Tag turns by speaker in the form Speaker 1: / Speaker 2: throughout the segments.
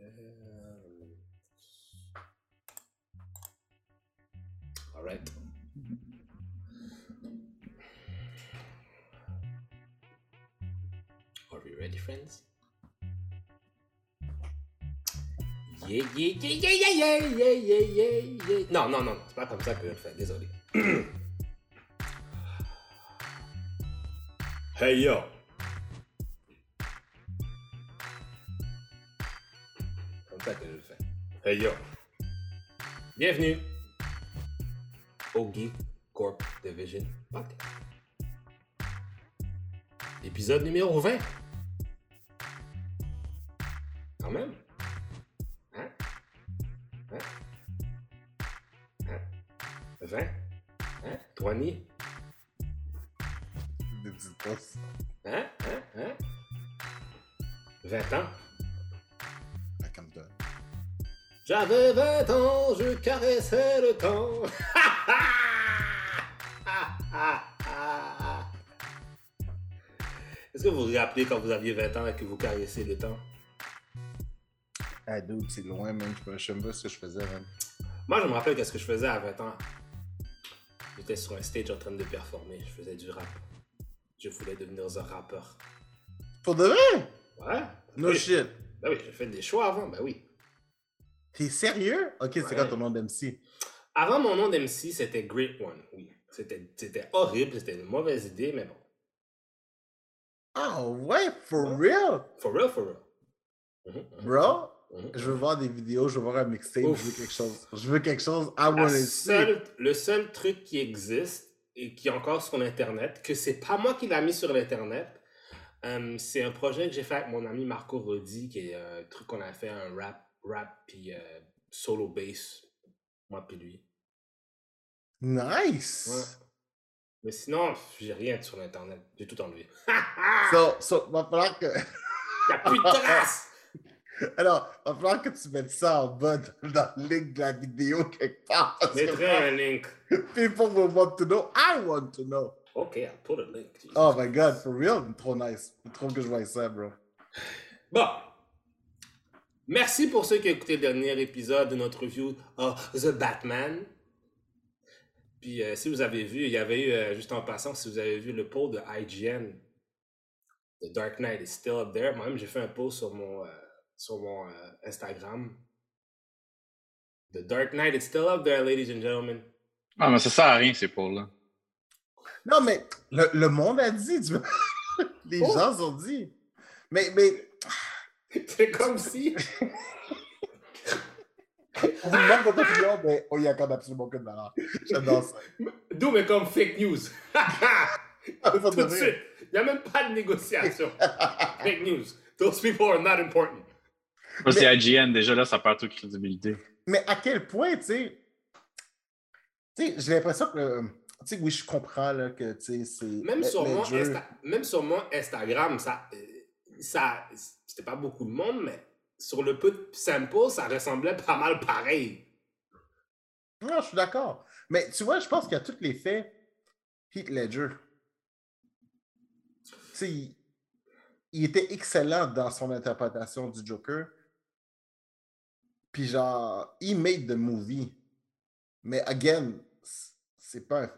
Speaker 1: Euh, All right. Are we ready, friends? Yeah, yeah, yeah, yeah, yeah, yeah, yeah, yeah, yeah, yeah. Non, non, non, c'est pas comme ça que je le fais, désolé. hey yo! Hey yo! Bienvenue au Geek Corp Division Podcast. Épisode numéro 20. Quand même. Hein? Hein? Hein? 20? Hein? 20?
Speaker 2: Des petites.
Speaker 1: Hein? Hein? Hein? 20 ans? J'avais 20 ans, je caressais le temps. Est-ce que vous vous rappelez quand vous aviez 20 ans et que vous caressez le temps?
Speaker 2: Ah, dude, c'est loin, man. Je sais même pas ce que je faisais, man.
Speaker 1: Moi, je me rappelle qu'est-ce que je faisais à 20 ans. J'étais sur un stage en train de performer. Je faisais du rap. Je voulais devenir un rappeur.
Speaker 2: Pour de vrai?
Speaker 1: Ouais?
Speaker 2: No
Speaker 1: oui.
Speaker 2: shit.
Speaker 1: Ben oui, j'ai fait des choix avant, ben oui.
Speaker 2: T'es sérieux? Ok, c'est
Speaker 1: Ouais.
Speaker 2: quoi ton nom d'MC?
Speaker 1: Avant, mon nom d'MC, c'était Great One, oui. C'était horrible, c'était une mauvaise idée, mais bon.
Speaker 2: Ah ouais, for real?
Speaker 1: For real, for real. Mhm, mhm,
Speaker 2: Bro,
Speaker 1: mhm.
Speaker 2: je veux voir des vidéos, je veux voir un mixtape,
Speaker 1: Ouf.
Speaker 2: je veux quelque chose. Je veux quelque chose. I
Speaker 1: seule- le seul truc qui existe et qui est encore sur Internet, que c'est pas moi qui l'a mis sur l'Internet, euh, c'est un projet que j'ai fait avec mon ami Marco Rodi, qui est un truc qu'on a fait, un rap, rap puis euh, solo bass, moi puis lui.
Speaker 2: Nice!
Speaker 1: Ouais. Mais sinon, j'ai rien sur Internet, j'ai tout enlevé.
Speaker 2: So, so, va falloir que.
Speaker 1: Il a plus de traces!
Speaker 2: Alors, va falloir que tu mettes ça en bas dans le link de la vidéo quelque part.
Speaker 1: mettrai un link.
Speaker 2: People will want to know. I want to know.
Speaker 1: Ok, I'll put a link. Jesus.
Speaker 2: Oh my god, for real? Trop nice. Trop que je vois ça, bro.
Speaker 1: Bon. Merci pour ceux qui ont écouté le dernier épisode de notre review of The Batman. Puis euh, si vous avez vu, il y avait eu, euh, juste en passant, si vous avez vu le poll de IGN, The Dark Knight is still up there. Moi-même, j'ai fait un poll sur mon, euh, sur mon euh, Instagram. The Dark Knight is still up there, ladies and gentlemen.
Speaker 3: Ah, mais ça sert à rien, ces pôles-là.
Speaker 2: Non, mais le, le monde a dit. tu vois. Les
Speaker 1: Oh.
Speaker 2: gens ont dit. Mais, mais
Speaker 1: C'est comme si...
Speaker 2: on vous demande votre opinion, mais on y accorde absolument aucune valeur. J'adore ça.
Speaker 1: D'où mais comme fake news.
Speaker 2: Ah,
Speaker 1: Tout de suite. Il n'y a même pas de négociation. fake news. Those people are not important.
Speaker 3: C'est IGN, déjà là, ça perd toute crédibilité.
Speaker 2: Mais à quel point, tu sais. Tu sais, j'ai l'impression que. euh, Tu sais, oui, je comprends là, que tu sais, c'est.
Speaker 1: Même, sur mon Insta- même sur mon Instagram, ça, euh, ça c'était pas beaucoup de monde, mais sur le peu de sample, ça ressemblait pas mal pareil.
Speaker 2: Non, je suis d'accord. Mais tu vois, je pense qu'il y a tous les faits Heath Ledger. Il, il était excellent dans son interprétation du Joker. Puis genre, he made the movie. Mais again, c'est pas un.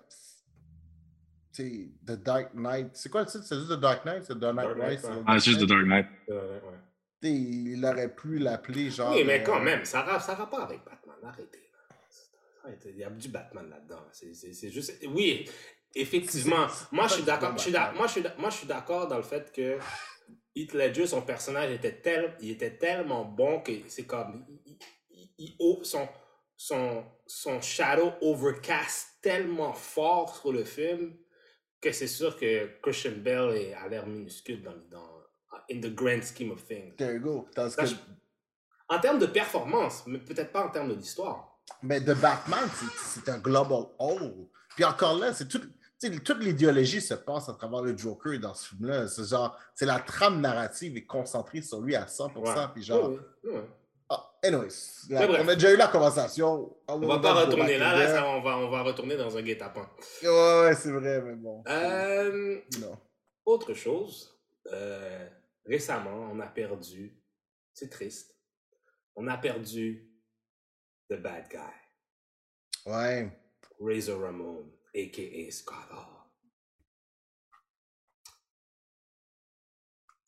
Speaker 2: The Dark Knight. C'est quoi le titre? C'est juste The Dark Knight? C'est The Dark
Speaker 1: Dark Knight,
Speaker 3: Ah, juste The. Dark Knight.
Speaker 2: Il aurait pu l'appeler genre.
Speaker 1: oui, mais
Speaker 2: euh,
Speaker 1: quand même, ça n'a rapport avec Batman. Arrêtez. Il y a du Batman là-dedans. C'est- juste. Oui, effectivement. Moi, je suis d'accord. Moi, je suis d'ac- moi, je suis d'accord dans le fait que Heath Ledger, son personnage était, tel, il était tellement bon que c'est comme. il- il- il- il- son, son, son shadow overcast tellement fort sur le film que c'est sûr que Christian Bale est, a l'air minuscule dans, dans, in the grand scheme of things.
Speaker 2: There you go. Que-
Speaker 1: En termes de performance, mais peut-être pas en termes d'histoire.
Speaker 2: Mais The Batman, c'est- un global whole. Puis encore là, c'est tout. toute l'idéologie se passe à travers le Joker dans ce film-là. C'est genre, c'est la trame narrative est concentrée sur lui à 100%. Puis genre,
Speaker 1: Oui, oui, oui.
Speaker 2: Ah, anyways,
Speaker 1: bref.
Speaker 2: on a déjà eu la conversation.
Speaker 1: On va pas retourner là, là ça, on, va, on va retourner dans un guet-apens.
Speaker 2: Ouais, ouais, c'est vrai, mais bon.
Speaker 1: Euh,
Speaker 2: Non.
Speaker 1: autre chose, euh, récemment, on a perdu, c'est triste, on a perdu the bad guy,
Speaker 2: Ouais.
Speaker 1: Razor Ramon, a.k.a. Scott Hall.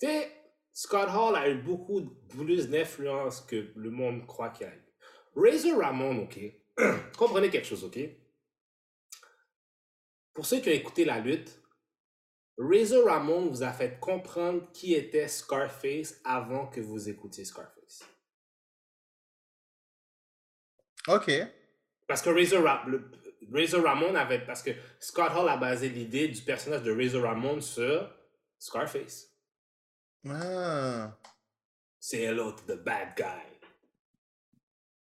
Speaker 1: Tu sais, Scott Hall a eu beaucoup plus d'influence que le monde croit qu'il a eu. Razor Ramon, OK, comprenez quelque chose, OK? Pour ceux qui ont écouté la lutte, Razor Ramon vous a fait comprendre qui était Scarface avant que vous écoutiez Scarface.
Speaker 2: OK.
Speaker 1: Parce que Razor, Ra- le- Razor Ramon avait. Parce que Scott Hall a basé l'idée du personnage de Razor Ramon sur Scarface.
Speaker 2: Ah.
Speaker 1: C'est hello to the bad guy.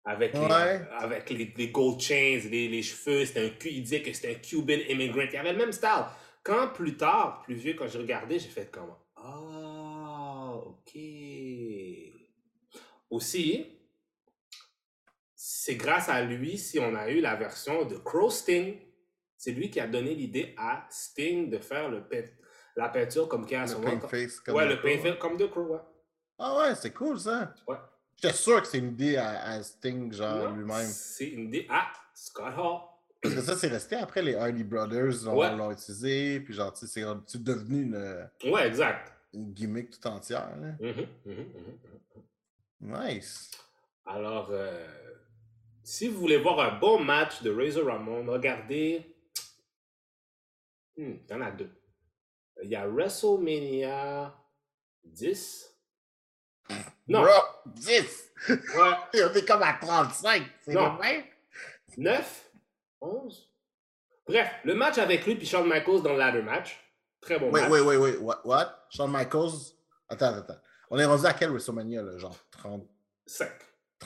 Speaker 1: Avec, les, avec les, les gold chains, les, les cheveux, c'était un, il disait que c'était un Cuban immigrant. Il avait le même style. Quand plus tard, plus vieux, quand j'ai regardé, j'ai fait comment? Ah, ok. Aussi, c'est grâce à lui si on a eu la version de Crow Sting. C'est lui qui a donné l'idée à Sting de faire le la peinture comme qu'il y a à
Speaker 2: Le paint face. comme
Speaker 1: Ouais, le paint comme de Crow, ouais.
Speaker 2: Ah ouais, c'est cool ça.
Speaker 1: Ouais.
Speaker 2: J'étais sûr que c'est une idée à, à Sting, genre lui-même.
Speaker 1: C'est une idée. Ah, Scott Hall.
Speaker 2: Parce que ça, c'est resté après les Hardy Brothers, on
Speaker 1: Ouais.
Speaker 2: l'ont utilisé, puis genre, tu sais, c'est devenu une,
Speaker 1: Ouais, exact.
Speaker 2: une gimmick tout entière. là.
Speaker 1: Mhm, mhm, mhm, mhm.
Speaker 2: Nice.
Speaker 1: Alors, euh, si vous voulez voir un bon match de Razor Ramon, regardez. Hmm, il y en a deux. Il y a WrestleMania 10. Non,
Speaker 2: Bro, 10!
Speaker 1: ouais,
Speaker 2: On est comme à 35, c'est
Speaker 1: Non.
Speaker 2: le même?
Speaker 1: 9, 11. Bref, le match avec lui et Shawn Michaels dans le ladder match. Très bon
Speaker 2: Wait,
Speaker 1: match.
Speaker 2: wait, wait, wait, what? what? Shawn Michaels? Attends, attends. On est rendu à quel WrestleMania, là? Genre 30,
Speaker 1: 5.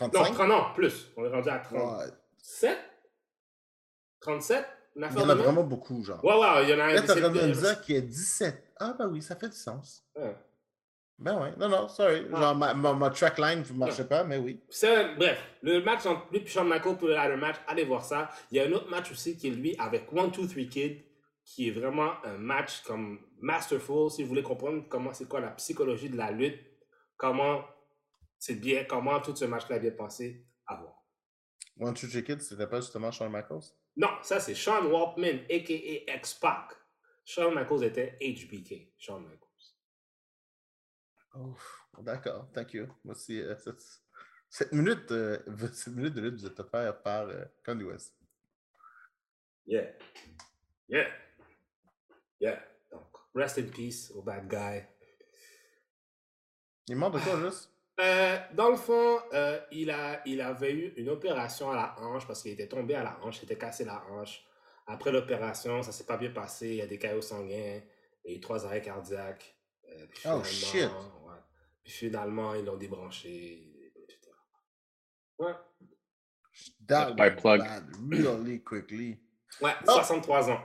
Speaker 1: Non,
Speaker 2: 35?
Speaker 1: 30 ans, plus. On est rendu à 37.
Speaker 2: Ouais.
Speaker 1: 37? Une
Speaker 2: Il y en
Speaker 1: de
Speaker 2: a
Speaker 1: même?
Speaker 2: vraiment beaucoup, genre.
Speaker 1: Ouais, ouais, il y en a un.
Speaker 2: Là, dire qu'il y a 17. Ah, ben oui, ça fait du sens.
Speaker 1: Ouais.
Speaker 2: Ben ouais, non, non, sorry.
Speaker 1: Ah.
Speaker 2: Genre, ma, ma, ma trackline ne marchait pas, mais oui.
Speaker 1: Bref, le match entre lui et Shawn Michaels pour le ladder match, allez voir ça. Il y a un autre match aussi qui est lui avec One, Two, Three Kid, qui est vraiment un match comme masterful. Si vous voulez comprendre comment c'est quoi la psychologie de la lutte, comment c'est bien, comment tout ce match-là est bien pensé, à voir.
Speaker 2: One Two Three Kids, c'était pas justement Shawn Michaels?
Speaker 1: Non, ça c'est Sean Waltman, a.k.a. X-Pac. Shawn Michaels était HBK, Shawn Michaels.
Speaker 2: Oh, d'accord, thank you. Moi aussi, euh, cette, cette minute, euh, cette minute de lutte vous êtes offerte par euh, Condy West.
Speaker 1: Yeah. Yeah. Yeah. Donc, rest in peace au bad guy.
Speaker 2: Il mort de quoi, juste?
Speaker 1: Euh, dans le fond, euh, il, a, il avait eu une opération à la hanche parce qu'il était tombé à la hanche, il s'était cassé la hanche. Après l'opération, ça s'est pas bien passé, il y a des caillots sanguins et trois arrêts cardiaques. Euh, puis
Speaker 2: Oh,
Speaker 1: finalement,
Speaker 2: shit.
Speaker 1: ouais. Puis finalement, ils l'ont débranché, etc. Ouais.
Speaker 2: That
Speaker 3: By
Speaker 2: went
Speaker 3: plug.
Speaker 2: bad really quickly.
Speaker 1: Ouais,
Speaker 2: Oh.
Speaker 1: 63 ans.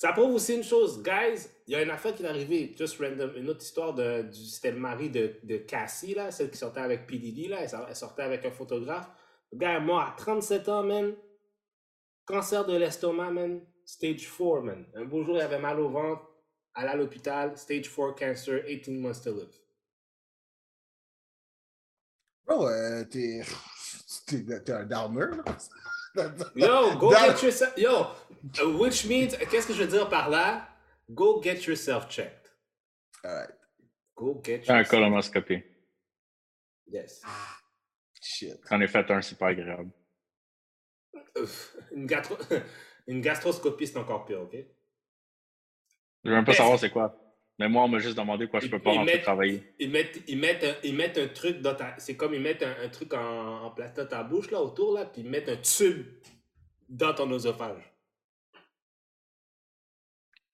Speaker 1: Ça prouve aussi une chose, guys. Il y a une affaire qui est arrivée, just random, une autre histoire de, du, c'était le mari de, de Cassie, là, celle qui sortait avec PDD, là, elle, sor- elle sortait avec un photographe. Le gars est mort à 37 ans, man. Cancer de l'estomac, man. Stage 4, man. Un beau jour, il avait mal au ventre, allé à l'hôpital, stage 4 cancer, 18 months to live.
Speaker 2: Bro, euh, t'es. T'es t'es un downer, là?
Speaker 1: Yo, go
Speaker 2: That-
Speaker 1: get yourself. Yo, which means, qu'est-ce que je veux dire par là? Go get yourself checked.
Speaker 2: Alright.
Speaker 1: Go get
Speaker 3: Un
Speaker 1: yourself.
Speaker 3: colonoscopie.
Speaker 1: Yes.
Speaker 2: Shit.
Speaker 3: J'en ai fait un, c'est pas agréable.
Speaker 1: Une, gastro... Une gastroscopie, c'est encore pire, ok?
Speaker 3: Je veux même pas
Speaker 1: Mais
Speaker 3: savoir c'est quoi. Mais moi, on m'a juste demandé quoi je peux pas
Speaker 1: Ils
Speaker 3: rentrer
Speaker 1: mettent-
Speaker 3: travailler.
Speaker 1: Ils mettent, ils mettent, un, ils mettent un truc dans ta. C'est comme ils mettent un, un truc en, en place dans ta bouche, là, autour, là, puis ils mettent un tube dans ton oesophage.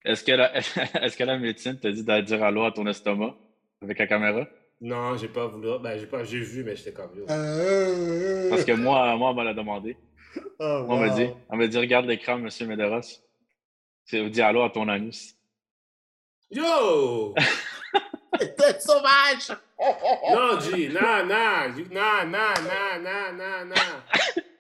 Speaker 3: Est-ce que, la... Est-ce que la médecine t'a dit d'aller dire allô à ton estomac avec la caméra?
Speaker 1: Non, j'ai pas voulu. Ben, j'ai pas. J'ai vu, mais j'étais comme.
Speaker 2: Euh...
Speaker 3: Parce que moi, moi on m'a l'a demandé.
Speaker 2: Oh,
Speaker 3: on m'a dit, on m'a dit, regarde l'écran, monsieur Medeiros. C'est dit allô à ton anus.
Speaker 1: Yo!
Speaker 2: T'es sauvage!
Speaker 1: Non, G, non, non, you, non, non, non, non, non, non.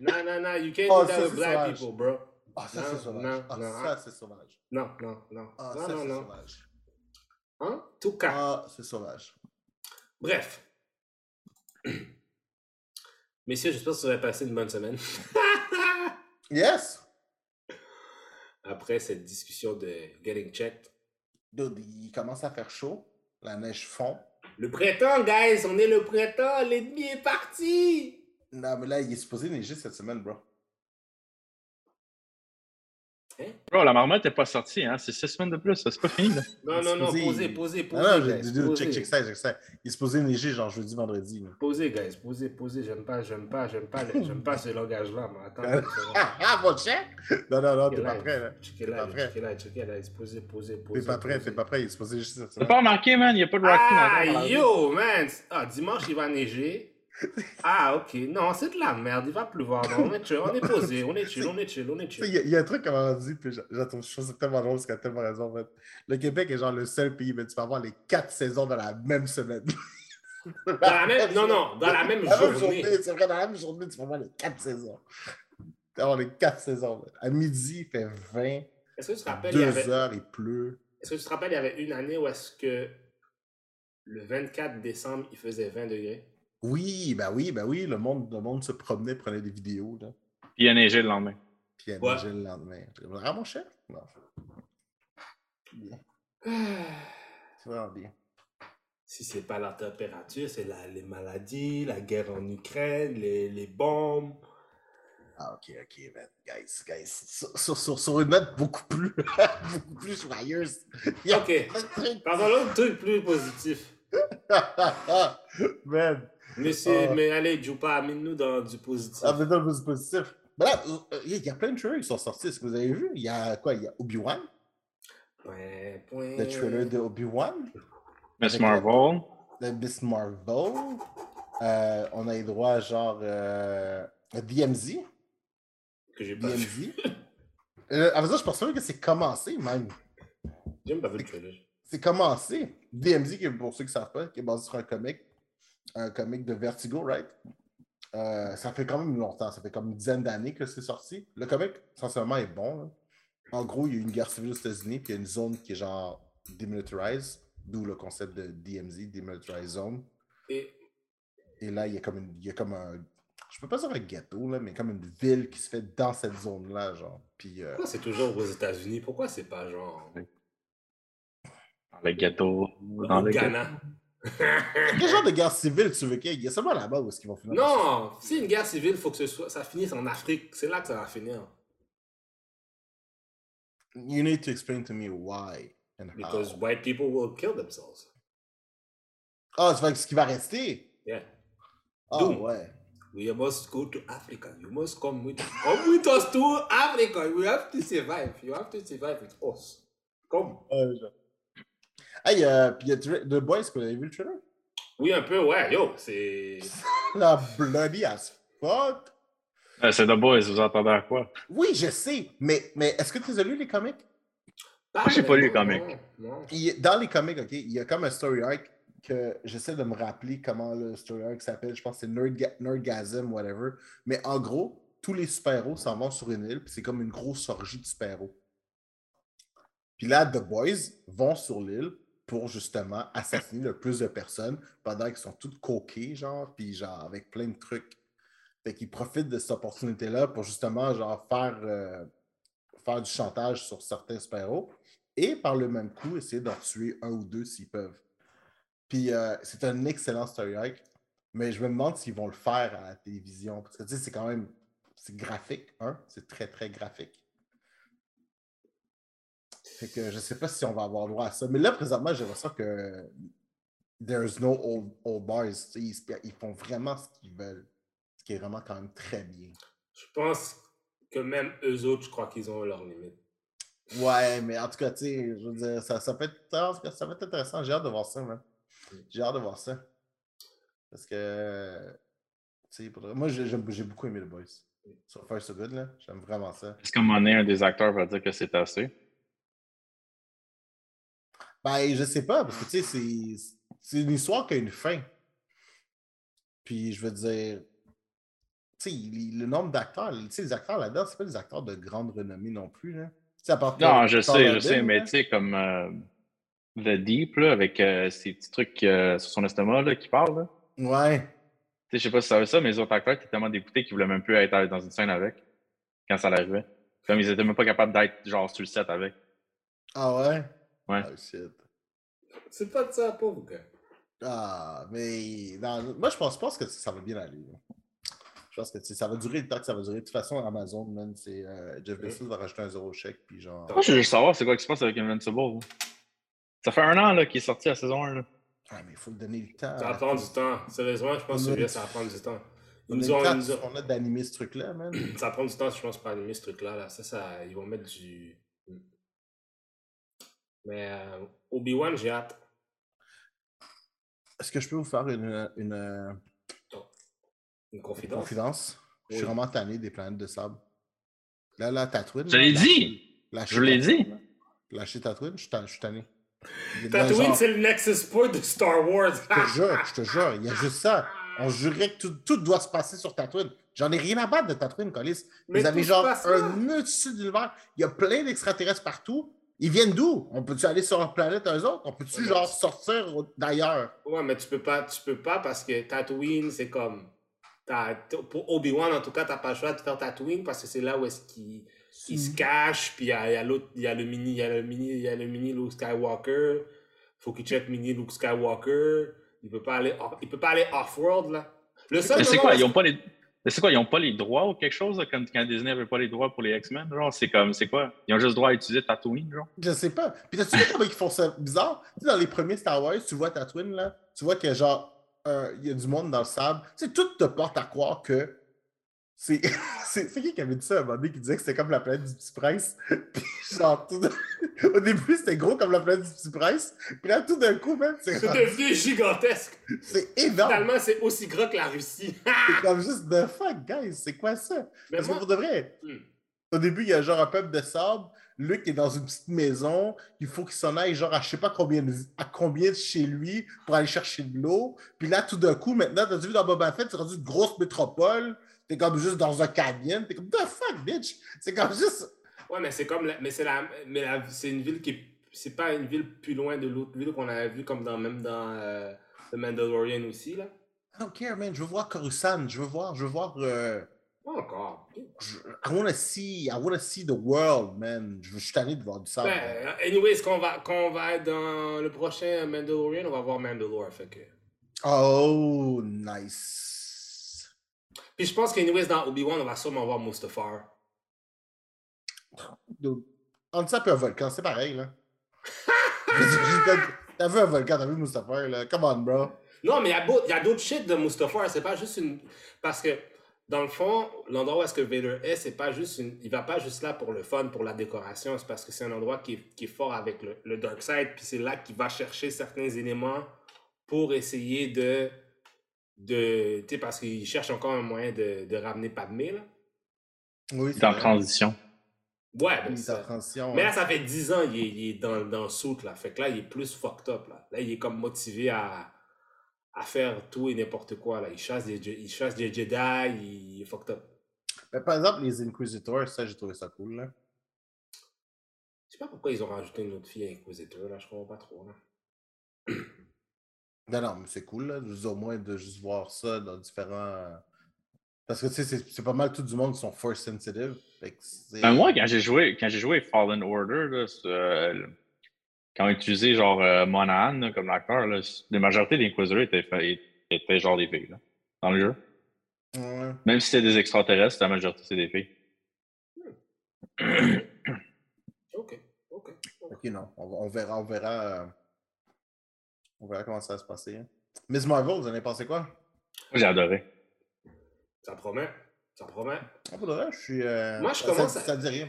Speaker 1: Non, non, non, you can't
Speaker 2: Oh,
Speaker 1: do that with black
Speaker 2: sauvage.
Speaker 1: people, bro.
Speaker 2: Ah, ça,
Speaker 1: Non,
Speaker 2: c'est sauvage.
Speaker 1: non,
Speaker 2: ah,
Speaker 1: non.
Speaker 2: ça, c'est sauvage.
Speaker 1: Non, non, non.
Speaker 2: Ah,
Speaker 1: non,
Speaker 2: ça,
Speaker 1: non,
Speaker 2: c'est
Speaker 1: non.
Speaker 2: sauvage.
Speaker 1: Hein? Tout cas.
Speaker 2: Ah, c'est sauvage.
Speaker 1: Bref. Messieurs, j'espère que vous aurez passé une bonne semaine.
Speaker 2: Yes!
Speaker 1: Après cette discussion de Getting Checked.
Speaker 2: Dude, il commence à faire chaud. La neige fond.
Speaker 1: Le printemps, guys! On est le printemps! L'ennemi est parti!
Speaker 2: Non, mais là, il est supposé neiger cette semaine, bro.
Speaker 3: Bro, la marmotte n'est pas sortie, hein? C'est six semaines de plus, ça, c'est pas fini, là.
Speaker 1: Non, non, non, posez, posez, posez.
Speaker 2: Non, non, j'ai
Speaker 1: guys,
Speaker 2: dit,
Speaker 1: posez.
Speaker 2: check, check ça, check ça. Il est supposé neiger genre jeudi, vendredi. là.
Speaker 1: Posez, guys, posez, posez. J'aime pas, j'aime pas, j'aime pas, j'aime pas ce langage-là, mais attends.
Speaker 2: Ah, mon check! Non, non, non, t'es pas prêt, là.
Speaker 1: Checkez là,
Speaker 2: pas prêt.
Speaker 1: checkez là, checkez là. Posez, posez, posez.
Speaker 2: T'es pas prêt, t'es pas prêt. Il est supposé juste cette
Speaker 3: T'as pas remarqué, man? Il n'y a pas de Rocky
Speaker 1: Ah, yo, man! Ah, dimanche, il va neiger. Ah, ok. Non, c'est de la merde. Il va pleuvoir. Non, on est chill, on est posé. On est chill, on est chill, on est chill.
Speaker 2: il y, a- il y a un truc qu'on m'a dit, puis je, je trouve ça tellement drôle, parce qu'il a tellement raison. Le Québec est genre le seul pays, mais tu peux avoir les quatre saisons dans la même semaine.
Speaker 1: Dans la même, non, non, dans la même
Speaker 2: La
Speaker 1: journée.
Speaker 2: journée, c'est vrai, dans la même journée, tu peux avoir les quatre saisons. Tu avoir les quatre saisons. À midi, il fait 20,
Speaker 1: Est-ce que tu te rappelles, il y
Speaker 2: 2
Speaker 1: avait,
Speaker 2: heures, il pleut.
Speaker 1: est-ce que tu te rappelles, il y avait une année où est-ce que le 24 décembre, il faisait 20 degrés?
Speaker 2: Oui, ben oui, ben oui, le monde, le monde se promenait, prenait des vidéos, là.
Speaker 3: Puis il a neigé le lendemain.
Speaker 2: Puis il y a
Speaker 1: Ouais.
Speaker 2: neigé le lendemain. Ah, mon cher? Non. Bien. C'est vraiment bien.
Speaker 1: Si c'est pas la température, c'est la- les maladies, la guerre en Ukraine, les, les bombes.
Speaker 2: Ah, ok, ok, man. Guys, guys. Sur, sur, sur, sur une note beaucoup plus, beaucoup plus joyeuse.
Speaker 1: Ok. Parlons l'autre truc plus positif.
Speaker 2: man.
Speaker 1: Mais, c'est,
Speaker 2: Ah.
Speaker 1: mais allez, Jupa, amène-nous dans du positif.
Speaker 2: Ah, mais dans le positif. Là, euh, il y a plein de trailers qui sont sortis. Est-ce que vous avez vu? Il y a quoi? Il y a Obi-Wan,
Speaker 1: point.
Speaker 2: le trailer de Obi-Wan,
Speaker 3: Miss Marvel.
Speaker 2: de Miss Marvel. Euh, on a eu droit à genre euh, DMZ.
Speaker 1: Que j'ai pas vu.
Speaker 2: DMZ. Euh, avec ça, je pense même que c'est commencé, même.
Speaker 1: J'ai même pas vu le trailer.
Speaker 2: C'est commencé. DMZ, qui est, pour ceux qui ne savent pas, qui est basé sur un comic, un comic de Vertigo, right? Euh, ça fait quand même longtemps, ça fait comme une dizaine d'années que c'est sorti. Le comic, sincèrement, est bon. hein. En gros, il y a une guerre civile aux États-Unis, puis il y a une zone qui est genre demilitarized, d'où le concept de DMZ, Demilitarized Zone.
Speaker 1: Et
Speaker 2: Et là, il y a comme, une, il y a comme un. Je peux pas dire un ghetto, là, mais comme une ville qui se fait dans cette zone-là, genre. Puis. euh,
Speaker 1: pourquoi c'est toujours aux États-Unis? Pourquoi c'est pas genre
Speaker 3: Dans le ghetto. Dans le ghetto.
Speaker 2: Quel genre de guerre civile tu veux qu'il y ait? Seulement là-bas où est-ce qu'ils vont finir.
Speaker 1: non! Si une guerre civile, il faut que ce soit, ça finisse en Afrique. C'est là que ça va finir.
Speaker 2: You need to explain to me why and how.
Speaker 1: Because white people will kill themselves.
Speaker 2: Ah, c'est vrai que ce qui va rester?
Speaker 1: Yeah.
Speaker 2: Ah,
Speaker 1: D'où?
Speaker 2: ouais.
Speaker 1: We must go to Africa. You must come with come with us to Africa. We have to survive. You have to survive with us. Come.
Speaker 2: Hey, euh, puis il y a tra- The Boys, vous avez vu le trailer?
Speaker 1: Oui, un peu, ouais. Yo, c'est.
Speaker 2: La bloody as fuck.
Speaker 3: Euh, c'est The Boys, vous entendez à quoi?
Speaker 2: Oui, je sais, mais, mais est-ce que tu as lu les comics?
Speaker 1: Moi,
Speaker 3: j'ai pas lu les comics.
Speaker 1: Non.
Speaker 2: Il- dans les comics, OK, il y a comme un story arc que j'essaie de me rappeler comment le story arc s'appelle. Je pense que c'est Nerdga- Nerdgasm, whatever. Mais en gros, tous les super-héros s'en vont sur une île, puis c'est comme une grosse orgie de super-héros. Puis là, The Boys vont sur l'île pour justement assassiner le plus de personnes pendant qu'ils sont toutes coquées, genre, puis genre avec plein de trucs. Fait qu'ils profitent de cette opportunité-là pour justement genre faire, euh, du chantage sur certains super-héros et par le même coup, essayer d'en tuer un ou deux s'ils peuvent. Puis euh, c'est un excellent story arc, mais je me demande s'ils vont le faire à la télévision. Parce que c'est quand même c'est graphique, hein? C'est très, très graphique. Fait que je sais pas si on va avoir droit à ça. Mais là, présentement, j'ai l'impression que there's no old, old bars. Tu sais, Ils, ils font vraiment ce qu'ils veulent. Ce qui est vraiment quand même très bien.
Speaker 1: Je pense que même eux autres, je crois qu'ils ont leurs limites.
Speaker 2: Ouais, mais en tout cas, tu sais, je veux dire, ça, ça, peut être, ça va être intéressant. J'ai hâte de voir ça, man. J'ai hâte de voir ça. Parce que, tu sais, moi, j'ai j'aime- j'ai beaucoup aimé The Boys. So far, so good, là. J'aime vraiment ça.
Speaker 3: Est-ce qu'à un moment donné, un des acteurs va dire que c'est assez?
Speaker 2: Ben, je sais pas, parce que, tu sais, c'est- c'est une histoire qui a une fin. Puis, je veux dire, tu sais, le nombre d'acteurs, tu sais, les acteurs là-dedans, c'est pas des acteurs de grande renommée non plus, là. Tu à part
Speaker 3: Non, je sais, je sais, mais tu sais, comme euh, The Deep, là, avec euh, ces petits trucs euh, sur son estomac là, qui parle, là.
Speaker 2: Ouais.
Speaker 3: sais, je sais pas si ça veut ça, mais les autres acteurs étaient tellement dégoûtés qu'ils voulaient même plus être dans une scène avec quand ça l'arrivait. Comme ils étaient même pas capables d'être genre sur le set avec.
Speaker 2: Ah ouais?
Speaker 3: Ouais.
Speaker 2: Shit.
Speaker 1: C'est pas de ça, pauvre gars.
Speaker 2: Ah, mais non, moi, je pense, je pense que ça va bien aller. Je pense que ça va durer le temps que ça va durer. De toute façon, Amazon, man, c'est euh, Jeff Bezos va rajouter un zéro chèque, puis genre.
Speaker 3: Moi, je veux juste savoir c'est quoi qui se passe avec Invincible. là? Ça fait un an là, qu'il est sorti la saison 1. Là.
Speaker 2: Ah, mais il faut lui donner le temps.
Speaker 1: Ça va prendre du temps. Sérieusement, je pense que
Speaker 2: On
Speaker 1: celui-là, ça va prendre du temps. Ils nous
Speaker 2: le
Speaker 1: ont,
Speaker 2: temps
Speaker 1: nous ont-
Speaker 2: qu'on a d'animer ce truc-là, man.
Speaker 1: Ça va prendre du temps, je pense, pour animer ce truc-là. Là. Ça, ça, ils vont mettre du. Mais euh, Obi-Wan, j'ai hâte.
Speaker 2: Est-ce que je peux vous faire une, une,
Speaker 1: Une confidence?
Speaker 2: confidence? Je suis vraiment tanné des planètes de sable. Là, là, Tatooine.
Speaker 3: Je l'ai dit!
Speaker 2: lâchez
Speaker 3: Je l'ai dit!
Speaker 2: là. Lâchez Tatooine, je suis tan- je suis tanné.
Speaker 1: Tatooine, c'est le Nexus Point de Star Wars.
Speaker 2: Je te jure, je te jure, il y a juste ça. On jurait que tout, tout doit se passer sur Tatooine. J'en ai rien à battre de Tatooine, Colis.
Speaker 1: Mais
Speaker 2: Vous avez genre un multitude d'univers. Il y a plein d'extraterrestres partout. Ils viennent d'où? On peut-tu aller sur leur planète eux autres? On peut-tu
Speaker 1: Ouais,
Speaker 2: genre sortir d'ailleurs?
Speaker 1: Ouais, mais tu peux pas, tu peux pas parce que Tatooine, c'est comme. Pour Obi-Wan, en tout cas, t'as pas le choix de faire Tatooine parce que c'est là où est-ce qu'il il se cache. Puis il y a, il y a l'autre, il y a le mini, il y a le mini, il y a le mini Luke Skywalker. Faut qu'il check mini Luke Skywalker. Il peut pas aller, off- il peut pas aller off-world là. Le seul
Speaker 3: Mais c'est quoi? Ils ont pas les. C'est quoi? Ils ont pas les droits ou quelque chose là, quand, Disney avait pas les droits pour les X-Men? Genre, c'est comme, c'est quoi? Ils ont juste le droit à utiliser Tatooine, genre?
Speaker 2: Je sais pas. Puis t'as-tu vu comment ils font ça? Bizarre? Tu sais, dans les premiers Star Wars, tu vois Tatooine, là, tu vois que genre, euh, il y a du monde dans le sable. Tu sais, tout te porte à croire que c'est. qui qui avait dit ça à un moment donné qui disait que c'était comme la planète du petit prince? Puis genre, tout... au début, c'était gros comme la planète du petit prince. Puis là, tout d'un coup, même, c'est
Speaker 1: C'est devenu gigantesque.
Speaker 2: c'est énorme.
Speaker 1: Finalement, c'est aussi gros que la Russie.
Speaker 2: C'est comme juste the fuck, guys, c'est quoi ça?
Speaker 1: Mais
Speaker 2: Parce que
Speaker 1: moi-
Speaker 2: pour de vrai,
Speaker 1: Hmm.
Speaker 2: au début, il y a genre un peuple de sable. Luc est dans une petite maison. Il faut qu'il s'en aille, genre, à je sais pas combien de, à combien de chez lui pour aller chercher de l'eau. Puis là, tout d'un coup, maintenant, t'as vu dans Boba Fett, c'est rendu une grosse métropole. T'es comme juste dans un canyon. T'es comme, the fuck, bitch? C'est comme juste.
Speaker 1: Ouais, mais c'est comme. la- Mais c'est la. Mais la- c'est une ville qui. est- C'est pas une ville plus loin de l'autre ville qu'on avait vu comme dans même dans euh, The Mandalorian aussi là.
Speaker 2: I don't care, man. Je veux voir Coruscant. Je veux voir, je veux voir. euh,
Speaker 1: Pas encore.
Speaker 2: je- I wanna see, I wanna see the world, man. Je, je suis tanné de voir du sable.
Speaker 1: Ben, anyways, quand on va quand on va être dans le prochain Mandalorian, on va voir Mandalore. Fait que.
Speaker 2: Oh, nice.
Speaker 1: Puis je pense qu'anyways dans Obi-Wan, on va sûrement voir Mustafar.
Speaker 2: Dude, Entre ça un volcan, c'est pareil, là. T'as vu un volcan, t'as vu Mustapha, là. Come on, bro.
Speaker 1: Non, mais il y a beau- il y a d'autres shit de Mustafar. C'est pas juste une. Parce que, dans le fond, l'endroit où est-ce que Vader est, c'est pas juste une. Il va pas juste là pour le fun, pour la décoration. C'est parce que c'est un endroit qui est, qui est fort avec le, le Dark Side. Puis c'est là qu'il va chercher certains éléments pour essayer de. De tu sais, parce qu'il cherche encore un moyen de, de ramener Padmé, là.
Speaker 2: Oui,
Speaker 3: C'est en transition.
Speaker 1: Ouais, ben
Speaker 2: Oui, c'est en
Speaker 1: ça.
Speaker 2: transition.
Speaker 1: Mais là, ça fait 10 ans il est, il est dans, dans le soute, là. Fait que là, il est plus fucked up, là. Là, il est comme motivé à, à faire tout et n'importe quoi, là. Il chasse des, il chasse des Jedi, il est fucked up.
Speaker 2: Mais par exemple, les Inquisitors, ça, j'ai trouvé ça cool, là.
Speaker 1: Je sais pas pourquoi ils ont rajouté une autre fille Inquisiteur, là. Je comprends pas trop, là.
Speaker 2: Non, non, mais c'est cool, là. Au moins de juste voir ça dans différents. Parce que, tu sais, c'est- c'est pas mal tout du monde qui sont force sensitive.
Speaker 3: Ben, moi, quand j'ai joué, quand j'ai joué Fallen Order, là, euh, quand on utilisait genre euh, Monahan là, comme acteur, là, la majorité des Inquisitors étaient, étaient genre des filles là, dans le jeu.
Speaker 2: Ouais.
Speaker 3: Même si c'était des extraterrestres, la majorité c'est des filles.
Speaker 1: Ok, ok. ok.
Speaker 2: Ok, non. On verra, on verra. euh, On verra comment ça va se passer. hein. Miss Marvel, vous en avez pensé quoi?
Speaker 3: Moi, j'ai adoré.
Speaker 1: Ça promet. Ça promet.
Speaker 2: Ah, pour de vrai, je suis. euh,
Speaker 1: Moi, je
Speaker 2: ça-
Speaker 1: commence
Speaker 2: ça,
Speaker 1: à-
Speaker 2: ça dit rien.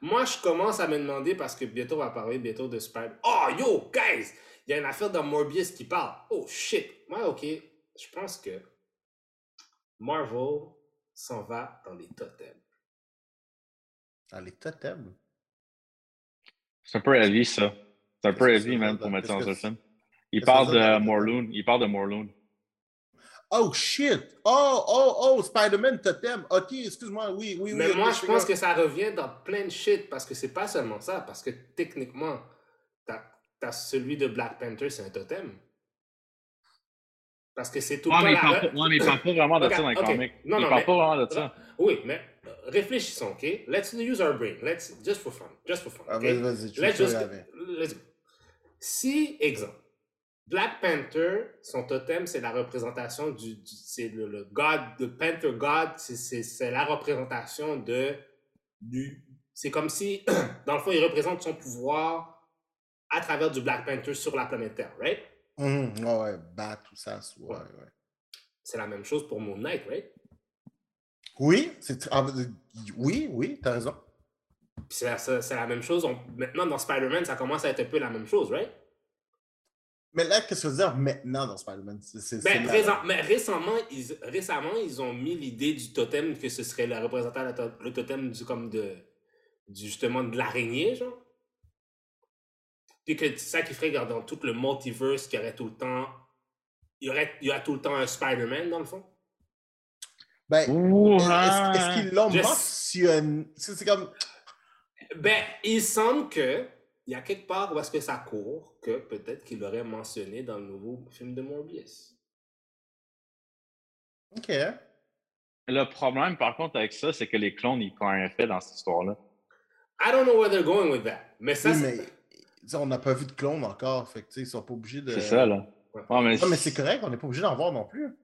Speaker 1: Moi, je commence à me demander, parce que bientôt, on va parler bientôt de Spider... Oh, yo, guys! Il y a une affaire dans Morbius qui parle. Oh, shit! Moi, ok. Je pense que Marvel s'en va dans les totems.
Speaker 2: Dans les totems?
Speaker 3: C'est un peu heavy, ça. C'est un peu
Speaker 2: ça
Speaker 3: man,
Speaker 2: veut
Speaker 3: pour mettre ça un
Speaker 2: que
Speaker 3: film. Il parle de Morloon. Il parle de Morloon.
Speaker 2: Oh shit! Oh, oh, oh, Spider-Man totem. Ok, excuse-moi, oui, oui, oui.
Speaker 1: Mais moi, je pense que ça revient dans plein de shit, parce que c'est pas seulement ça, parce que techniquement, t'as as celui de Black Panther, c'est un totem. Parce que c'est tout
Speaker 3: Ouais,
Speaker 1: le temps
Speaker 3: mais il
Speaker 1: la-
Speaker 3: pas, ouais, mais il parle pas vraiment de ça dans les
Speaker 1: Ok, ok.
Speaker 3: comics.
Speaker 1: Non,
Speaker 3: il
Speaker 1: non,
Speaker 3: parle
Speaker 1: mais-
Speaker 3: pas vraiment de ça.
Speaker 1: Oui, mais euh, réfléchissons, OK? Let's use our brain. Let's, just for fun. Just for fun,
Speaker 2: Ah,
Speaker 1: OK?
Speaker 2: vas-y, vas-y, tu
Speaker 1: Let's just, let's. Si, exemple, Black Panther, son totem, c'est la représentation du, du- c'est le, le God, le Panther God, c'est- la représentation de, du, c'est comme si, dans le fond, il représente son pouvoir à travers du Black Panther sur la planète Terre, right?
Speaker 2: Mhm, ouais, ouais, bat, tout ça. Ouais, ouais.
Speaker 1: C'est la même chose pour Moon Knight, right?
Speaker 2: Oui, c'est ah, oui, oui, t'as raison.
Speaker 1: C'est la, la même chose. on- maintenant, dans Spider-Man, ça commence à être un peu la même chose, right?
Speaker 2: Mais là, qu'est-ce que tu veux dire maintenant dans Spider-Man?
Speaker 1: Ben, mais récemment, ils, récemment, ils ont mis l'idée du totem que ce serait le représentant le, to- le totem du comme de du, justement de l'araignée, genre. Puis que c'est ça qui ferait que dans tout le multiverse, qu'il y aurait tout le temps. Il y aurait, il y aurait tout le temps un Spider-Man, dans le fond.
Speaker 2: Ben, est-ce qu'ils l'ont
Speaker 1: Je-
Speaker 2: mentionné? C'est comme.
Speaker 1: Ben, il semble que il y a quelque part où est-ce que ça court que peut-être qu'il l'aurait mentionné dans le nouveau film de Morbius.
Speaker 2: Ok.
Speaker 3: Le problème, par contre, avec ça, c'est que les clones, ils prennent un effet dans cette histoire-là.
Speaker 1: I don't know where they're going with that. Mais ça,
Speaker 2: Oui, mais on n'a pas vu de clone encore. Fait que, ils sont pas obligés de.
Speaker 3: C'est ça, là.
Speaker 1: Ouais.
Speaker 3: Ouais, mais
Speaker 2: Non, mais c'est correct, on n'est pas obligé d'en voir non plus.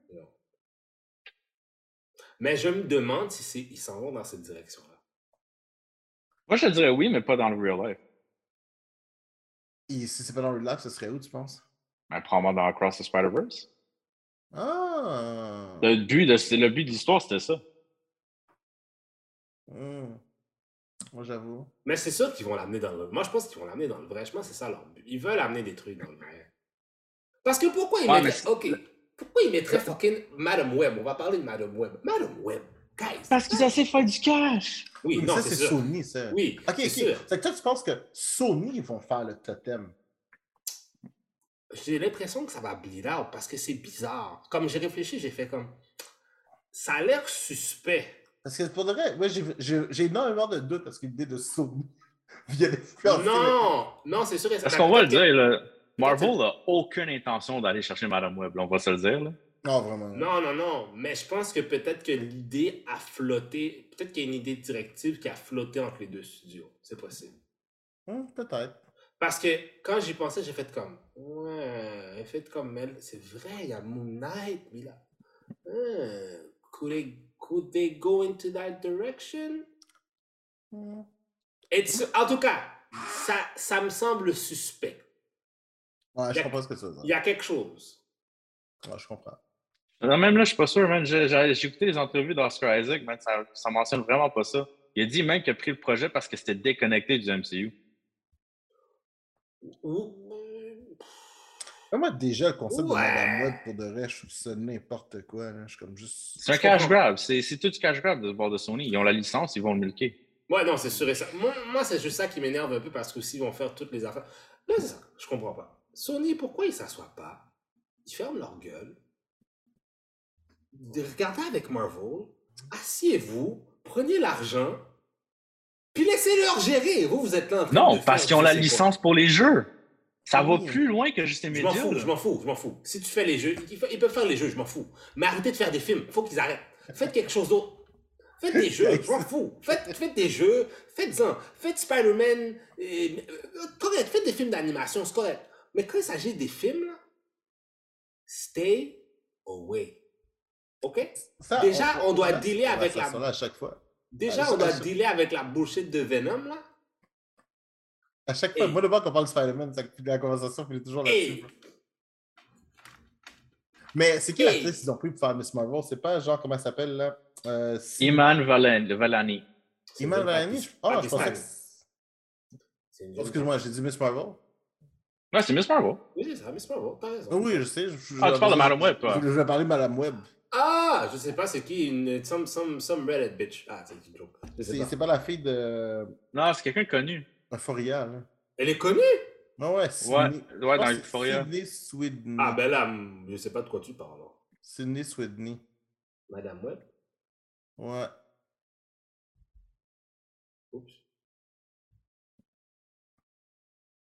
Speaker 1: Mais je me demande si ils s'en vont dans cette direction-là.
Speaker 3: Moi, je te dirais oui, mais pas dans le real life.
Speaker 2: Et si c'est pas dans le live, ce serait où, tu penses?
Speaker 3: Mais probablement dans Across the Spider-Verse.
Speaker 2: Ah!
Speaker 3: Le but de, c'est- le but de l'histoire, c'était ça.
Speaker 2: Hmm. Moi, j'avoue.
Speaker 1: Mais c'est sûr qu'ils vont l'amener dans le Moi, je pense qu'ils vont l'amener dans le vrai. Je pense que c'est ça leur but. Ils veulent amener des trucs dans le vrai. Parce que pourquoi ils
Speaker 3: Ouais,
Speaker 1: mettraient. Ok. Pourquoi ils mettraient fucking Madame Web? On va parler de Madame Web. Madame Web, guys.
Speaker 3: qu'ils essaient de faire du cash.
Speaker 1: Oui,
Speaker 2: Mais
Speaker 1: non,
Speaker 2: ça,
Speaker 1: c'est.
Speaker 2: Sony, ça.
Speaker 1: Oui,
Speaker 2: Ok,
Speaker 1: c'est
Speaker 2: ok.
Speaker 1: sûr.
Speaker 2: C'est que toi, tu penses que Sony vont faire le totem?
Speaker 1: J'ai l'impression que ça va bleed out parce que c'est bizarre. Comme j'ai réfléchi, j'ai fait comme. Ça a l'air suspect.
Speaker 2: Parce que pour le vrai, moi, j'ai- j'ai j'ai énormément de doutes parce que l'idée de Sony vient d'influencer.
Speaker 1: Non, non, c'est sûr.
Speaker 3: Parce qu'on va le dire, là, Marvel n'a aucune intention d'aller chercher Madame Web, là, on va se le dire. Là.
Speaker 2: Non, vraiment.
Speaker 1: que- Non, non, non. Mais je pense que peut-être que l'idée a flotté. Peut-être qu'il y a une idée directive qui a flotté entre les deux studios. C'est possible.
Speaker 2: Hmm, Peut-être.
Speaker 1: Parce que quand j'y pensais, j'ai fait comme. Ouais, j'ai fait comme elle. C'est vrai, il y a Moon Knight, mais là. Hmm, could, they, could they go into that direction? It's- en tout cas, ça, ça me semble suspect.
Speaker 2: Ouais, je comprends ce que tu veux dire.
Speaker 1: Il y a quelque chose.
Speaker 2: Ouais, je comprends.
Speaker 3: Non, même là, je suis pas sûr, man. J'ai écouté les entrevues d'Oscar Isaac, man, ça, ça mentionne vraiment pas ça. Il a dit même qu'il a pris le projet parce que c'était déconnecté du MCU.
Speaker 2: Moi, déjà, le concept de
Speaker 1: Ouais.
Speaker 2: Madame Web, pour de vrai, je trouve ça n'importe quoi. Là. Je suis comme juste.
Speaker 3: C'est un
Speaker 1: Je
Speaker 3: cash grab. C'est c'est tout du cash grab de bord de Sony. Ils ont la licence, ils vont le milquer.
Speaker 1: Ouais, non, c'est sûr et ça. Moi, moi c'est juste ça qui m'énerve un peu parce qu'aussi ils vont faire toutes les affaires. Là, c'est ça. Je comprends pas. Sony, pourquoi ils s'assoient pas? Ils ferment leur gueule. De- Regardez avec Marvel. Asseyez-vous. Prenez l'argent. Puis laissez-leur gérer. Vous, vous êtes là en train
Speaker 3: Non,
Speaker 1: de
Speaker 3: parce qu'ils ont la licence pour les jeux. Ça va
Speaker 2: Oui.
Speaker 3: plus loin que juste les
Speaker 1: Je m'en fous, je m'en fous, je m'en fous. Si tu fais les jeux, ils, peuvent faire les jeux, je m'en fous. Mais arrêtez de faire des films, faut qu'ils arrêtent. Faites quelque chose d'autre. Faites des jeux, je m'en fous. Faites, faites des jeux, faites-en. Faites Spider-Man, et- euh, correct, faites des films d'animation, c'est correct. Mais quand il s'agit des films, là, stay away. OK?
Speaker 2: Ça,
Speaker 1: Déjà, on doit
Speaker 2: faire
Speaker 1: dealer avec la-
Speaker 2: à chaque fois.
Speaker 1: Déjà,
Speaker 2: Ah,
Speaker 1: on doit dealer avec la bullshit de Venom, là.
Speaker 2: À chaque fois,
Speaker 1: Et-
Speaker 2: moi, le moment qu'on parle de Spider-Man, la conversation finit toujours
Speaker 1: Et
Speaker 2: là-dessus. Mais c'est qui
Speaker 1: Et-
Speaker 2: l'actrice qu'ils ont pris pour faire Miss Marvel? C'est pas genre, comment elle s'appelle là? Euh,
Speaker 3: Iman Valen- Valani.
Speaker 2: Iman?
Speaker 1: Patty-
Speaker 2: Ah, je pensais que. Excuse-moi, j'ai dit Miss Marvel?
Speaker 3: Ouais, c'est Miss Marvel.
Speaker 1: Oui, c'est ça, t'as raison.
Speaker 2: Ah oui, je sais. je- je-
Speaker 3: Ah, tu parles de Madame Web, toi.
Speaker 2: Je, je vais parler de Madame Web.
Speaker 1: Ah, je sais pas c'est qui, une, some, some, some Reddit bitch. Ah, c'est une joke.
Speaker 2: C'est
Speaker 1: pas.
Speaker 2: c'est pas la fille de
Speaker 3: Non, c'est quelqu'un de connu.
Speaker 2: Euphoria, là.
Speaker 1: Elle est connue?
Speaker 2: Non, ouais,
Speaker 3: Ouais, ouais, dans Euphoria.
Speaker 2: Sydney Sweeney.
Speaker 1: Ah, ben là, je sais pas de quoi tu parles. alors.
Speaker 2: Sydney Sweeney.
Speaker 1: Madame Web?
Speaker 2: Ouais.
Speaker 1: Oups.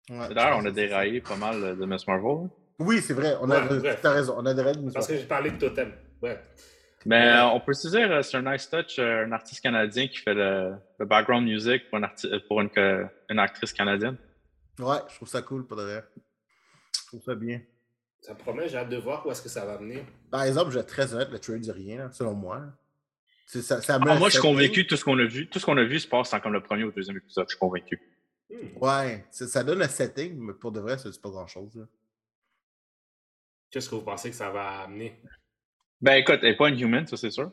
Speaker 2: ouais
Speaker 3: D'ailleurs, on a déraillé pas mal de Miss Marvel. hein.
Speaker 2: Oui, c'est vrai. On
Speaker 1: Ouais,
Speaker 2: a, t'as raison. On a des règles. mais
Speaker 1: Parce
Speaker 2: c'est
Speaker 1: que j'ai parlé de totem. Ouais.
Speaker 3: Mais
Speaker 1: Ouais.
Speaker 3: euh, on peut se dire, euh, c'est un nice touch, euh, un artiste canadien qui fait le, le background music pour, un arti- euh, pour une, une actrice canadienne.
Speaker 2: Ouais, je trouve ça cool, pour de vrai. Je trouve ça bien.
Speaker 1: Ça promet, j'ai hâte de voir où est-ce que ça va mener.
Speaker 2: Par exemple, je vais être très honnête, le trailer dit rien, là, selon moi. C'est- Ça, ça
Speaker 3: Ah, moi, je suis convaincu, tout ce qu'on a vu, tout ce qu'on a vu se passe en comme le premier ou le deuxième épisode, je suis convaincu.
Speaker 1: Hmm.
Speaker 2: Ouais, ça, ça donne un setting, mais pour de vrai, ça dit pas grand-chose. là.
Speaker 1: Qu'est-ce que vous pensez que ça va amener?
Speaker 3: Ben écoute, elle n'est pas une human, ça c'est sûr.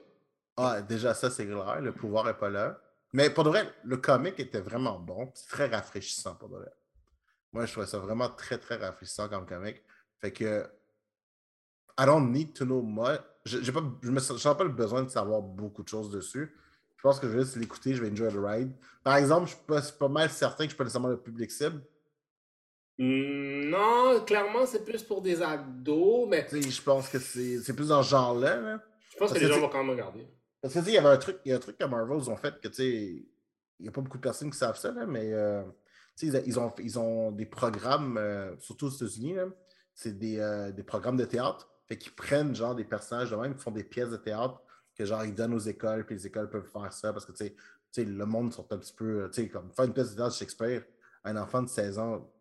Speaker 2: Ah, déjà, ça, c'est clair. Le pouvoir est pas là. Mais pour de vrai, le comic était vraiment bon. Très rafraîchissant, pour de vrai. Moi, je trouvais ça vraiment très, très rafraîchissant comme comic. Fait que, I don't need to know much. Je je me pas le besoin de savoir beaucoup de choses dessus. Je pense que je vais juste l'écouter, je vais enjoy the ride. Par exemple, je suis pas, pas mal certain que je suis pas nécessairement le public cible.
Speaker 1: Hmm, non, clairement, c'est plus pour des ados, mais
Speaker 2: Tu sais, je pense que c'est plus dans ce genre-là. là.
Speaker 1: je pense que les gens vont quand même regarder.
Speaker 2: Parce que tu sais, il y avait un truc, il y a un truc que Marvel ils ont fait que tu sais, il n'y a pas beaucoup de personnes qui savent ça, là, mais euh, tu sais, ils, ils ont, ils ont des programmes, euh, surtout aux États-Unis, c'est des, euh, des programmes de théâtre. Fait qu'ils prennent genre des personnages de même, qui font des pièces de théâtre que genre ils donnent aux écoles, puis les écoles peuvent faire ça parce que tu sais, le monde sont un petit peu, tu sais, comme faire une pièce de théâtre de Shakespeare, un enfant de 16 ans,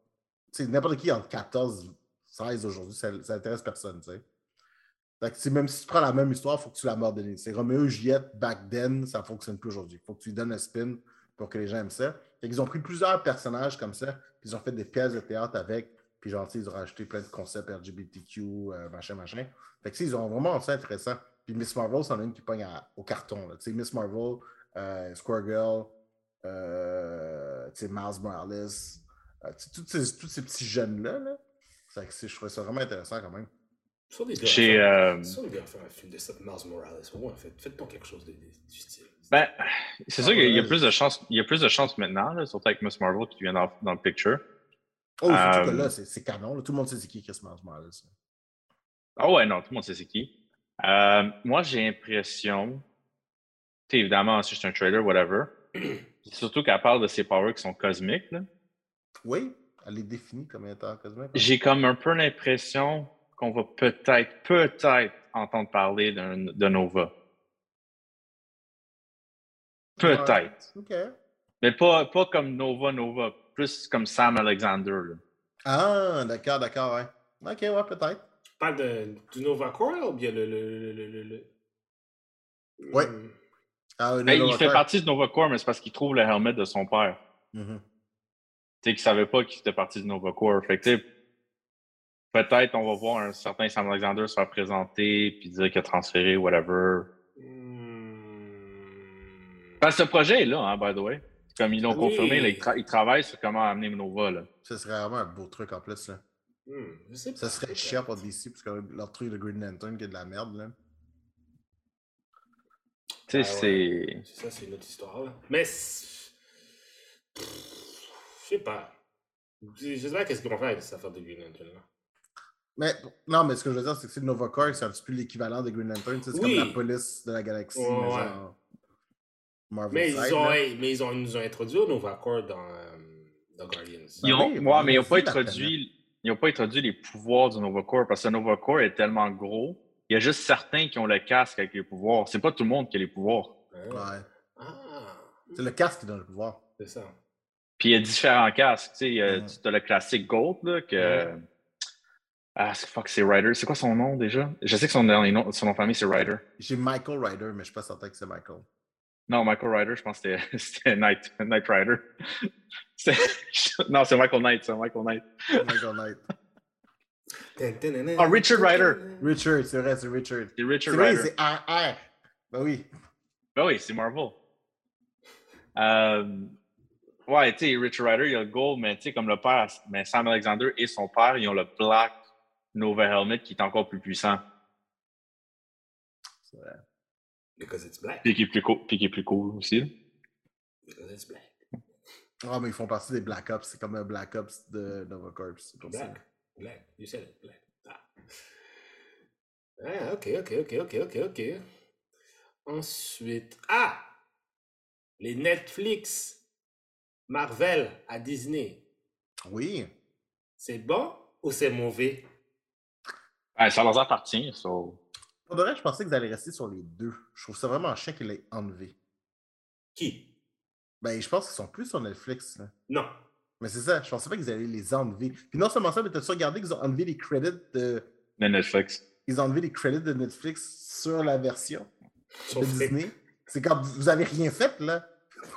Speaker 2: n'importe qui entre 14, 16 aujourd'hui, ça, ça intéresse personne, tu sais. Même si tu prends la même histoire, il faut que tu la modernises. C'est Roméo et Juliette, back then, ça ne fonctionne plus aujourd'hui. Il faut que tu lui donnes un spin pour que les gens aiment ça. Qu'ils ont pris plusieurs personnages comme ça, puis ils ont fait des pièces de théâtre avec, puis sais, ils ont rajouté plein de concepts LGBTQ, euh, machin, machin. Fait que, ils ont vraiment ça intéressant. Puis Miss Marvel, c'en est une qui pogne au carton. là. Miss Marvel, euh, Square Girl, euh, Miles Morales, tous ces, tous ces petits jeunes-là, là. Je trouvais ça vraiment intéressant quand même.
Speaker 1: Soit des gars.
Speaker 3: Chez,
Speaker 1: faire-
Speaker 3: euh,
Speaker 1: gars faire un film de Miles Morales. Au moins, faites, faites donc quelque chose de, de- du style.
Speaker 3: Ben, c'est
Speaker 2: Ah,
Speaker 3: sûr qu'il y a plus de chances, il y a plus de chances maintenant, là, surtout avec Miss Marvel qui vient dans, dans le picture.
Speaker 2: Oh, surtout
Speaker 3: Euh,
Speaker 2: que là, c'est canon. là. Tout le monde sait c'est qui Chris Miles Morales.
Speaker 3: Ah ouais, non, tout le monde sait c'est qui. Euh, moi, j'ai l'impression, tu sais, évidemment, si c'est un trailer, whatever. Surtout qu'elle parle de ses powers qui sont cosmiques, là.
Speaker 2: Oui, elle est définie comme étant cosmique.
Speaker 3: J'ai comme un peu l'impression qu'on va peut-être, peut-être entendre parler d'un- de Nova. Peut-être.
Speaker 2: OK.
Speaker 3: Mais pas, pas comme Nova Nova, plus comme Sam Alexander. là.
Speaker 2: Ah, d'accord, d'accord, ouais. OK, ouais, peut-être.
Speaker 1: Tu parles de, du Nova Core ou bien le. le, le, le, le-
Speaker 2: Ouais.
Speaker 1: Hmm.
Speaker 2: Ah,
Speaker 3: Ben, il fait partie de Nova Corps, mais c'est parce qu'il trouve le helmet de son père.
Speaker 2: Mhm.
Speaker 3: Tu sais, qu'il savait pas qu'il était parti de Nova Corps. Fait que, peut-être on va voir un certain Sam Alexander se faire présenter, puis dire qu'il a transféré, whatever.
Speaker 1: Hmm.
Speaker 3: Parce que ce projet est là, hein, by the way. Comme ils l'ont
Speaker 1: Oui.
Speaker 3: confirmé, là, ils, tra- ils travaillent sur comment amener Nova. Là.
Speaker 2: Ce serait vraiment un beau truc en plus. Là.
Speaker 1: Hmm, je sais pas.
Speaker 2: Ça serait
Speaker 1: peut-être.
Speaker 2: cher pour DC, parce que leur truc de Green Lantern qui est de la merde. Là.
Speaker 3: Tu sais,
Speaker 1: Ah
Speaker 3: c'est.
Speaker 1: ouais. Ça, c'est une autre histoire. Là. Mais. Je sais pas. Je sais pas qu'est-ce qu'ils vont faire avec cette affaire de Green Lantern. Là.
Speaker 2: Mais non, mais ce que je veux dire, c'est que c'est Nova Corps, c'est un petit peu l'équivalent de Green Lantern. C'est
Speaker 1: Oui.
Speaker 2: comme la police de la galaxie, mais
Speaker 1: ouais.
Speaker 2: genre Marvel
Speaker 1: Mais,
Speaker 2: side,
Speaker 1: ils ont, mais ils, ont, ils nous ont introduit au Nova Corps dans, euh, dans Guardians.
Speaker 3: Ils ont,
Speaker 2: oui,
Speaker 3: ouais, mais ils n'ont
Speaker 2: on
Speaker 3: pas introduit. Ils n'ont pas introduit les pouvoirs du Nova Corps parce que le Nova Corps est tellement gros. Il y a juste certains qui ont le casque avec les pouvoirs. C'est pas tout le monde qui a les pouvoirs.
Speaker 1: Hein?
Speaker 2: Ouais.
Speaker 1: Ah,
Speaker 2: C'est le casque qui donne le pouvoir.
Speaker 1: c'est ça.
Speaker 3: Puis il y a différents casques. Tu sais,
Speaker 2: Mhm.
Speaker 3: tu as le classique Gold, là, que.
Speaker 1: Ouais.
Speaker 3: Ah, c'est fuck, c'est Ryder. C'est quoi son nom déjà? Je sais que son, nom, son nom de famille, c'est Ryder.
Speaker 2: J'ai Michael Ryder, mais je suis pas certain que c'est Michael.
Speaker 3: Non, Michael Ryder, je pense que c'était- Knight, Knight Rider. C'est- non, c'est Michael Knight, c'est Michael Knight.
Speaker 2: Michael Knight.
Speaker 3: Ah, Richard Rider.
Speaker 2: Richard, c'est vrai, c'est Richard.
Speaker 3: C'est Richard Rider.
Speaker 2: c'est RR. Ben oui.
Speaker 3: Ben oui, c'est Marvel. Euh, ouais, tu sais, Richard Rider, il a le gold, mais tu sais, comme le père, mais Sam Alexander et son père, ils ont le Black Nova Helmet qui est encore plus puissant.
Speaker 2: C'est vrai.
Speaker 1: Because it's black.
Speaker 3: Puis qui est plus cool, puis qui est plus cool aussi.
Speaker 1: Because it's black.
Speaker 2: Ah, mais ils font partie des Black Ops. C'est comme un Black Ops de Nova Corps.
Speaker 1: Black. Black. You said it. Black. Ah. Ah, ok, ok, ok, ok, ok, ok. Ensuite. Ah! Les Netflix Marvel à Disney.
Speaker 2: Oui.
Speaker 1: C'est bon ou c'est mauvais?
Speaker 3: Ah, ça leur appartient, ça.
Speaker 2: Pour de vrai, je pensais qu'ils allaient rester sur les deux. Je trouve ça vraiment chiant qu'ils l'aient enlevé.
Speaker 1: Qui?
Speaker 2: Ben, je pense qu'ils sont plus sur Netflix. là.
Speaker 1: Non.
Speaker 2: Mais c'est ça, je pensais pas qu'ils allaient les enlever. Puis non seulement ça, mais t'as-tu regardé qu'ils ont enlevé les crédits de.
Speaker 3: De Netflix.
Speaker 2: Ils ont enlevé les crédits de Netflix sur la version de. Disney. C'est comme vous avez rien fait, là.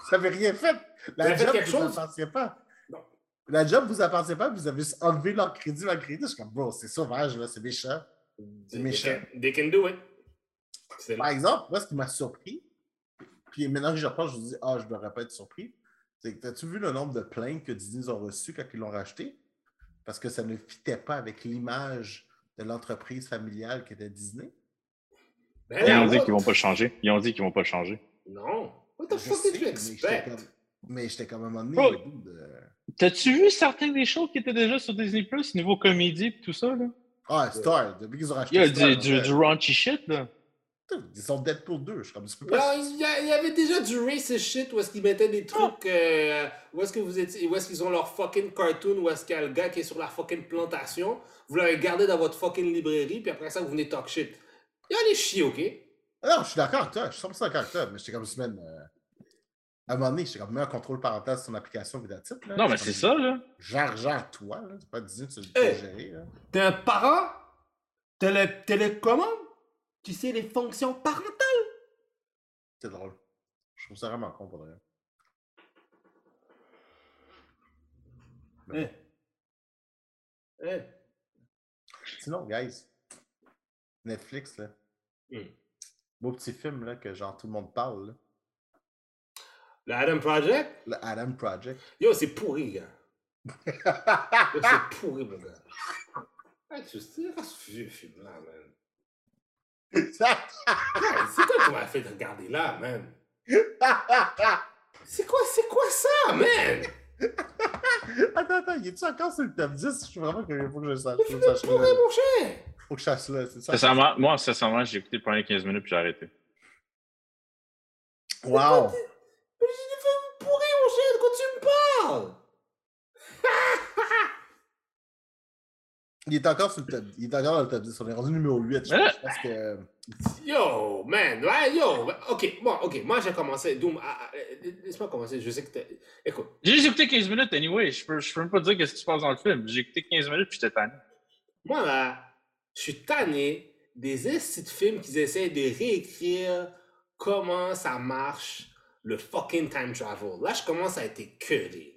Speaker 2: Vous avez rien fait. La
Speaker 1: Vous
Speaker 2: job
Speaker 1: quelque
Speaker 2: vous appartient pas.
Speaker 1: Non.
Speaker 2: La job vous appartient pas, vous avez juste enlevé leur crédit, leur crédit. Je suis comme, bro, c'est sauvage, là, c'est méchant. C'est
Speaker 1: They
Speaker 2: méchant.
Speaker 1: can, they can do it.
Speaker 2: Par exemple, moi, ce qui m'a surpris, puis maintenant que je repense, je me dis, ah, je ne devrais pas être surpris, c'est que, as-tu vu le nombre de plaintes que Disney ont reçues quand ils l'ont racheté? Parce que ça ne fitait pas avec l'image de l'entreprise familiale qui était Disney?
Speaker 1: Ben,
Speaker 3: Ils ont dit qu'ils vont pas le changer. Ils ont dit qu'ils vont pas le changer.
Speaker 1: Non. What the fuck did you expect?
Speaker 2: Mais j'étais comme à un moment donné,
Speaker 3: T'as-tu vu certains des shows qui étaient déjà sur Disney Plus, niveau comédie et tout ça, là?
Speaker 2: Ah, Star, depuis qu'ils ont racheté
Speaker 3: Il y a
Speaker 2: Star,
Speaker 3: du, du, raunchy shit, là.
Speaker 2: Ils sont Deadpool 2. Je suis comme, tu peux
Speaker 1: Non,
Speaker 2: pas.
Speaker 1: il y, a- il y avait déjà du racist shit où est-ce qu'ils mettaient des trucs. euh, où est-ce que vous étiez. Où est-ce qu'ils ont leur fucking cartoon, où est-ce qu'il y a le gars qui est sur la fucking plantation. Vous l'avez gardé dans votre fucking librairie, puis après ça, vous venez talk shit. Il y a les chier, ok?
Speaker 2: Ah Non, je suis d'accord avec toi. Je suis 100% d'accord avec toi. Mais j'étais comme une semaine. euh, À un moment donné, j'étais comme, mets un contrôle parental sur son application Vidatit. Là.
Speaker 3: Non, mais c'est ça, là.
Speaker 2: Gère, gère toi. Là. C'est pas Disney, tu peux gérer. Là.
Speaker 1: T'es un parent? Télé télécommande? Tu sais les fonctions parentales?
Speaker 2: C'est drôle. Je trouve ça vraiment con pour vrai.
Speaker 1: Hein? Hein?
Speaker 2: Sinon, guys, Netflix, là.
Speaker 1: Hmm.
Speaker 2: Beau petit film, là, que genre tout le monde parle, là.
Speaker 1: Le Adam Project?
Speaker 2: Le Adam Project.
Speaker 1: Yo, c'est pourri, gars. Yo, c'est pourri, mon gars. Hey, tu sais, c'est ce vieux film-là, man. C'est quoi qu'on m'a fait de regarder là, man? C'est quoi, c'est quoi ça, man?
Speaker 2: attends, attends, il est-tu encore sur le top 10? Je suis vraiment curieux. Faut que je sache.
Speaker 1: Le
Speaker 2: Faut
Speaker 1: film
Speaker 2: que je
Speaker 1: est
Speaker 2: sache
Speaker 1: pourri, mon cher!
Speaker 2: Faut que je sache là. C'est ça?
Speaker 3: Sincèrement, moi, sincèrement, j'ai écouté les premières 15 minutes puis j'ai arrêté.
Speaker 2: Wow!
Speaker 1: Mais j'ai des films pourris, mon cher, de quoi tu
Speaker 2: Il est encore sur le top. Il est encore dans le top 10. On est rendu numéro 8. Je pense, je pense que.
Speaker 1: Yo, man, ouais, yo, ok, bon, ok, moi j'ai commencé, Doom, ah, ah, euh, laisse-moi commencer, je sais que t'es, écoute,
Speaker 3: J'ai écouté 15 minutes, anyway. Je peux, je peux même pas dire qu'est-ce qui se passe dans le film. J'ai écouté 15 minutes puis j'étais tanné.
Speaker 1: moi là, je suis tanné des estis de films qui essaient de réécrire comment ça marche le fucking time travel. Là, je commence à être écœuré.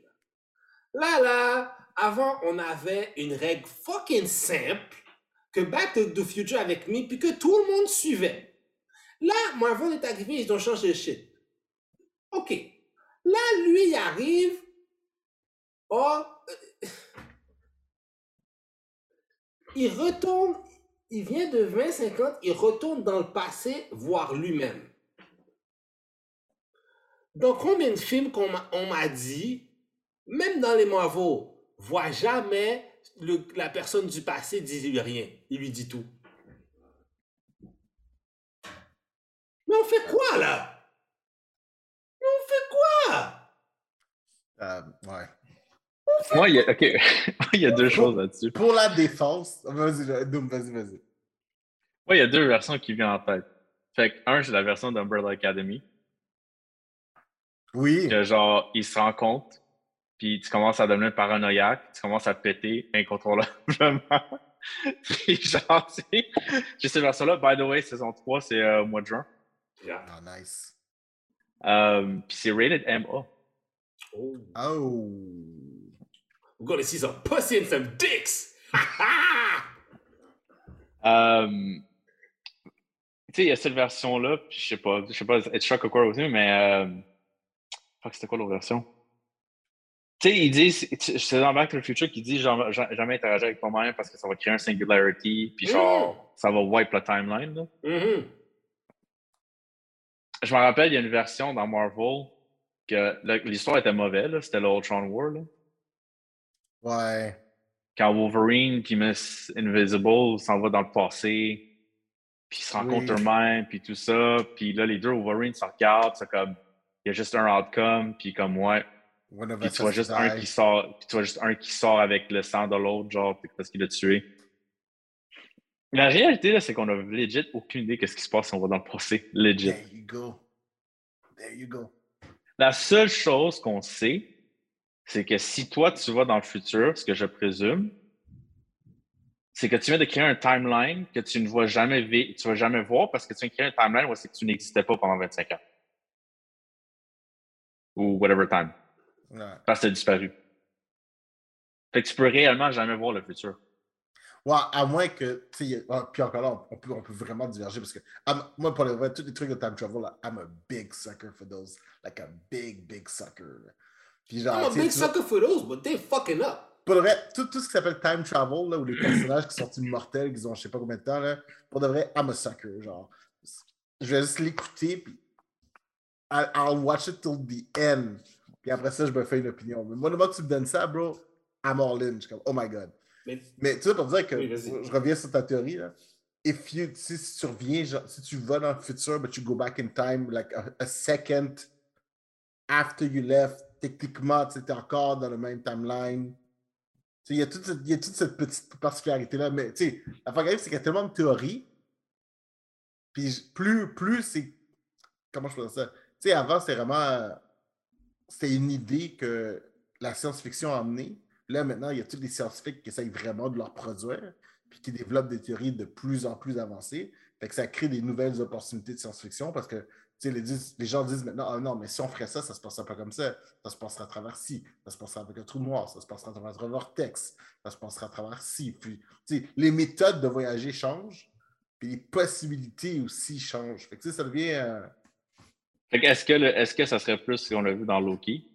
Speaker 1: Là, là, avant, on avait une règle fucking simple que Back to the Future avec me, puis que tout le monde suivait. Là, Marvel est arrivé, ils ont changé le shit. OK. Là, lui, il arrive. Oh. euh, Il retourne. Il vient de 2050, il retourne dans le passé voir lui-même. Dans combien de films qu'on m'a- on m'a dit, même dans les Marvel, voit jamais le- la personne du passé dit lui rien. Il lui dit tout. Mais on fait quoi là? Mais on fait quoi?
Speaker 2: euh, ouais.
Speaker 3: Moi, il y a, ok. il y a deux choses là-dessus.
Speaker 2: Pour la défense. Vas-y, vas-y, vas-y.
Speaker 3: Moi, il y a deux versions qui viennent en tête. Fait que, un, c'est la version d'Umbrella Academy.
Speaker 2: Oui.
Speaker 3: Que genre, ils se rencontrent, puis tu commences à devenir paranoïaque, tu commences à péter incontrôlablement. puis genre, tu sais, j'ai cette version-là. By the way, saison 3, c'est euh, au mois de juin.
Speaker 1: Yeah.
Speaker 2: Ah, nice.
Speaker 3: Euh, puis c'est rated MA.
Speaker 1: Oh.
Speaker 2: Oh.
Speaker 1: We're gonna see some pussy and some dicks!
Speaker 3: Euh, tu sais, il y a cette version-là, puis je sais pas, je sais pas, être choc ou quoi aussi, mais. Euh, fuck, c'était quoi l'autre version? Tu sais, ils disent, c'est dans Back to the Future qui dit genre, ja- jamais interagir avec toi-même parce que ça va créer un singularity, puis genre, ça va wipe la timeline. Là.
Speaker 1: Mhm.
Speaker 3: Je me rappelle, il y a une version dans Marvel que l'histoire était mauvaise, c'était le Ultron War. Là.
Speaker 2: Ouais.
Speaker 3: Quand Wolverine puis Miss Invisible s'en va dans le passé, puis ils se rencontrent
Speaker 2: Oui.
Speaker 3: eux-mêmes, puis tout ça, puis là, les deux Wolverine se regardent, c'est comme, il y a juste un outcome, puis comme, ouais, puis tu vois juste un qui sort, puis tu vois juste un qui sort avec le sang de l'autre, genre, parce qu'il l'a tué. La réalité, là, c'est qu'on a legit aucune idée de ce qui se passe si on va dans le passé. Legit.
Speaker 2: There you go. There you go.
Speaker 3: La seule chose qu'on sait, c'est que si toi, tu vas dans le futur, ce que je présume, c'est que tu viens de créer un timeline que tu ne vas jamais, tu vas jamais voir parce que tu viens de créer un timeline où c'est que tu n'existais pas pendant 25 ans. Ou whatever time.
Speaker 2: Ouais.
Speaker 3: Parce que tu as disparu. Fait que tu peux réellement jamais voir le futur.
Speaker 2: Ouais, à moins que, ah, puis encore là, on peut, on peut vraiment diverger parce que, I'm- moi, pour le vrai, tous les trucs de time travel, là, I'm a big sucker for those. Like a big, big sucker. Puis genre,
Speaker 1: I'm a big sucker for those, but they fucking up.
Speaker 2: pour le vrai, tout, tout ce qui s'appelle time travel, là, où les personnages qui sont immortels, qui ont je sais pas combien de temps, là, pour de vrai, I'm a sucker. Genre, je vais juste l'écouter, puis I'll, I'll watch it till the end. Puis après ça, je me fais une opinion. Mais moi, le moment que tu me donnes ça, bro, I'm all in. Je suis comme, oh my god.
Speaker 1: Mais
Speaker 2: Mais tu sais, pour dire que,
Speaker 1: Oui,
Speaker 2: je reviens sur ta théorie, là. If you, si, si tu reviens, genre, si tu vas dans le futur, but you go back in time, like a, a second after you left, techniquement, tu étais encore dans le même timeline. Il y, a toute cette- il y a toute cette petite particularité-là, mais tu sais, la arrive, c'est qu'il y a tellement de théories. Puis plus, plus c'est. Comment je peux dire ça? Tu sais, avant, c'était vraiment. C'était une idée que la science-fiction a amenée. Là, maintenant, il y a tous les scientifiques qui essayent vraiment de leur produire, puis qui développent des théories de plus en plus avancées? Fait ça crée des nouvelles opportunités de science-fiction parce que les, les gens disent maintenant, ah non, mais si on ferait ça, ça se passerait pas comme ça. Ça se passerait à travers ci, ça se passerait avec un trou noir, ça se passerait à travers un vortex, ça se passerait à travers ci. Les méthodes de voyager changent, puis les possibilités aussi changent. Fait que, ça devient. euh,
Speaker 3: est-ce que, le- est-ce que ça serait plus ce qu'on a vu dans Loki?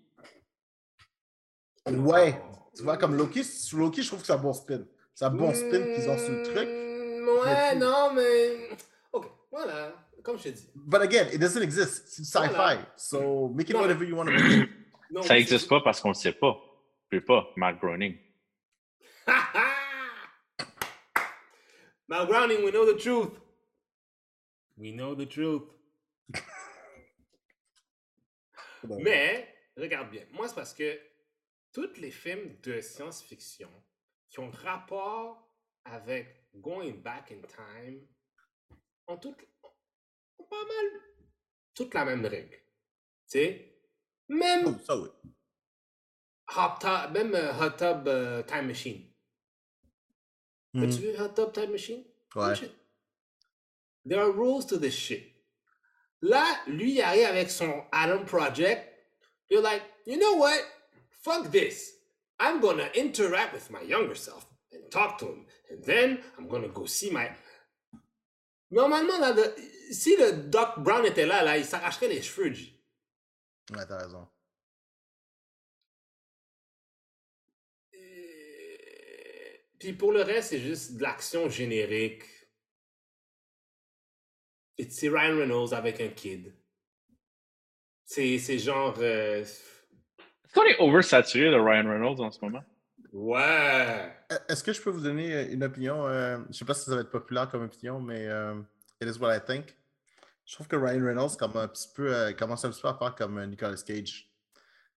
Speaker 2: Ouais. Tu vois, comme Loki, sur Loki, je trouve que c'est un bon spin. C'est un bon spin qu'ils ont sur le truc.
Speaker 1: Mm, Ouais,
Speaker 2: Mais
Speaker 1: non, mais. Ok, voilà. Comme je te dis.
Speaker 2: But again, it doesn't exist. C'est du sci-fi.
Speaker 1: Voilà.
Speaker 2: So make it
Speaker 1: Non,
Speaker 2: whatever you want to make it.
Speaker 1: Non,
Speaker 3: Ça n'existe pas parce qu'on ne le sait pas. Je peux pas, Matt Groening.
Speaker 1: Mal Grounding, we know the truth. We know the truth. Mais, regarde bien, moi, c'est parce que tous les films de science-fiction qui ont rapport avec going back in time ont, toutes, ont pas mal toute la même règle. Tu sais? Même
Speaker 2: Oh, ça oui.
Speaker 1: Hot Tub, même euh, Hot Tub euh, Time Machine.
Speaker 2: Mhm.
Speaker 1: As-tu vu Hot Tub Time Machine?
Speaker 2: Ouais.
Speaker 1: There are rules to this shit. Là, lui, il arrive avec son Atom Project. You're like, you know what? Fuck this. I'm gonna interact with my younger self and talk to him. And then I'm gonna go see my. Normalement, là, de- si le Doc Brown était là, là, il s'arracherait les cheveux, G.
Speaker 2: Ouais, t'as raison.
Speaker 1: Puis pour le reste, c'est juste de l'action générique. Et C'est Ryan Reynolds avec un kid. C'est c'est genre. euh,
Speaker 3: Est-ce qu'on est oversaturé de Ryan Reynolds en ce moment?
Speaker 1: Ouais!
Speaker 2: Euh, Est-ce que je peux vous donner euh, une opinion? euh, je sais pas si ça va être populaire comme opinion, mais euh, it is what I think. Je trouve que Ryan Reynolds comme un petit peu, euh, commence un petit peu à faire comme euh, Nicolas Cage.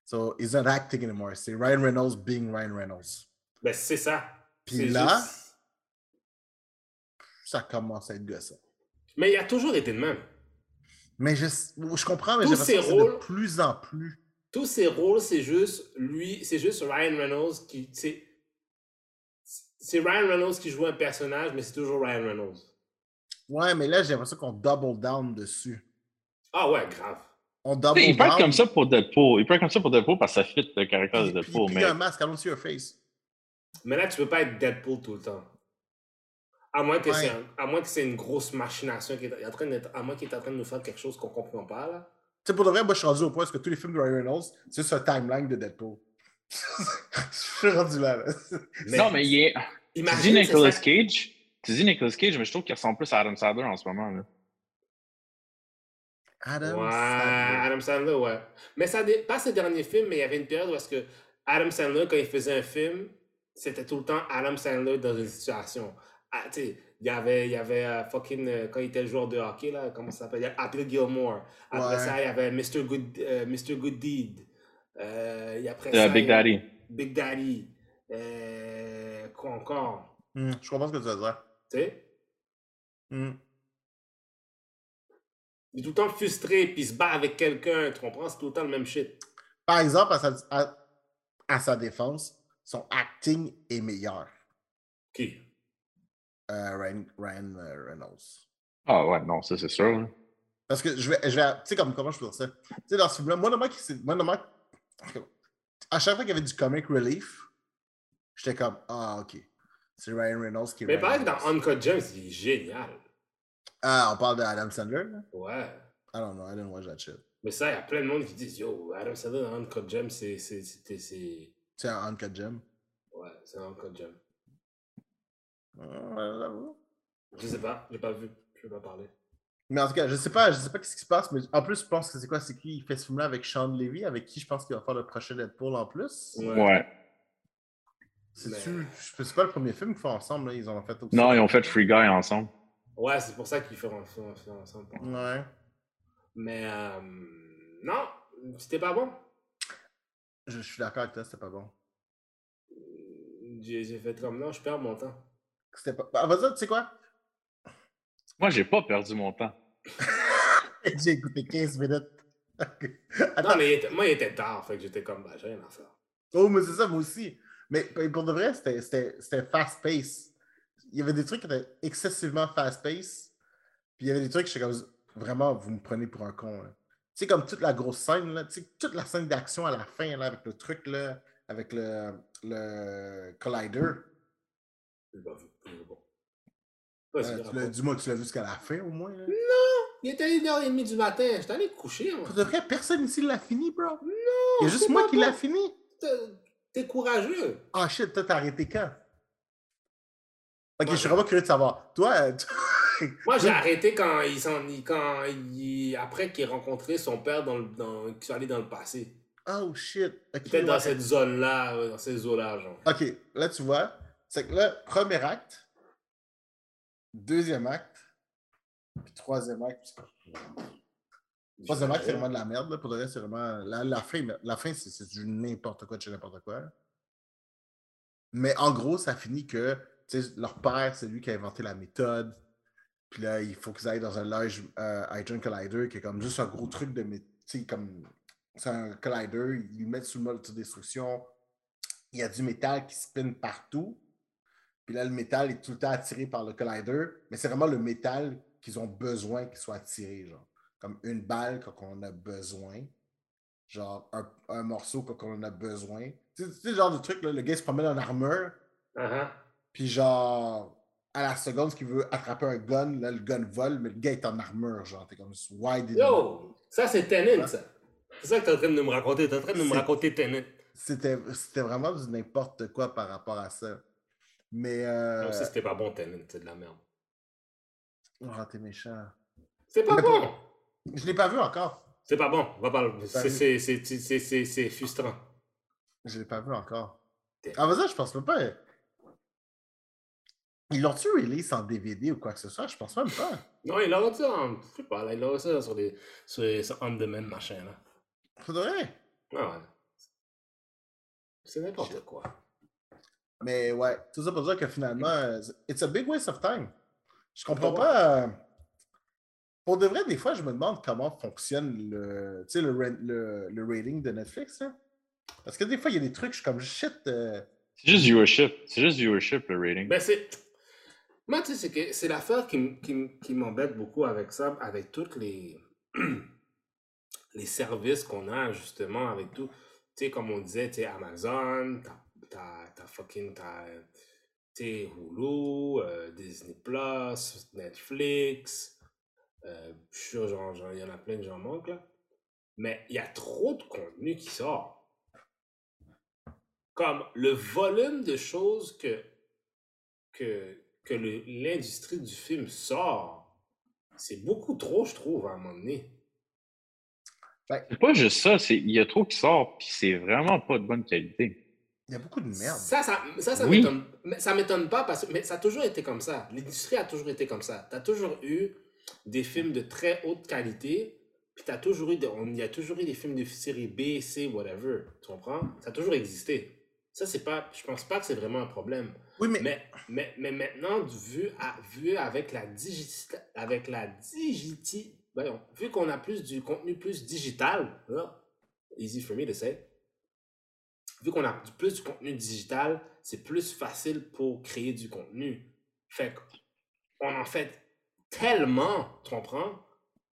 Speaker 2: So, he's not acting anymore. C'est Ryan Reynolds being Ryan Reynolds.
Speaker 1: Ben, c'est ça.
Speaker 2: Puis là-
Speaker 1: juste-
Speaker 2: Ça commence à être gossant.
Speaker 1: Mais il a toujours été de même.
Speaker 2: Mais je, je comprends, mais
Speaker 1: Tous
Speaker 2: j'ai l'impression
Speaker 1: ses
Speaker 2: que c'est de
Speaker 1: rôles-
Speaker 2: plus en plus.
Speaker 1: Tous ses rôles, c'est juste lui, c'est juste Ryan Reynolds qui. C'est c'est Ryan Reynolds qui joue un personnage, mais c'est toujours Ryan Reynolds.
Speaker 2: Ouais, mais là, j'ai l'impression qu'on double down dessus.
Speaker 1: Ah ouais, grave.
Speaker 2: On double
Speaker 3: Il peut
Speaker 2: down.
Speaker 3: être comme ça pour Deadpool. Il peut être comme ça pour Deadpool parce que ça fit le caractère de Deadpool.
Speaker 2: puis
Speaker 3: Mais
Speaker 2: il a un masque, I don't see your face.
Speaker 1: Mais là, tu peux pas être Deadpool tout le temps. À moins que
Speaker 2: Ouais.
Speaker 1: c'est un- une grosse machination qui est en train d'être, à moins qu'il est en train de nous faire quelque chose qu'on comprend pas là.
Speaker 2: Tu sais, pour de vrai, moi, je suis rendu au point où que tous les films de Ryan Reynolds, c'est un timeline de Deadpool. je suis rendu là. là.
Speaker 3: non, mais il est. Tu dis
Speaker 1: c'est
Speaker 3: Nicolas
Speaker 1: ça-
Speaker 3: Cage. Tu dis Nicolas Cage, mais je trouve qu'il ressemble plus à Adam Sandler en ce moment. Là.
Speaker 2: Adam
Speaker 1: Ouais,
Speaker 2: Sandler.
Speaker 1: Adam Sandler, ouais. Mais ça, pas ses derniers films, mais il y avait une période où est-ce que Adam Sandler, quand il faisait un film, c'était tout le temps Adam Sandler dans une situation. Ah, tu sais, il y avait, y avait euh, fucking, euh, quand il était joueur de hockey, là, comment ça s'appelle? Il y avait Happy Gilmore. Après
Speaker 2: Ouais.
Speaker 1: ça, il y avait Mr. Good, euh, Mr. Good Deed. Euh, et après
Speaker 3: Euh,
Speaker 1: ça,
Speaker 3: Big
Speaker 1: il y a-
Speaker 3: Daddy.
Speaker 1: Big Daddy. Euh, quoi encore?
Speaker 2: Hmm, je comprends ce que tu veux dire.
Speaker 1: Tu sais?
Speaker 2: Hmm.
Speaker 1: Il est tout le temps frustré, puis il se bat avec quelqu'un, tu comprends? C'est tout le temps le même shit.
Speaker 2: Par exemple, à sa, à- à sa défense, son acting est meilleur.
Speaker 1: Qui?
Speaker 2: Euh, Ryan, Ryan, euh, Reynolds.
Speaker 3: Ah ouais, non, ça c'est sûr.
Speaker 2: Parce que je vais, je vais tu sais, comme, comment je peux dire ça? Tu sais, dans ce film-là, moi, normalement, moi, normalement, à chaque fois qu'il y avait du comic relief, j'étais comme, ah, ok. C'est Ryan Reynolds qui est
Speaker 1: Mais pareil dans. Uncut Gems, il est génial.
Speaker 2: Ah, on parle d'Adam Sandler, là?
Speaker 1: Ouais.
Speaker 2: I don't know, I didn't watch that shit.
Speaker 1: Mais ça, il y a plein de monde qui disent Yo, Adam Sandler dans Uncut Gems, c'est. c'est- c'est- c'est-
Speaker 2: C'est un Uncut Gem.
Speaker 1: Ouais, c'est un Uncut Gem.
Speaker 2: J'avoue.
Speaker 1: Je sais pas, j'ai pas vu, je vais pas parler.
Speaker 2: Mais en tout cas, je sais pas, je sais pas ce qui se passe, mais en plus, je pense que c'est quoi? C'est qui il fait ce film-là avec Sean Levy, avec qui je pense qu'il va faire le prochain Deadpool en plus?
Speaker 1: Ouais.
Speaker 3: Ouais.
Speaker 2: C'est-tu,
Speaker 1: Mais-
Speaker 2: c'est pas le premier film qu'ils font ensemble, là, ils en ont fait aussi.
Speaker 3: Non, ils ont fait Free Guy ensemble.
Speaker 1: Ouais, c'est pour ça qu'ils feront feront- feront ensemble.
Speaker 2: Ouais.
Speaker 1: Mais euh, non, c'était pas bon.
Speaker 2: Je, je suis d'accord avec toi, c'était pas bon.
Speaker 1: J'ai j'ai fait comme non, je perds mon temps.
Speaker 2: C'était pas. Ah, vas-y, tu sais quoi?
Speaker 3: Moi, j'ai pas perdu mon temps.
Speaker 2: J'ai écouté 15 minutes. Attends,
Speaker 1: Non, mais il était- moi, il était tard, fait que j'étais comme, bah, j'ai rien à faire.
Speaker 2: oh, mais c'est ça, moi aussi. Mais pour de vrai, c'était- c'était c'était fast-paced. Il y avait des trucs qui étaient excessivement fast-paced. Puis il y avait des trucs que j'étais comme, vraiment, vous me prenez pour un con. là. Tu sais, comme toute la grosse scène, là, tu sais, toute la scène d'action à la fin, là, avec le truc, là, avec le, le Collider.
Speaker 1: Pas vu. Vas-y,
Speaker 2: Euh, tu l'as-
Speaker 1: raconte.
Speaker 2: Dis-moi tu l'as vu jusqu'à la fin, au moins. Là.
Speaker 1: Il était 1h30 du matin, j'étais allé coucher. moi.
Speaker 2: Pour de vrai, personne ici l'a fini, bro.
Speaker 1: Non,
Speaker 2: Il y a juste moi qui
Speaker 1: bon.
Speaker 2: l'a fini.
Speaker 1: T'es- courageux.
Speaker 2: Ah shit, toi, t'as arrêté quand? Ok, je suis vraiment curieux de savoir. Toi, euh, tu-
Speaker 1: Moi, j'ai arrêté quand il s'en, quand il, après qu'il ait rencontré son père dans, le- dans, qu'ils sont allés dans le passé.
Speaker 2: Oh shit. Ok,
Speaker 1: Peut-être dans
Speaker 2: ouais.
Speaker 1: cette zone-là, ouais, dans ces eaux-là, genre.
Speaker 2: Ok, là, tu vois, c'est que là, premier acte, deuxième acte, puis troisième acte. Troisième acte, c'est vraiment de la merde. Là. Pour le reste, c'est vraiment. La, la fin, la fin c'est, du n'importe quoi de chez n'importe quoi. Mais en gros, ça finit que leur père, c'est lui qui a inventé la méthode. Puis là, il faut qu'ils aillent dans un large euh, Hadron Collider qui est comme juste un gros truc de. Tu comme. C'est un collider, ils le mettent sous le mode de destruction. Il y a du métal qui spin partout. Puis là, le métal est tout le temps attiré par le collider. Mais c'est vraiment le métal qu'ils ont besoin qu'il soit attiré. Genre. Comme une balle quand on en a besoin. Genre un, un morceau quand on en a besoin. Tu sais, le genre de truc, là, le gars se promène en armure.
Speaker 1: Uh-huh.
Speaker 2: Puis genre, à la seconde, qu'il veut attraper un gun, là, le gun vole, mais le gars est en armure. Genre, t'es comme, why did
Speaker 1: Yo, ça c'est Tenet, ça. C'est ça que t'es en train de me raconter. T'es en train de me raconter Tenet.
Speaker 2: C'était c'était vraiment du n'importe quoi par rapport à ça. Mais. Euh...
Speaker 1: Moi aussi, c'était pas bon, Tenet. C'est de la merde.
Speaker 2: Oh, t'es méchant.
Speaker 1: C'est pas bon.
Speaker 2: Je l'ai pas vu encore.
Speaker 1: C'est pas bon. Va pas C'est frustrant.
Speaker 2: Je l'ai pas vu encore. Ah, vas-y, je pense même pas. Ils l'ont-tu release en DVD ou quoi que ce soit? Je pense même pas.
Speaker 1: Non, il aura ça en. Je sais pas, là, il aura ça sur des. sur les sur on-demand machin, là.
Speaker 2: Faudrait.
Speaker 1: Ah ouais. C'est n'importe quoi.
Speaker 2: Mais ouais, tout ça pour dire que finalement, euh, it's a big waste of time. Je comprends pas. euh, Pour de vrai, des fois, je me demande comment fonctionne le, tu sais, le, le, le rating de Netflix. Parce que des fois, il y a des trucs, je suis comme shit. euh,
Speaker 3: C'est juste viewership. C'est juste viewership, le rating.
Speaker 1: Ben, c'est. Moi, tu sais, c'est que c'est l'affaire qui, m- qui, qui m'embête beaucoup avec ça, avec toutes les. les services qu'on a, justement, avec tout. Tu sais, comme on disait, tu sais, Amazon, t'as- t'as t'as fucking. T'as. Hulu, euh, Disney Plus, Netflix. Euh, je suis sûr, genre, il y en a plein que j'en manque, là. Mais il y a trop de contenu qui sort. Comme le volume de choses que, que, que le- l'industrie du film sort, c'est beaucoup trop, je trouve, à un moment donné.
Speaker 3: C'est pas juste ça. c'est- Il y a trop qui sort, puis c'est vraiment pas de bonne qualité.
Speaker 2: Il y a beaucoup de merde.
Speaker 1: Ça, ça, ça, ça
Speaker 3: Oui.
Speaker 1: m'étonne. mais Ça m'étonne pas parce que mais ça a toujours été comme ça. L'industrie a toujours été comme ça. Tu as toujours eu des films de très haute qualité, puis tu as toujours eu, de- on, il y a toujours eu des films de série B, C, whatever. Tu comprends? Ça a toujours existé. Ça, c'est pas. Je pense pas que c'est vraiment un problème.
Speaker 2: Oui, mais,
Speaker 1: Mais, mais, mais maintenant, vu, à, vu avec la digiti, avec la digiti, voyons, vu qu'on a plus du contenu plus digital, là, easy for me to say, vu qu'on a plus du contenu digital, c'est plus facile pour créer du contenu. Fait qu'on en fait tellement, tu comprends,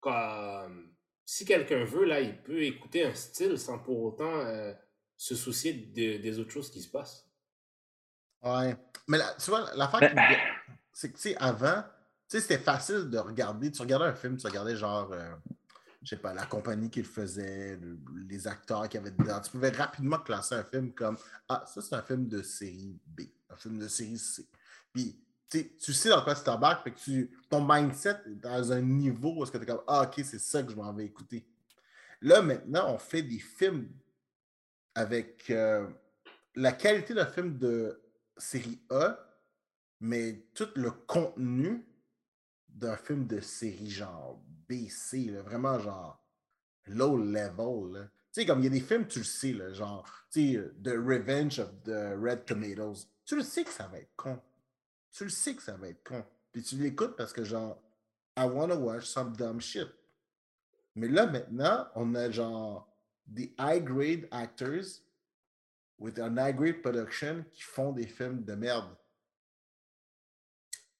Speaker 1: comme si quelqu'un veut, là, il peut écouter un style sans pour autant euh, se soucier de- des autres choses qui se passent.
Speaker 2: ouais. Mais là, tu vois, l'affaire qui c'est que, tu sais, avant, tu sais, c'était facile de regarder. Tu regardais un film, tu regardais genre, euh, je sais pas, la compagnie qui le faisait, le- les acteurs qui avaient dedans. Tu pouvais rapidement classer un film comme, ah, ça, c'est un film de série B, un film de série C. Puis, tu sais, dans quoi tu t'embarques, fait tu, ton mindset est dans un niveau où est-ce que tu es comme, ah, ok, c'est ça que je m'en vais écouter. Là, maintenant, on fait des films avec euh, la qualité d'un film de série A, mais tout le contenu d'un film de série genre B, C, là, vraiment genre low level. Tu sais, comme il y a des films, tu le sais, genre, sais, The Revenge of the Red Tomatoes. Tu le sais que ça va être con. Tu le sais que ça va être con. Puis tu l'écoutes parce que genre, I wanna watch some dumb shit. Mais là, maintenant, on a genre des high-grade actors with an high-grade production qui font des films de merde.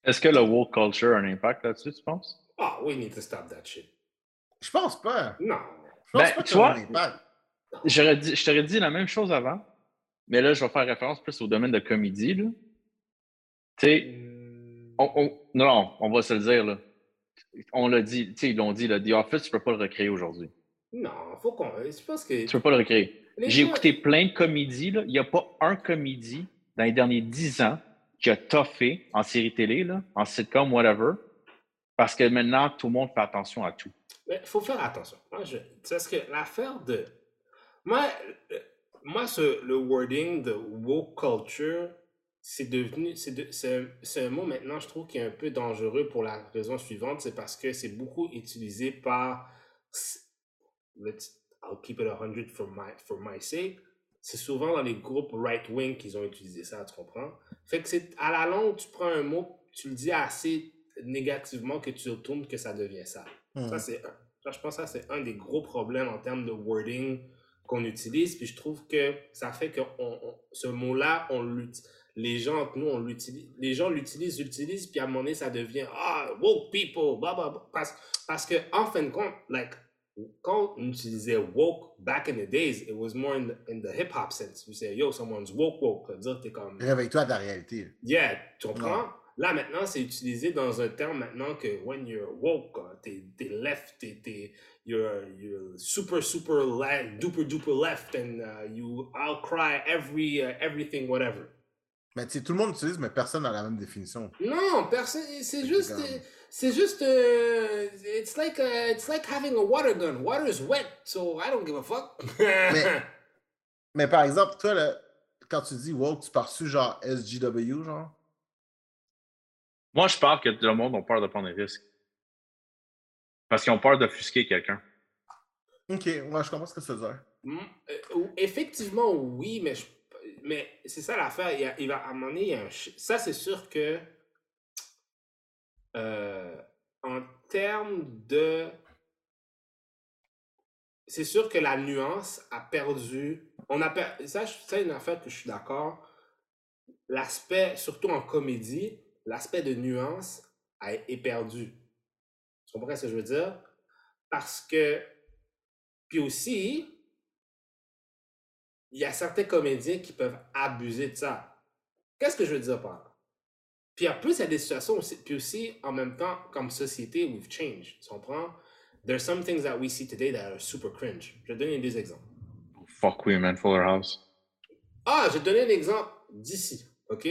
Speaker 3: Est-ce que le woke culture a un impact là-dessus, tu penses?
Speaker 1: Ah, we need to stop that shit.
Speaker 2: Je pense pas.
Speaker 1: Non.
Speaker 2: Je pense
Speaker 3: Ben,
Speaker 2: pas
Speaker 3: tu vois,
Speaker 2: impact.
Speaker 3: J'aurais dit, je t'aurais dit la même chose avant, mais là, je vais faire référence plus au domaine de comédie. là. Tu sais,
Speaker 1: Hmm.
Speaker 3: on- on- non, on va se le dire. Là. On l'a dit, tu sais, ils l'ont dit, là, The Office, tu peux pas le recréer aujourd'hui.
Speaker 1: Non, faut qu'on. Je pense que.
Speaker 3: Tu peux pas le recréer. J'ai
Speaker 1: gens-
Speaker 3: écouté plein de comédies. là. Il n'y a pas un comédie dans les derniers dix ans qui a toffé en série télé, là, en sitcom, whatever, parce que maintenant, tout le monde fait attention à tout.
Speaker 1: Il faut faire attention. Moi, je... Parce que l'affaire de. Moi, moi ce, le wording de woke culture, c'est devenu. C'est de... c'est c'est un mot maintenant, je trouve, qui est un peu dangereux pour la raison suivante. C'est parce que c'est beaucoup utilisé par. Let's... I'll keep it 100 for my, for my sake. C'est souvent dans les groupes right-wing qu'ils ont utilisé ça, tu comprends? Fait que c'est à la longue, tu prends un mot, tu le dis assez négativement que tu retournes que ça devient ça.
Speaker 2: Hmm.
Speaker 1: Ça, c'est un. Je pense que ça, c'est un des gros problèmes en termes de wording qu'on utilise. Puis je trouve que ça fait que on- on- ce mot-là, on l'uti- les gens entre nous, on l'utilise. Les gens l'utilisent, l'utilisent, puis à un moment donné, ça devient Ah, woke people, blah, blah, blah. Parce, parce que, en fin de compte, like, quand on utilisait woke back in the days, it was more in the, in the hip hop sense. You say, yo, someone's woke, woke. Ça veut dire, t'es comme.
Speaker 2: Réveille-toi ta réalité.
Speaker 1: Yeah, tu comprends? Là, maintenant, c'est utilisé dans un terme maintenant que when you're woke, uh, t'es t'es left, t'es t'es- you're, you're super, super left, duper, duper left, and uh, you outcry every, uh, everything, whatever.
Speaker 2: Mais tu sais, tout le monde utilise, mais personne n'a la même définition.
Speaker 1: Non, personne, c'est
Speaker 2: C'est
Speaker 1: juste, euh, c'est juste, euh, it's like, uh, it's like having a water gun. Water is wet, so I don't give a fuck.
Speaker 2: Mais- Mais par exemple, toi, là, quand tu dis woke, tu pars sur genre SGW, genre?
Speaker 3: Moi, je pense que le monde a peur de prendre des risques. Parce qu'ils ont peur d'offusquer quelqu'un.
Speaker 2: Ok, ouais, je comprends ce que ça veut dire.
Speaker 1: Mm, euh, effectivement, oui, mais, je- mais c'est ça l'affaire. Il, y a- il va, à un moment donné, il y a un ça, c'est sûr que euh, en termes de. C'est sûr que la nuance a perdu. On a per- ça, c'est une affaire que je suis d'accord. L'aspect, surtout en comédie, l'aspect de nuance a, est perdu. Tu comprends ce que je veux dire? Parce que. Puis aussi, il y a certains comédiens qui peuvent abuser de ça. Qu'est-ce que je veux dire par là? Puis en plus, il y a des situations aussi, puis aussi, en même temps, comme société, we've changed. Tu comprends? There's some things that we see today that are super cringe. Je vais donner des exemples.
Speaker 3: Fuck oui, man, Fuller House.
Speaker 1: Ah, je vais donner un exemple d'ici, OK?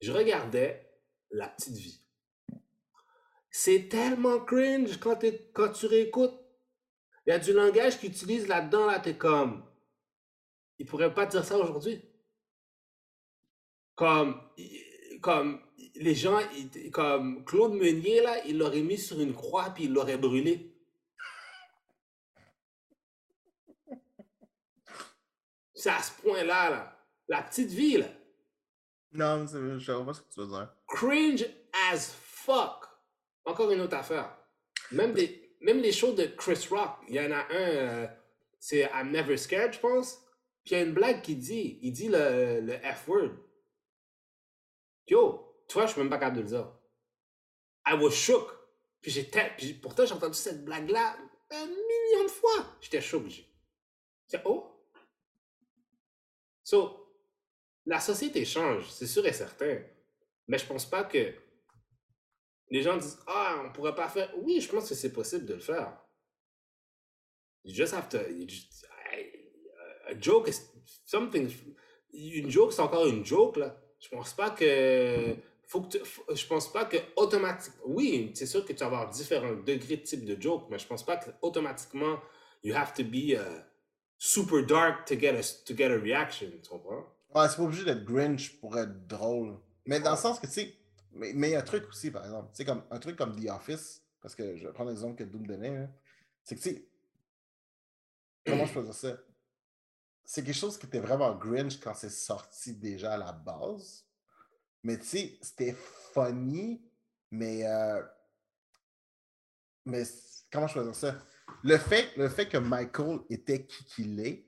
Speaker 1: Je regardais La Petite Vie. C'est tellement cringe quand, quand tu réécoutes. Il y a du langage qu'ils utilisent là-dedans, là, t'es comme... Ils pourraient pas dire ça aujourd'hui. Comme... Comme... Les gens, comme Claude Meunier, là, il l'aurait mis sur une croix puis il l'aurait brûlé. C'est à ce point-là, là. La petite vie, là.
Speaker 2: Non, je vois ce que tu veux dire.
Speaker 1: Cringe as fuck. Encore une autre affaire. Même, des, même les shows de Chris Rock, il y en a un, euh, c'est I'm Never Scared, je pense. Puis il y a une blague qui dit, il dit le, le F-word. Yo, tu vois, je suis même pas capable de le dire. I was shook. Puis j'étais, puis pourtant j'ai entendu cette blague-là un million de fois. J'étais. J'ai j'ai- oh. So, la société change, c'est sûr et certain. Mais je pense pas que les gens disent Ah, on pourrait pas faire. Oui, je pense que c'est possible de le faire. You just have to. a joke is something. Une joke, c'est encore une joke, là. Je pense pas que. Faut que je pense pas que automatiquement. Oui, c'est sûr que tu vas avoir différents degrés de type de joke, mais je pense pas que automatiquement you have to be uh, super dark to get a, to get a reaction. Tu comprends?
Speaker 2: Ouais, c'est pas obligé d'être Grinch pour être drôle. Mais dans le sens que, tu sais, mais mais il y a un truc aussi, par exemple. Tu sais, comme un truc comme The Office, parce que je vais prendre l'exemple que Doom donnait, là, c'est que, tu sais, comment je peux dire ça? C'est quelque chose qui était vraiment Grinch quand c'est sorti déjà à la base. Mais tu sais, c'était funny, mais. euh, mais comment je peux dire ça? Le fait, le fait que Michael était qui qu'il est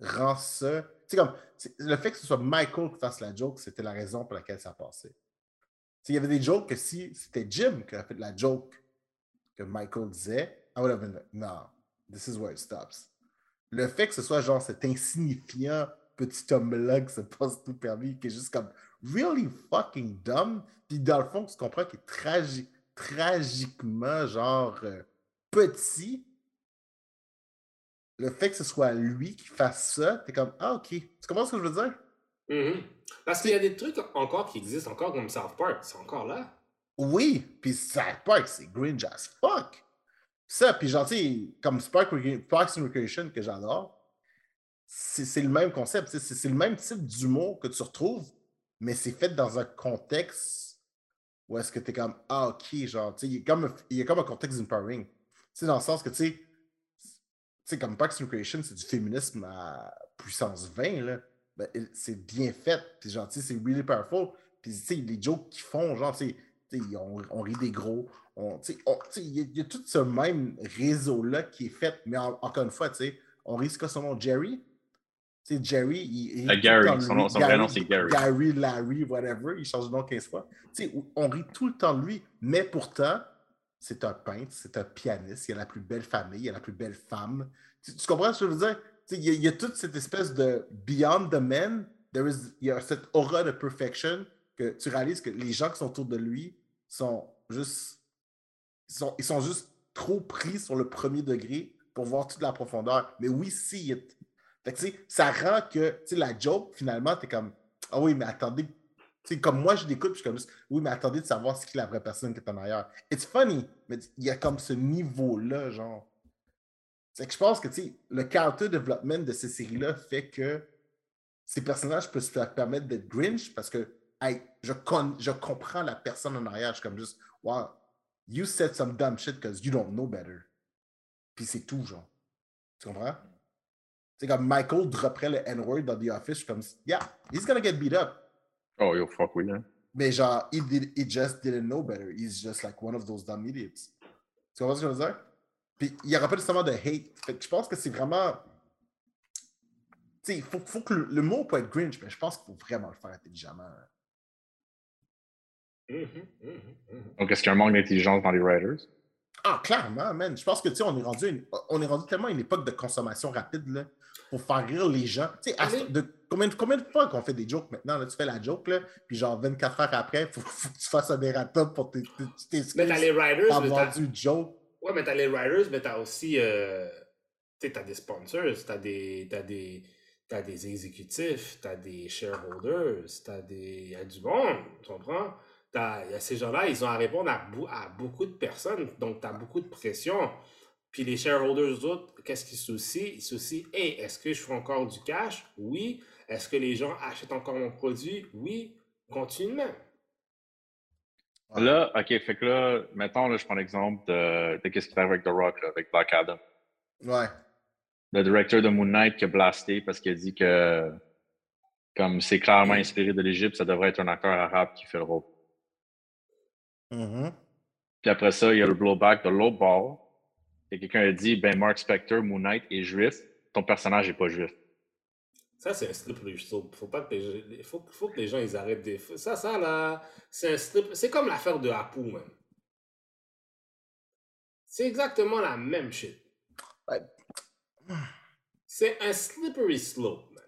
Speaker 2: rend ça. Comme. Le fait que ce soit Michael qui fasse la joke, c'était la raison pour laquelle ça passait. Il y avait des jokes que si c'était Jim qui a fait la joke que Michael disait, I would have been like, no, this is where it stops. Le fait que ce soit genre cet insignifiant petit homme-là qui se passe tout permis, qui est juste comme really fucking dumb, puis dans le fond, tu comprends qu'il est tragi- tragiquement genre euh, petit. Le fait que ce soit lui qui fasse ça, t'es comme ah ok. Tu comprends ce que je veux dire?
Speaker 1: Mhm. Parce qu'il y a des trucs encore qui existent encore comme South Park, c'est encore là.
Speaker 2: Oui, puis South Park, c'est Grinch as fuck. Ça, puis genre, tu sais, comme Spark Parks and Recreation que j'adore, c'est le même concept, c'est le même type d'humour que tu retrouves, mais c'est fait dans un contexte où est-ce que tu es comme, ah ok, genre, tu sais, il y a comme un- il y a comme un contexte empowering. Tu sais, dans le sens que, tu sais, sais, comme Parks and Recreation, c'est du féminisme à puissance 20, là. Ben, c'est bien fait, tu sais, c'est really powerful. Puis, tu sais, les jokes qu'ils font, genre, tu on, on rit des gros. Il y, a- il y a tout ce même réseau-là qui est fait, mais en- encore une fois, tu sais, on rit, c'est quoi son nom? Jerry? Tu sais, Jerry, il, il
Speaker 3: Euh, Gary, son nom- son vrai nom, c'est Gary.
Speaker 2: Gary, Larry, whatever, il change de nom 15 fois. Tu sais, on rit tout le temps de lui, mais pourtant, c'est un peintre, c'est un pianiste, il a la plus belle famille, il a la plus belle femme. Tu, comprends ce que je veux dire? Il y, a, il y a toute cette espèce de beyond the man, there is- il y a cette aura de perfection que tu réalises que les gens qui sont autour de lui sont juste. Ils sont, ils sont juste trop pris sur le premier degré pour voir toute la profondeur. Mais oui, it. Fait que, ça rend que la joke, finalement, tu es comme Ah oui, mais attendez. Sais, comme moi, je l'écoute, je suis comme juste Oui, mais attendez de savoir ce qui est la vraie personne qui est en arrière. It's funny, mais il y a comme ce niveau-là, genre. C'est que je pense que tu sais, le character development de ces séries-là fait que ces personnages peuvent se permettre d'être Grinch parce que hey, je, con- je comprends la personne en arrière. Je suis comme juste Wow, you said some dumb shit because you don't know better. Puis c'est tout, genre. Tu comprends? C'est comme Michael dropperait le N-word dans The Office. Je suis comme Yeah, he's gonna get beat up.
Speaker 3: Oh, yo, fuck oui. Hein.
Speaker 2: Mais genre, he, did, he just didn't know better. He's just like one of those dumb idiots. Tu comprends ce que je veux dire? Puis il n'y aura pas nécessairement de hate. Fait que je pense que c'est vraiment. Tu sais, il faut, faut que le, le mot peut être Grinch, mais je pense qu'il faut vraiment le faire intelligemment.
Speaker 1: Mhm, mhm, mhm.
Speaker 3: Donc, est-ce qu'il y a un manque d'intelligence dans les writers?
Speaker 2: Ah, clairement, man. Je pense que, tu sais, on est rendu, une- on est rendu tellement à une époque de consommation rapide, là, pour faire rire les gens. Tu sais,
Speaker 1: Oui.
Speaker 2: de, combien, combien de fois qu'on fait des jokes maintenant, là, tu fais la joke, là, puis genre 24 heures après, il faut, faut que tu fasses un erratum pour tes-
Speaker 1: Mais t'as les writers, t'as...
Speaker 2: vendu joke.
Speaker 1: Ouais, mais t'as les writers, mais t'as aussi. Euh... Tu sais, t'as des sponsors, t'as des. T'as des. T'as des exécutifs, t'as des shareholders, t'as des. Y a du monde, tu comprends? T'as- y a ces gens-là, ils ont à répondre à, à beaucoup de personnes, donc t'as beaucoup de pression. Puis les shareholders, eux autres, qu'est-ce qu'ils soucient? Ils soucient, hey, est-ce que je fais encore du cash? Oui. Est-ce que les gens achètent encore mon produit? Oui. Continue de même.
Speaker 2: Ouais.
Speaker 3: Là, OK, fait que là, mettons, là, je prends l'exemple de, de qu'est-ce qui arrive avec The Rock, là, avec Black Adam.
Speaker 2: Ouais.
Speaker 3: Le directeur de Moon Knight qui a blasté parce qu'il a dit que Comme c'est clairement
Speaker 1: Mm.
Speaker 3: inspiré de l'Égypte, ça devrait être un acteur arabe qui fait le rôle.
Speaker 2: Mhm.
Speaker 3: Puis après ça, il y a le blowback de Low Ball. Et quelqu'un a dit ben Mark Spector, Moon Knight est juif, ton personnage n'est pas juif.
Speaker 1: Ça, c'est un slippery slope. Faut pas que les, gens- faut, faut que les gens ils arrêtent des. Ça, ça là, c'est un slip. C'est comme l'affaire de Apu, man. C'est exactement la même shit.
Speaker 2: Ouais.
Speaker 1: C'est un slippery slope, man.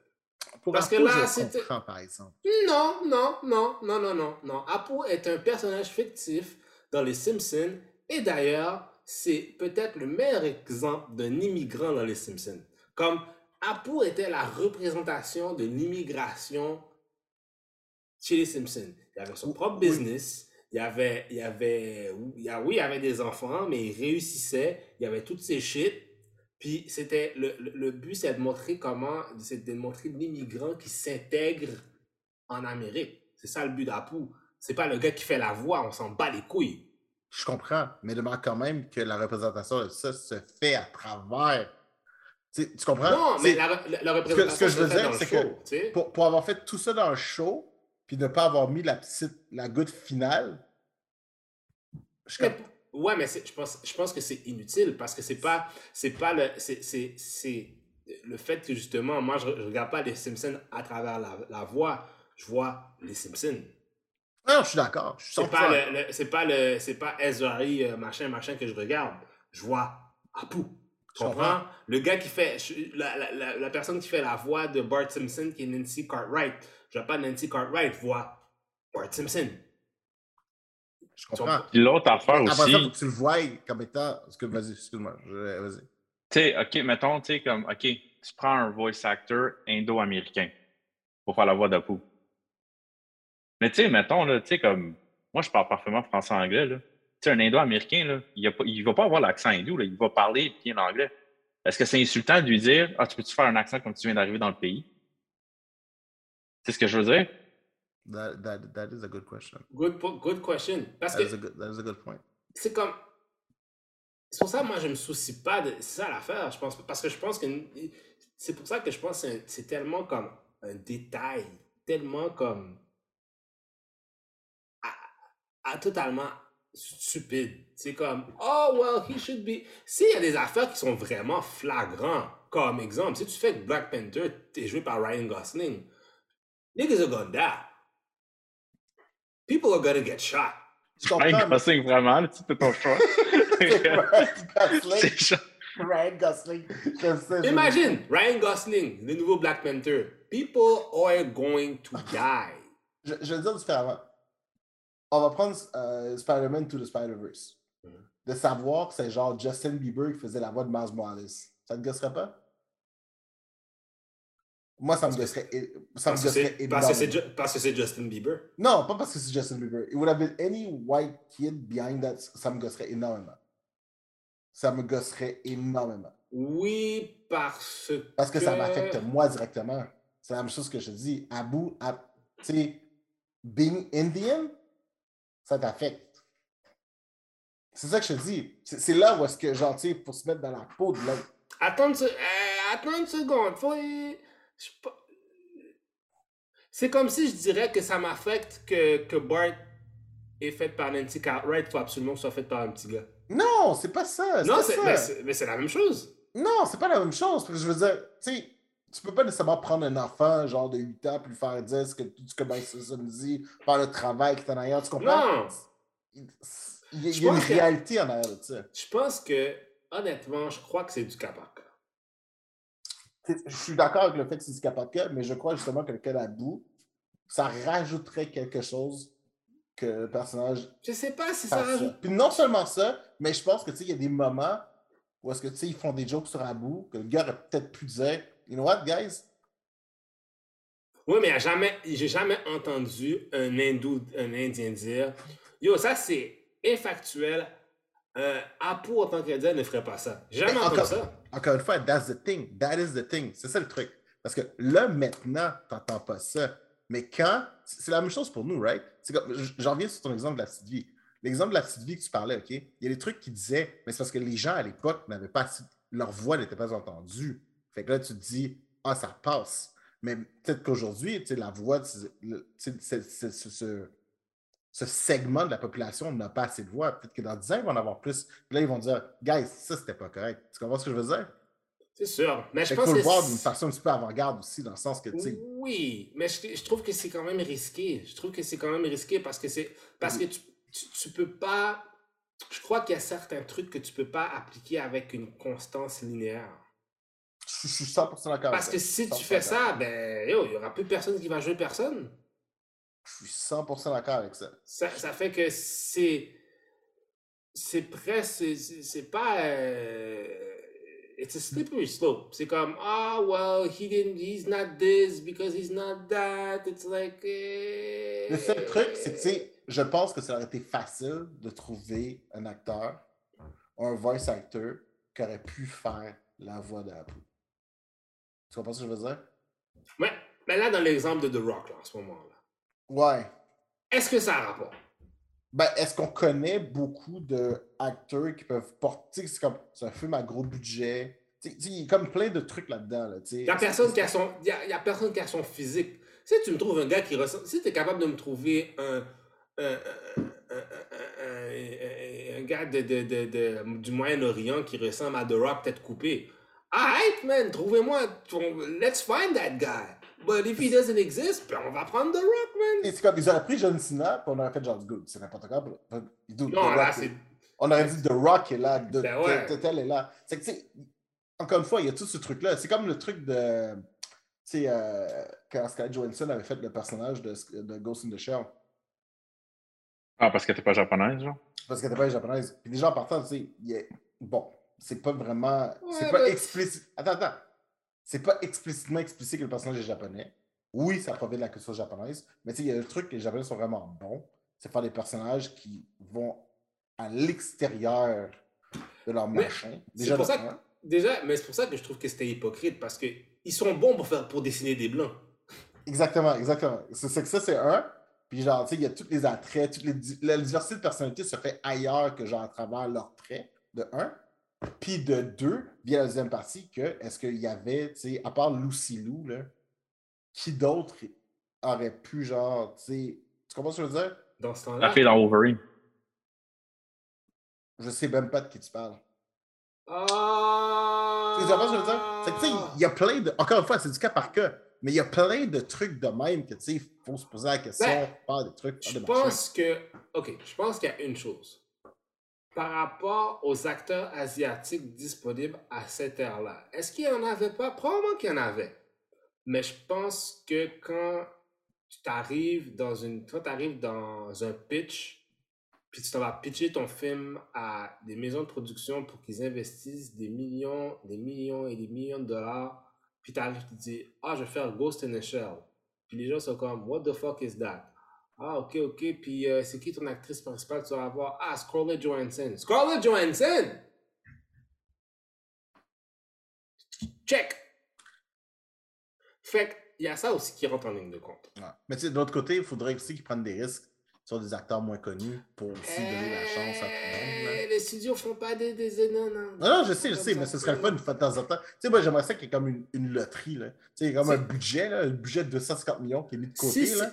Speaker 2: Pour
Speaker 1: Parce que
Speaker 2: Apu,
Speaker 1: là,
Speaker 2: je comprends, par exemple.
Speaker 1: Non, non, non, non, non, non, non. Apu est un personnage fictif dans Les Simpsons. Et d'ailleurs, c'est peut-être le meilleur exemple d'un immigrant dans Les Simpsons. Comme Apu était la représentation de l'immigration chez Les Simpsons. Il avait son propre
Speaker 2: Oui.
Speaker 1: business. Il y avait, il y avait, oui, il avait des enfants, mais il réussissait. Il y avait toutes ces shit. Puis c'était le, le, le but, c'est de montrer comment, c'est de montrer l'immigrant qui s'intègre en Amérique. C'est ça le but d'Apu. C'est pas le gars qui fait la voix, on s'en bat les couilles.
Speaker 2: Je comprends, mais demande quand même que la représentation de ça se fait à travers. Tu, comprends?
Speaker 1: Non, mais la, la, la
Speaker 2: ce que-
Speaker 1: représentation
Speaker 2: ce que je veux dire, c'est que pour, pour avoir fait tout ça dans le show, puis ne pas avoir mis la petite, la goutte finale, je comme-
Speaker 1: ouais, mais je pense, je pense que c'est inutile parce que c'est pas, c'est pas le, c'est le fait que justement, moi, je, je regarde pas les Simpsons à travers la, la voix, je vois les Simpsons.
Speaker 2: Non, je suis d'accord.
Speaker 1: C'est
Speaker 2: 100%
Speaker 1: pas le, le- c'est pas le, c'est pas Ezrari, euh, machin, machin que je regarde. Je vois Apu. Tu
Speaker 2: Je
Speaker 1: comprends? Le gars qui fait, je- la, la, la, la personne qui fait la voix de Bart Simpson, qui est Nancy Cartwright. Je vois pas Nancy Cartwright, je vois Bart Simpson.
Speaker 2: Je comprends.
Speaker 3: Puis l'autre affaire
Speaker 2: Après
Speaker 3: aussi,
Speaker 2: ça, faut que tu le vois comme étant. Vas-y, excuse-moi. Vas-y.
Speaker 3: tu sais, OK, mettons, tu sais, comme, OK, tu prends un voice actor indo-américain pour faire la voix d'Apu. Mais tu sais, mettons, là, tu sais, comme, moi, je parle parfaitement français-anglais, là. Tu sais, un indo-américain, là, il a pas- il va pas avoir l'accent hindou, là, il va parler bien l'anglais. Est-ce que c'est insultant de lui dire, ah, tu peux-tu faire un accent comme tu viens d'arriver dans le pays? C'est ce que je veux dire?
Speaker 2: That, that, that is a good question.
Speaker 1: Good, question. Parce
Speaker 2: That is,
Speaker 1: que
Speaker 2: a good, that is a good point.
Speaker 1: c'est comme. C'est pour ça que moi, je me soucie pas de. C'est ça l'affaire, je pense. Parce que je pense que. C'est pour ça que je pense que c'est tellement comme un détail, tellement comme. Totalement stupide. C'est comme, oh, well, he should be. S'il y a des affaires qui sont vraiment flagrants, comme exemple, si tu fais que Black Panther, t'es joué par Ryan Gosling, niggas are gonna die. People are gonna get shot.
Speaker 3: Ryan Gosling, vraiment, là, tu fais ton choix.
Speaker 2: Ryan Gosling.
Speaker 1: Imagine Ryan Gosling, le nouveau Black Panther. People are going to die.
Speaker 2: Je, je vais le dire différemment. On va prendre euh, Spider-Man to the Spider-Verse. De savoir que c'est genre Justin Bieber qui faisait la voix de Miles Morales. Ça te gosserait pas? Moi, ça me gosserait, ça me
Speaker 1: Parce
Speaker 2: gosserait
Speaker 1: parce que c'est
Speaker 2: énormément.
Speaker 1: Ju- parce que c'est Justin Bieber?
Speaker 2: Non, pas parce que c'est Justin Bieber. It would have been any white kid behind that. Ça me gosserait énormément. Ça me gosserait énormément.
Speaker 1: Oui, parce que.
Speaker 2: Parce que ça m'affecte moi directement. C'est la même chose que je dis. Abu, Ab- tu sais, being Indian, ça t'affecte. C'est ça que je te dis. C'est là où est-ce que, genre, tu sais, pour se mettre dans la peau de l'autre.
Speaker 1: Attends euh, attends une seconde. Faut... pas- C'est comme si je dirais que ça m'affecte que, que Bart est fait par Nancy Cartwright. Il faut absolument que ce soit fait par un petit gars.
Speaker 2: Non, c'est pas ça.
Speaker 1: Non,
Speaker 2: pas
Speaker 1: c'est-
Speaker 2: ça.
Speaker 1: mais c'est mais c'est la même chose.
Speaker 2: Non, c'est pas la même chose. Parce que je veux dire, tu sais, tu peux pas nécessairement prendre un enfant, genre de 8 ans, puis lui faire dire ce que tout ce que Mike Simpson dit, faire le travail qui est en arrière. Tu comprends?
Speaker 1: Non.
Speaker 2: Il il y a, une
Speaker 1: que-
Speaker 2: réalité en arrière de ça.
Speaker 1: Je pense que, honnêtement, je crois que c'est du cas par cas.
Speaker 2: Je suis d'accord avec le fait que c'est du cas par cas, mais je crois justement que le cas d'Abou, ça rajouterait quelque chose que le personnage
Speaker 1: Je sais pas si ça. rajoute.
Speaker 2: Puis non seulement ça, mais je pense que tu sais, il y a des moments où est-ce que tu sais, ils font des jokes sur Abou, que le gars aurait peut-être pu dire, you know what, guys?
Speaker 1: Oui, mais jamais, j'ai jamais entendu un hindou, un indien dire Yo, ça c'est infactuel. Un Apu en tant qu'Indien ne ferait pas ça. Jamais
Speaker 2: Mais
Speaker 1: entendu
Speaker 2: encore-
Speaker 1: ça.
Speaker 2: Encore une fois, that's the thing. That is the thing. C'est ça le truc. Parce que là, maintenant, t'entends pas ça. Mais quand. C'est la même chose pour nous, right? J'en reviens sur ton exemple de la petite vie. L'exemple de la petite vie que tu parlais, OK? Il y a des trucs qui disaient, mais c'est parce que les gens à l'époque n'avaient pas. Leur voix n'était pas entendue. Fait que là, tu te dis, ah, ça passe. Mais peut-être qu'aujourd'hui, tu sais, la voix, ce, segment de la population n'a pas assez de voix. Peut-être que dans 10 ans, ils vont en avoir plus. Puis là, ils vont dire, guys, ça, c'était pas correct. Tu comprends ce que je veux dire?
Speaker 1: C'est sûr. Mais je
Speaker 2: Fait
Speaker 1: pense
Speaker 2: faut
Speaker 1: que
Speaker 2: le voir d'une façon un petit peu avant-garde aussi, dans le sens que, tu sais,
Speaker 1: Oui, mais je, je trouve que c'est quand même risqué. Je trouve que c'est quand même risqué parce que c'est parce que tu, tu, tu peux pas. Je crois qu'il y a certains trucs que tu peux pas appliquer avec une constance linéaire.
Speaker 2: Je suis 100% d'accord avec
Speaker 1: Parce que si tu
Speaker 2: 100%
Speaker 1: fais ça, ben il y aura plus personne qui va jouer personne.
Speaker 2: Je suis 100% d'accord avec ça.
Speaker 1: Ça, ça fait que c'est c'est presque c'est- pas euh, it's a slippery slope. C'est comme ah well he didn't he's not this because he's not that. It's like
Speaker 2: Le seul truc, c'est que, tu sais, je pense que ça aurait été facile de trouver un acteur, un voice actor, qui aurait pu faire la voix d'Apu. Tu comprends ce que je veux dire?
Speaker 1: Ouais, mais là, dans l'exemple de The Rock, là, en ce moment-là,
Speaker 2: Ouais.
Speaker 1: est-ce que ça a rapport?
Speaker 2: Ben, est-ce qu'on connaît beaucoup d'acteurs qui peuvent porter. C'est comme. C'est un film à gros budget. Il y a comme plein de trucs là-dedans. Là.
Speaker 1: Il n'y a, personne qui a son- y a, y a personne qui a son physique. Si tu me trouves un gars qui ressemble. Si tu es capable de me trouver un. un, un, un- gars de, de- de- de- du Moyen-Orient qui ressemble à The Rock, tête coupée. Alright, man, trouvez-moi. Let's find that guy. But if he doesn't exist, ben on va prendre The Rock, man.
Speaker 2: Et c'est comme, ils auraient pris John Cena, puis on aurait fait John Good. C'est n'importe quoi. Dude,
Speaker 1: Non, là, c'est.
Speaker 2: On aurait dit The Rock est là, de,
Speaker 1: Ben ouais.
Speaker 2: tel est là. C'est que, tu sais, encore une fois, il y a tout ce truc-là. C'est comme le truc de. Tu sais, euh, quand Scarlett Johansson avait fait le personnage de, de Ghost in the Shell.
Speaker 3: Ah, parce que t'es pas japonaise, genre?
Speaker 2: Parce qu'elle n'était pas japonaise. Puis déjà en partant, tu sais, il est- bon, c'est pas vraiment. c'est
Speaker 1: Ouais,
Speaker 2: pas
Speaker 1: mais-
Speaker 2: explicite. Attends, attends. C'est pas explicitement expliqué que le personnage est japonais. Oui, ça provient de la culture japonaise, mais tu sais, il y a le truc que les japonais sont vraiment bons, c'est faire des personnages qui vont à l'extérieur de leur
Speaker 1: Mais
Speaker 2: machin. Déjà,
Speaker 1: pour
Speaker 2: de
Speaker 1: ça
Speaker 2: un.
Speaker 1: Déjà, mais c'est pour ça que je trouve que c'était hypocrite parce que ils sont bons pour faire pour dessiner des blancs.
Speaker 2: Exactement, exactement. C'est que ça, c'est un. Puis genre, tu sais, il y a tous les attraits, toutes les, la diversité de personnalité se fait ailleurs que genre à travers leurs traits, de un. Puis de deux, via la deuxième partie, que est-ce qu'il y avait, tu sais, à part Lucy Lou, là, qui d'autre aurait pu, genre, tu sais, tu comprends ce que je veux dire?
Speaker 1: Dans ce
Speaker 3: La
Speaker 1: temps-là.
Speaker 3: fille dans Wolverine.
Speaker 2: Je sais même pas de qui tu parles.
Speaker 1: Ah.
Speaker 2: Tu comprends ce que je veux dire? C'est que, tu sais, il y a plein de. Encore une fois, c'est du cas par cas. Mais il y a plein de trucs de même que, tu sais, il faut se poser la question,
Speaker 1: Ben,
Speaker 2: faire des trucs,
Speaker 1: Je
Speaker 2: des machins.
Speaker 1: pense que. Ok, je pense qu'il y a une chose. Par rapport aux acteurs asiatiques disponibles à cette ère-là, est-ce qu'il n'y en avait pas? Probablement qu'il y en avait. Mais je pense que quand tu t'arrives dans une. Quand arrives dans un pitch, puis tu vas pitcher ton film à des maisons de production pour qu'ils investissent des millions, des millions et des millions de dollars, puis tu arrives, tu dis Ah, je vais faire Ghost in a Shell. Puis les gens sont comme What the fuck is that? Ah, ok, ok. Puis euh, c'est qui ton actrice principale? Que tu vas avoir? Ah, Scarlett Johansson. Scarlett Johansson! Check! Fait qu'il y a ça aussi qui rentre en ligne de compte.
Speaker 2: Ouais. Mais tu sais, de l'autre côté, il faudrait aussi qu'ils prennent des risques sur des acteurs moins connus pour aussi donner la chance à tout le monde. là.
Speaker 1: Eh, Les studios font pas des. des non, non.
Speaker 2: Non, non, je sais, je sais, mais ce serait le fun de temps en temps. Tu sais, moi, j'aimerais ça qu'il y ait comme une, une loterie, là. Tu sais, il y a comme un budget, là, un budget de 250 millions qui est mis de côté,
Speaker 1: Si,
Speaker 2: là.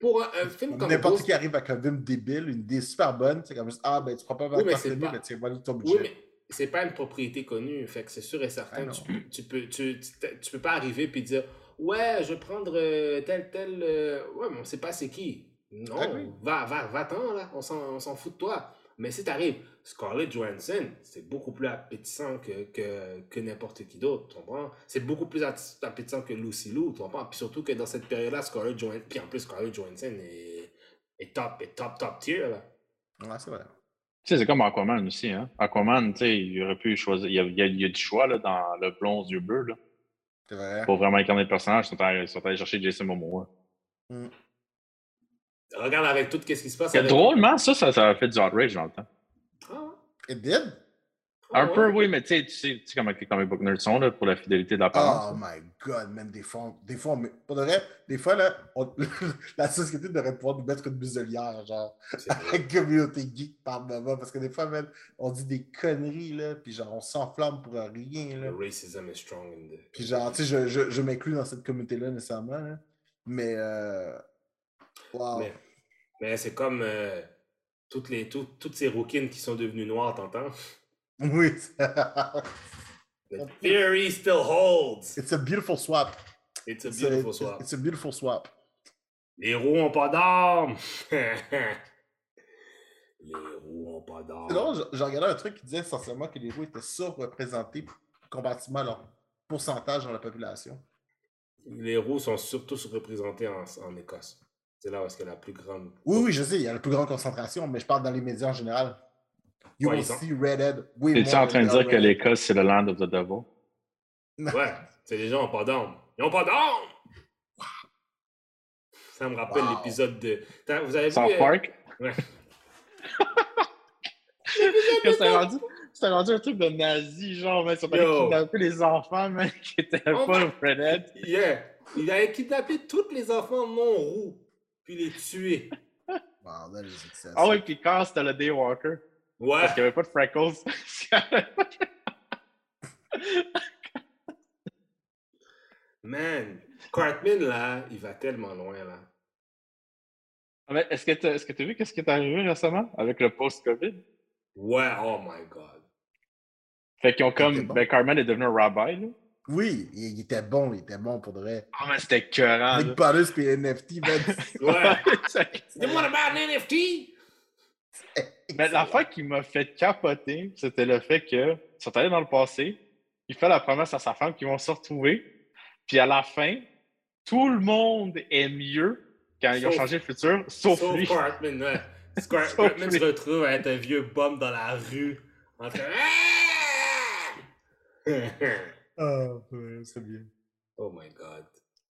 Speaker 1: Pour un, un film comme
Speaker 2: N'importe
Speaker 1: Ghost-
Speaker 2: qui arrive avec un film débile, une idée super bonne, c'est comme juste, ah, ben, tu prends pas
Speaker 1: Oui, mais c'est pas-
Speaker 2: mais tu voilà ton budget.
Speaker 1: Oui, mais c'est pas une propriété connue. Fait que c'est sûr et certain.
Speaker 2: non.
Speaker 1: tu, tu, peux, tu, peux pas arriver puis dire Ouais, je vais prendre euh, tel, tel. euh, Ouais, mais on sait pas c'est qui. Non,
Speaker 2: Ah oui.
Speaker 1: va, va, va-t'en, là. On s'en on s'en fout de toi. Mais si t'arrives, Scarlett Johansson, c'est beaucoup plus appétissant que, que, que n'importe qui d'autre, tu comprends? C'est beaucoup plus appétissant que Lucy Lou, tu comprends? Puis surtout que dans cette période-là, Scarlett Johansson, puis en plus, Scarlett Johansson est, est top, est top, top tier, là.
Speaker 2: Ouais, c'est vrai.
Speaker 3: Tu sais, c'est comme Aquaman aussi, hein. Aquaman, tu sais, il aurait pu choisir. Il y a, il y a- il y a du choix, là, dans le blond aux yeux bleus, là.
Speaker 2: C'est vrai.
Speaker 3: Pour vraiment incarner le personnage, ils sont allés, ils sont allés chercher Jason Momoa.
Speaker 1: Regarde avec tout ce qui se passe. Avec-
Speaker 3: Drôlement, ça, ça, ça a fait du outrage dans le temps.
Speaker 1: Ah,
Speaker 2: It did?
Speaker 3: Un
Speaker 1: Oh,
Speaker 3: peu,
Speaker 1: ouais.
Speaker 3: oui, mais tu sais, tu sais, tu sais comment les comic book nerds sont là, pour la fidélité de l'apparence.
Speaker 2: Oh my god, man, des fois, des fois, mais pour de vrai, des fois, là, on- la société devrait pouvoir nous mettre une muselière, genre, avec communauté geek par moment, parce que des fois, man, on dit des conneries, là, puis genre, on s'enflamme pour rien, là.
Speaker 1: The racism is strong in the.
Speaker 2: Puis genre, tu sais, je, je, je m'inclus dans cette communauté-là nécessairement, là. mais, euh, wow.
Speaker 1: Mais, mais c'est comme euh, toutes, les, tout- toutes ces rouquines qui sont devenues noires, t'entends?
Speaker 2: Oui,
Speaker 1: The theory still holds.
Speaker 2: it's a beautiful swap.
Speaker 1: It's a
Speaker 2: It's
Speaker 1: beautiful
Speaker 2: a,
Speaker 1: swap.
Speaker 2: It's a beautiful swap.
Speaker 1: Les roues ont pas d'armes. Les roues ont pas d'armes.
Speaker 2: C'est j'ai- regardé un truc qui disait essentiellement que les roues étaient surreprésentés comparativement à leur pourcentage dans la population.
Speaker 1: Les roues sont surtout surreprésentées en, en Écosse. C'est là où est-ce qu'il y a la plus grande.
Speaker 2: Oui, oui, je sais, il y a la plus grande concentration, mais je parle dans les médias en général. You will see Redhead way
Speaker 3: Es-tu en train de dire que l'Écosse, c'est le land of the devil?
Speaker 1: Ouais, c'est les gens ont pas d'armes. Ils ont pas d'armes! Ça me rappelle
Speaker 2: Wow.
Speaker 1: l'épisode de. Vous avez vu.
Speaker 3: South Park?
Speaker 1: Ouais.
Speaker 3: C'était rendu, un truc de nazi, genre, mais ils sont allés
Speaker 1: Yo.
Speaker 3: kidnapper les enfants, mais qui étaient pas redhead.
Speaker 1: Yeah. Il a kidnappé tous les enfants non roux, puis les tué.
Speaker 2: Wow, that is excessive.
Speaker 3: Ah oui, puis quand c'était le Daywalker,
Speaker 1: Ouais.
Speaker 3: parce qu'il n'y avait pas de freckles.
Speaker 1: Man, Cartman, là, il va tellement loin, là.
Speaker 3: Ah, Mais Est-ce que tu as vu qu'est-ce qui est arrivé récemment avec le post-COVID?
Speaker 1: Ouais, oh my god.
Speaker 3: Fait qu'ils ont comme.
Speaker 2: bon.
Speaker 3: Ben, Carmen est devenu un rabbi, là.
Speaker 2: Oui, il, il était bon, il était bon pour de vrai.
Speaker 3: Ah, mais c'était écœurant, là.
Speaker 2: Brothers puis NFT, man.
Speaker 1: Ouais. You want about an NFT?
Speaker 3: Mais l'affaire qui m'a fait capoter, c'était le fait que ils sont allés dans le passé, il fait la promesse à sa femme qu'ils vont se retrouver, puis à la fin, tout le monde est mieux quand ils ont changé le futur, sauf,
Speaker 1: Sauf
Speaker 3: lui.
Speaker 1: Cartman, ouais.
Speaker 3: Sauf
Speaker 1: Cartman
Speaker 3: lui.
Speaker 1: se retrouve à être un vieux bum dans la rue. En train.
Speaker 2: Oh, ouais, c'est bien.
Speaker 1: oh my god.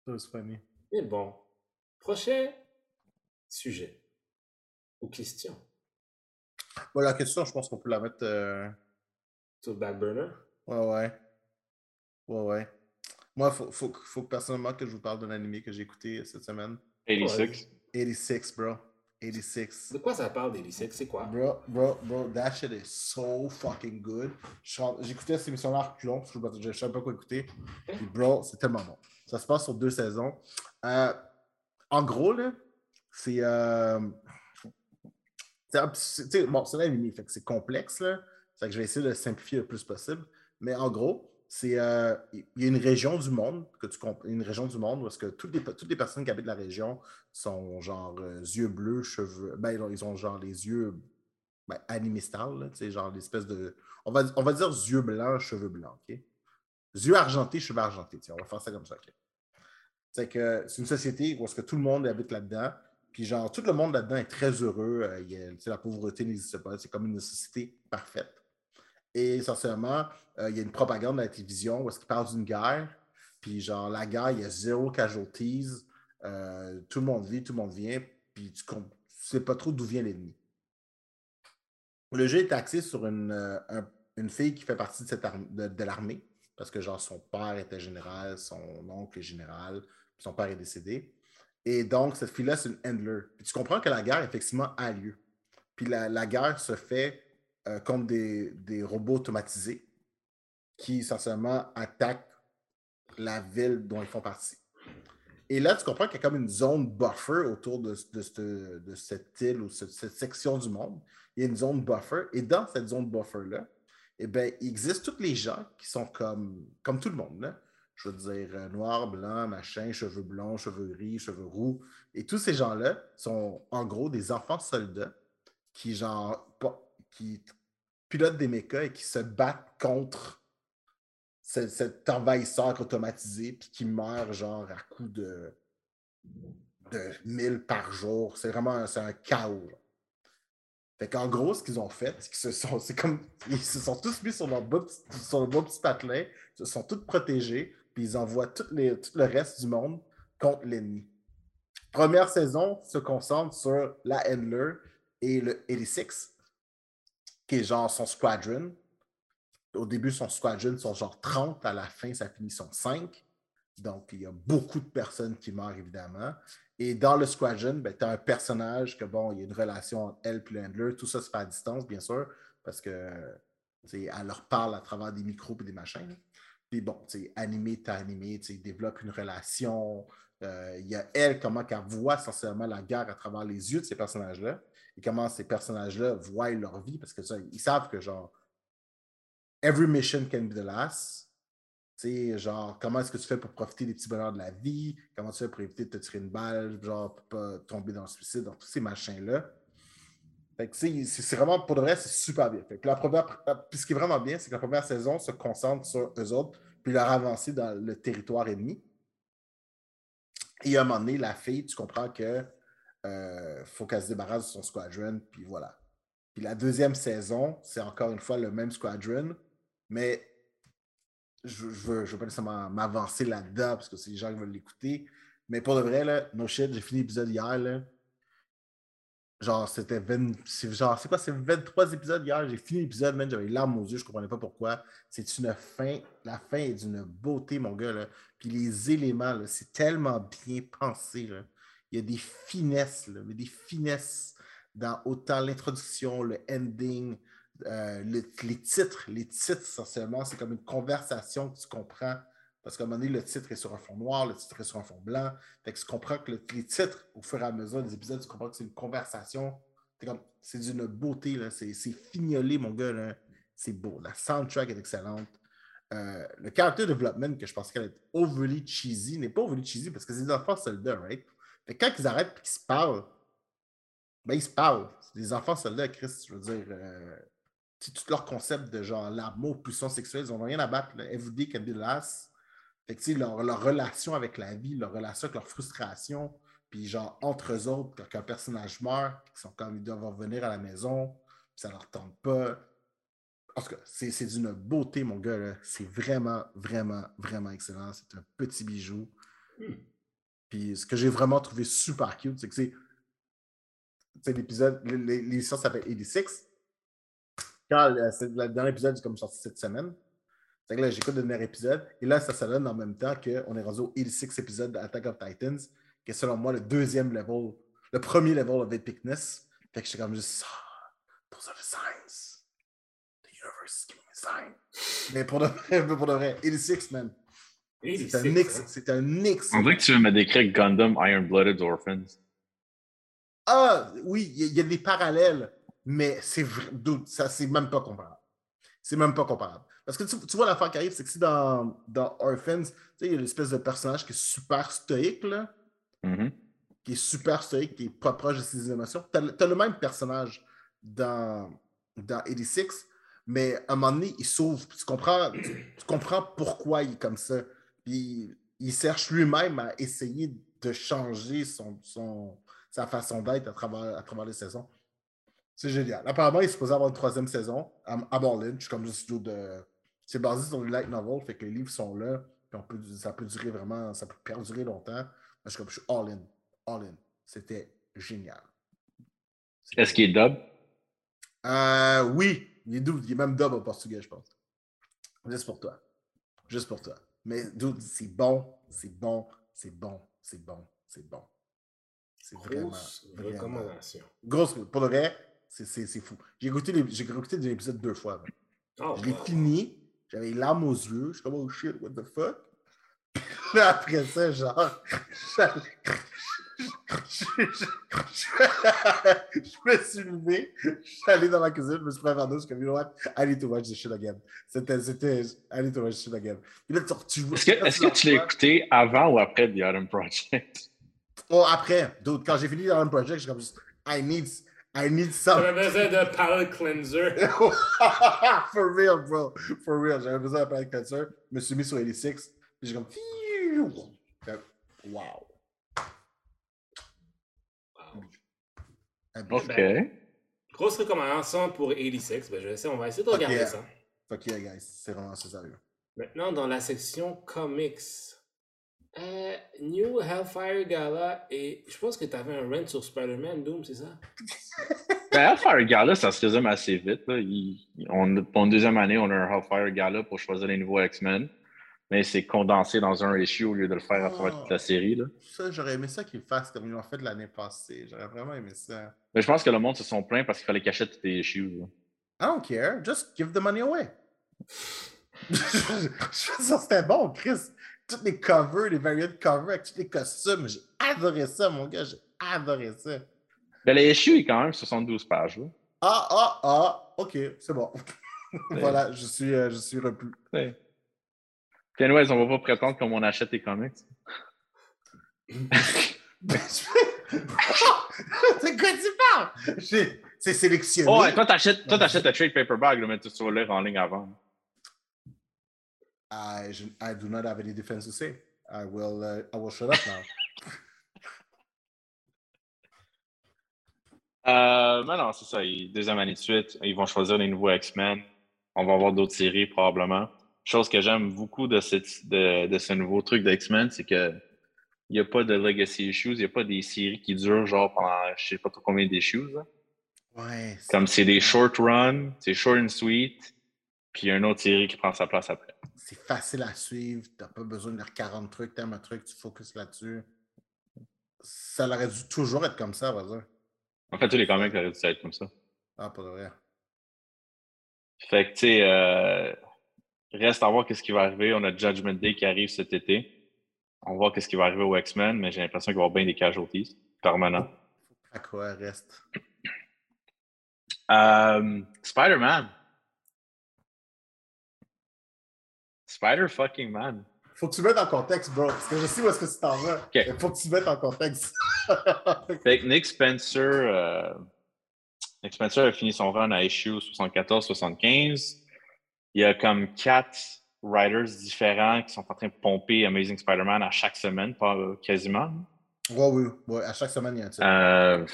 Speaker 2: Ça, c'est funny.
Speaker 1: Mais bon. Prochain sujet. Ou question.
Speaker 2: Bon, la question, je pense qu'on peut la mettre. euh,
Speaker 1: Sur le back burner?
Speaker 2: Ouais, ouais. Ouais, ouais. Moi, il faut, faut, faut que personnellement que je vous parle d'un animé que j'ai écouté cette semaine.
Speaker 3: 86.
Speaker 2: 86, bro. 86.
Speaker 1: De quoi ça parle, Delisec? C'est quoi?
Speaker 2: Bro, bro, bro, that shit is so fucking good. J'écoutais cette émission-là reculons, parce que je ne savais pas quoi écouter. Puis, bro, c'est tellement bon. Ça se passe sur deux saisons. Euh, en gros, là, c'est. Euh, c'est bon, c'est fait que c'est complexe, là. Fait que je vais essayer de le simplifier le plus possible. Mais en gros, c'est. euh, Il y a une région du monde, que tu une région du monde, parce que toutes les, personnes qui habitent la région sont genre euh, yeux bleus, cheveux. Ben, ils ont- ils genre les yeux ben, animistal, tu sais, genre l'espèce de. On va, dire yeux blancs, cheveux blancs, OK? Yeux argentés, cheveux argentés, on va faire ça comme ça, OK? C'est que c'est une société où est-ce que tout le monde habite là-dedans, puis genre, tout le monde là-dedans est très heureux, euh, la pauvreté n'existe pas, c'est comme une société parfaite. Et essentiellement, euh, il y a une propagande à la télévision où est-ce parlent d'une guerre, puis genre, la guerre, il y a zéro casualties, euh, tout le monde vit, tout le monde vient, puis tu ne sais pas trop d'où vient l'ennemi. Le jeu est axé sur une, euh, un- une fille qui fait partie de, cette de, de l'armée, parce que genre son père était général, son oncle est général, puis son père est décédé. Et donc, cette fille-là, c'est une handler. Puis tu comprends que la guerre, effectivement, a lieu. Puis la, la guerre se fait euh, contre des, des robots automatisés qui, essentiellement, attaquent la ville dont ils font partie. Et là, tu comprends qu'il y a comme une zone buffer autour de, de, cette- de cette île ou cette, cette section du monde. Il y a une zone buffer. Et dans cette zone buffer-là, eh bien, il existe tous les gens qui sont comme, comme tout le monde. Là. Je veux dire, euh, noir, blanc, machin, cheveux blonds, cheveux gris, cheveux roux. Et tous ces gens-là sont en gros des enfants soldats qui, genre, qui pilotent des mechas et qui se battent contre ce- cet envahisseur automatisé puis qui meurt genre à coups de, de 1000 par jour. C'est vraiment un, chaos. là. Fait qu'en gros, ce qu'ils ont fait, c'est qu'ils se sont, c'est comme, ils se sont tous mis sur leur beau petit, sur patelin, ils se sont tous protégés, puis ils envoient tout, les, le reste du monde contre l'ennemi. Première saison se concentre sur la Handler et le 86, qui est genre son squadron. Au début, son squadron sont genre 30, à la fin, ça finit son 5. Donc, il y a beaucoup de personnes qui meurent, évidemment. Et dans le squadron, ben, tu as un personnage que, bon, il y a une relation entre elle et Handler. Tout ça se fait à distance, bien sûr, parce que elle leur parle à travers des micros et des machines. Puis bon, animé, t'as animé, il développe une relation. Euh, il y a elle, comment qu'elle voit essentiellement la guerre à travers les yeux de ces personnages-là. Et comment ces personnages-là voient leur vie, parce que ça, ils savent que genre, every mission can be the last sais, genre, comment est-ce que tu fais pour profiter des petits bonheurs de la vie? Comment tu fais pour éviter de te tirer une balle, genre, pour pas tomber dans le suicide, dans tous ces machins-là? Fait que, c'est vraiment, pour de vrai, c'est super bien fait. Puis, la première, puis ce qui est vraiment bien, c'est que la première saison se concentre sur eux autres, puis leur avancer dans le territoire ennemi. Et à un moment donné, la fille, tu comprends que euh, faut qu'elle se débarrasse de son squadron, puis voilà. Puis la deuxième saison, c'est encore une fois le même squadron, mais je ne veux, pas nécessairement m'avancer là-dedans parce que c'est les gens qui veulent l'écouter. Mais pour de vrai, là, no shit, j'ai fini l'épisode hier. Genre, c'était 20. Genre, c'est quoi, c'est 23 épisodes hier? J'ai fini l'épisode, même, j'avais les larmes aux yeux, je comprenais pas pourquoi. C'est une fin. La fin est d'une beauté, mon gars. Là. Puis les éléments, c'est tellement bien pensé. Il y a des finesses, là, mais des finesses dans autant l'introduction, le ending, euh, les titres, les titres, essentiellement, c'est comme une conversation que tu comprends. Parce qu'à un moment donné, le titre est sur un fond noir, le titre est sur un fond blanc. Tu comprends que les titres, au fur et à mesure des épisodes, tu comprends que c'est une conversation. C'est d'une beauté, c'est fignolé, mon gars. C'est beau. La soundtrack est excellente. Euh, le character development, que je pensais qu'elle être overly cheesy, n'est pas overly cheesy parce que c'est des enfants soldats, right? Quand ils arrêtent et qu'ils se parlent, ben ils se parlent. C'est des enfants soldats, Chris, je veux dire. Euh, tout leur concept de genre l'amour, puissance sexuelle, ils n'ont rien à battre. Là. Everyday can be last. Fait que, leur, leur relation avec la vie, leur relation avec leur frustration, puis genre entre eux autres, quand un personnage meurt, ils sont comme ils doivent revenir à la maison, puis ça leur tente pas. Tout cas, c'est d'une beauté, mon gars. C'est vraiment, vraiment, vraiment excellent. C'est un petit bijou. Hmm. Puis ce que j'ai vraiment trouvé super cute, c'est que c'est. l'épisode, l'émission s'appelle 86 quand euh, le dernier épisode est comme sorti cette semaine. C'est que là, j'écoute le dernier épisode. Et là, ça, ça donne en même temps qu'on est rendu au 86 épisode d'Attack of Titans, qui est selon moi le deuxième level, le premier level of epicness. Fait que j'étais comme juste, ah, those are the signs. The universe is giving a sign. Mais pour de vrai, pour de vrai, 86, man. C'est un Nix. C'est un Nix.
Speaker 3: On dirait que tu veux me décrire Gundam Iron Blooded Orphans.
Speaker 2: Ah, oui, il y, a des parallèles mais c'est ça, c'est même pas comparable. C'est même pas comparable. Parce que tu, vois, l'affaire qui arrive, c'est que si dans, dans Orphans, tu sais, il y a l'espèce de personnage qui est super stoïque, là,
Speaker 3: mm-hmm.
Speaker 2: qui est super stoïque, qui est pas proche de ses émotions. Tu as, le même personnage dans, dans 86, mais à un moment donné, il s'ouvre. Tu comprends, tu, comprends pourquoi il est comme ça. Puis il cherche lui-même à essayer de changer son, son sa façon d'être à travers, à travers les saisons. C'est génial. Apparemment, il est supposé avoir une troisième saison à, à Berlin. Je suis comme juste de. C'est basé sur le light novel, fait que les livres sont là. Puis on peut, ça peut durer vraiment, ça peut perdurer longtemps. je suis comme, je suis all in. All in. C'était génial.
Speaker 3: Est-ce qu'il est dub?
Speaker 2: Euh, oui. Il est, il est même dub en portugais, je pense. Juste pour toi. Juste pour toi. Mais c'est bon, c'est bon, c'est bon, c'est bon, c'est bon.
Speaker 1: C'est vraiment, vraiment. recommandation.
Speaker 2: Grosse, pour le vrai, c'est fou. J'ai écouté, l'épisode deux fois. Oh, je l'ai fini. J'avais les larmes aux yeux. Je suis comme, oh shit, what the fuck? Puis après ça, genre, je, me suis levé, je suis allé dans ma cuisine, je me suis pris un verre d'eau, je suis comme, you know what, I need to watch this shit again. C'était, c'était, I need to watch this shit again.
Speaker 3: Est-ce que, est que tu l'as écouté avant ou après The Adam Project?
Speaker 2: Oh, après. D'autres, quand j'ai fini The Adam Project, je suis comme, I need, I need some.
Speaker 1: J'avais besoin d'un palate cleanser.
Speaker 2: For real, bro. For real. J'avais besoin d'un palate cleanser. Je me suis mis sur 86. Puis j'ai comme. Wow.
Speaker 3: OK.
Speaker 1: Ben, grosse recommandation pour 86. Ben, je sais, on va essayer de regarder ça.
Speaker 2: Fuck yeah, guys. C'est vraiment sérieux.
Speaker 1: Maintenant, dans la section comics. Euh, New Hellfire Gala, et je pense que tu avais un rent sur Spider-Man Doom, c'est ça?
Speaker 3: Ben, Hellfire Gala, ça se résume assez vite. Là. Il- on, pour une deuxième année, on a un Hellfire Gala pour choisir les nouveaux X-Men. Mais c'est condensé dans un issue au lieu de le faire à travers toute la série. Là.
Speaker 2: Ça, j'aurais aimé ça qu'ils le fassent comme ils l'ont fait l'année passée. J'aurais vraiment aimé ça.
Speaker 3: Mais je pense que le monde se sont plaints parce qu'il fallait cacher toutes les issues. là.
Speaker 2: I don't care. Just give the money away. ça, c'était bon, Chris. Toutes les covers, les variants covers avec tous les costumes. J'ai adoré ça, mon gars. J'ai adoré ça.
Speaker 3: Ben, les issues est quand même 72 pages. Là.
Speaker 2: Ah, ah, ah. OK, c'est bon. voilà, je suis, euh, je suis.
Speaker 3: Ouais. Anyways, on va pas prétendre comme on achète les comics.
Speaker 2: c'est quoi tu parles? C'est sélectionné.
Speaker 3: Oh, ouais, toi, t'achètes, toi, t'achètes le trade paperback, là, mais tu vas le lire en ligne avant.
Speaker 2: I, je- I do not have any defense to say. I will, uh, I will shut up now.
Speaker 3: Euh, mais non, c'est ça. Deuxième année de suite, ils vont choisir les nouveaux X-Men. On va avoir d'autres séries probablement. Chose que j'aime beaucoup de, cette, de, de ce nouveau truc d'X-Men, c'est que il n'y a pas de legacy issues, il n'y a pas des séries qui durent genre pendant je sais pas trop combien d'issues.
Speaker 2: Ouais.
Speaker 3: Comme c'est des short runs, c'est short and sweet, puis il y a une autre série qui prend sa place après.
Speaker 2: C'est facile à suivre. T'as pas besoin de lire 40 trucs. T'aimes un truc, tu focuses là-dessus. Ça aurait dû toujours être comme ça, vas-y.
Speaker 3: En fait, tous les comics auraient dû être comme ça.
Speaker 2: Ah, pas de vrai.
Speaker 3: Fait que, tu sais, euh, reste à voir qu'est-ce qui va arriver. On a Judgment Day qui arrive cet été. On va voir qu'est-ce qui va arriver aux X-Men, mais j'ai l'impression qu'il va y avoir bien des casualties permanents.
Speaker 2: À quoi reste?
Speaker 3: Euh, Spider-Man. Spider fucking Man.
Speaker 2: Faut que tu mettes en contexte, bro. Parce que je sais où est-ce que tu t'en vas.
Speaker 3: Ok.
Speaker 2: Mais Faut que tu mettes en contexte.
Speaker 3: Fait que Nick Spencer, euh, Nick Spencer a fini son run à issue 74-75. Il y a comme quatre writers différents qui sont en train de pomper Amazing Spider-Man à chaque semaine, pas euh, quasiment.
Speaker 2: ouais, oui. Ouais, à chaque semaine, il y a un titre.
Speaker 3: Euh,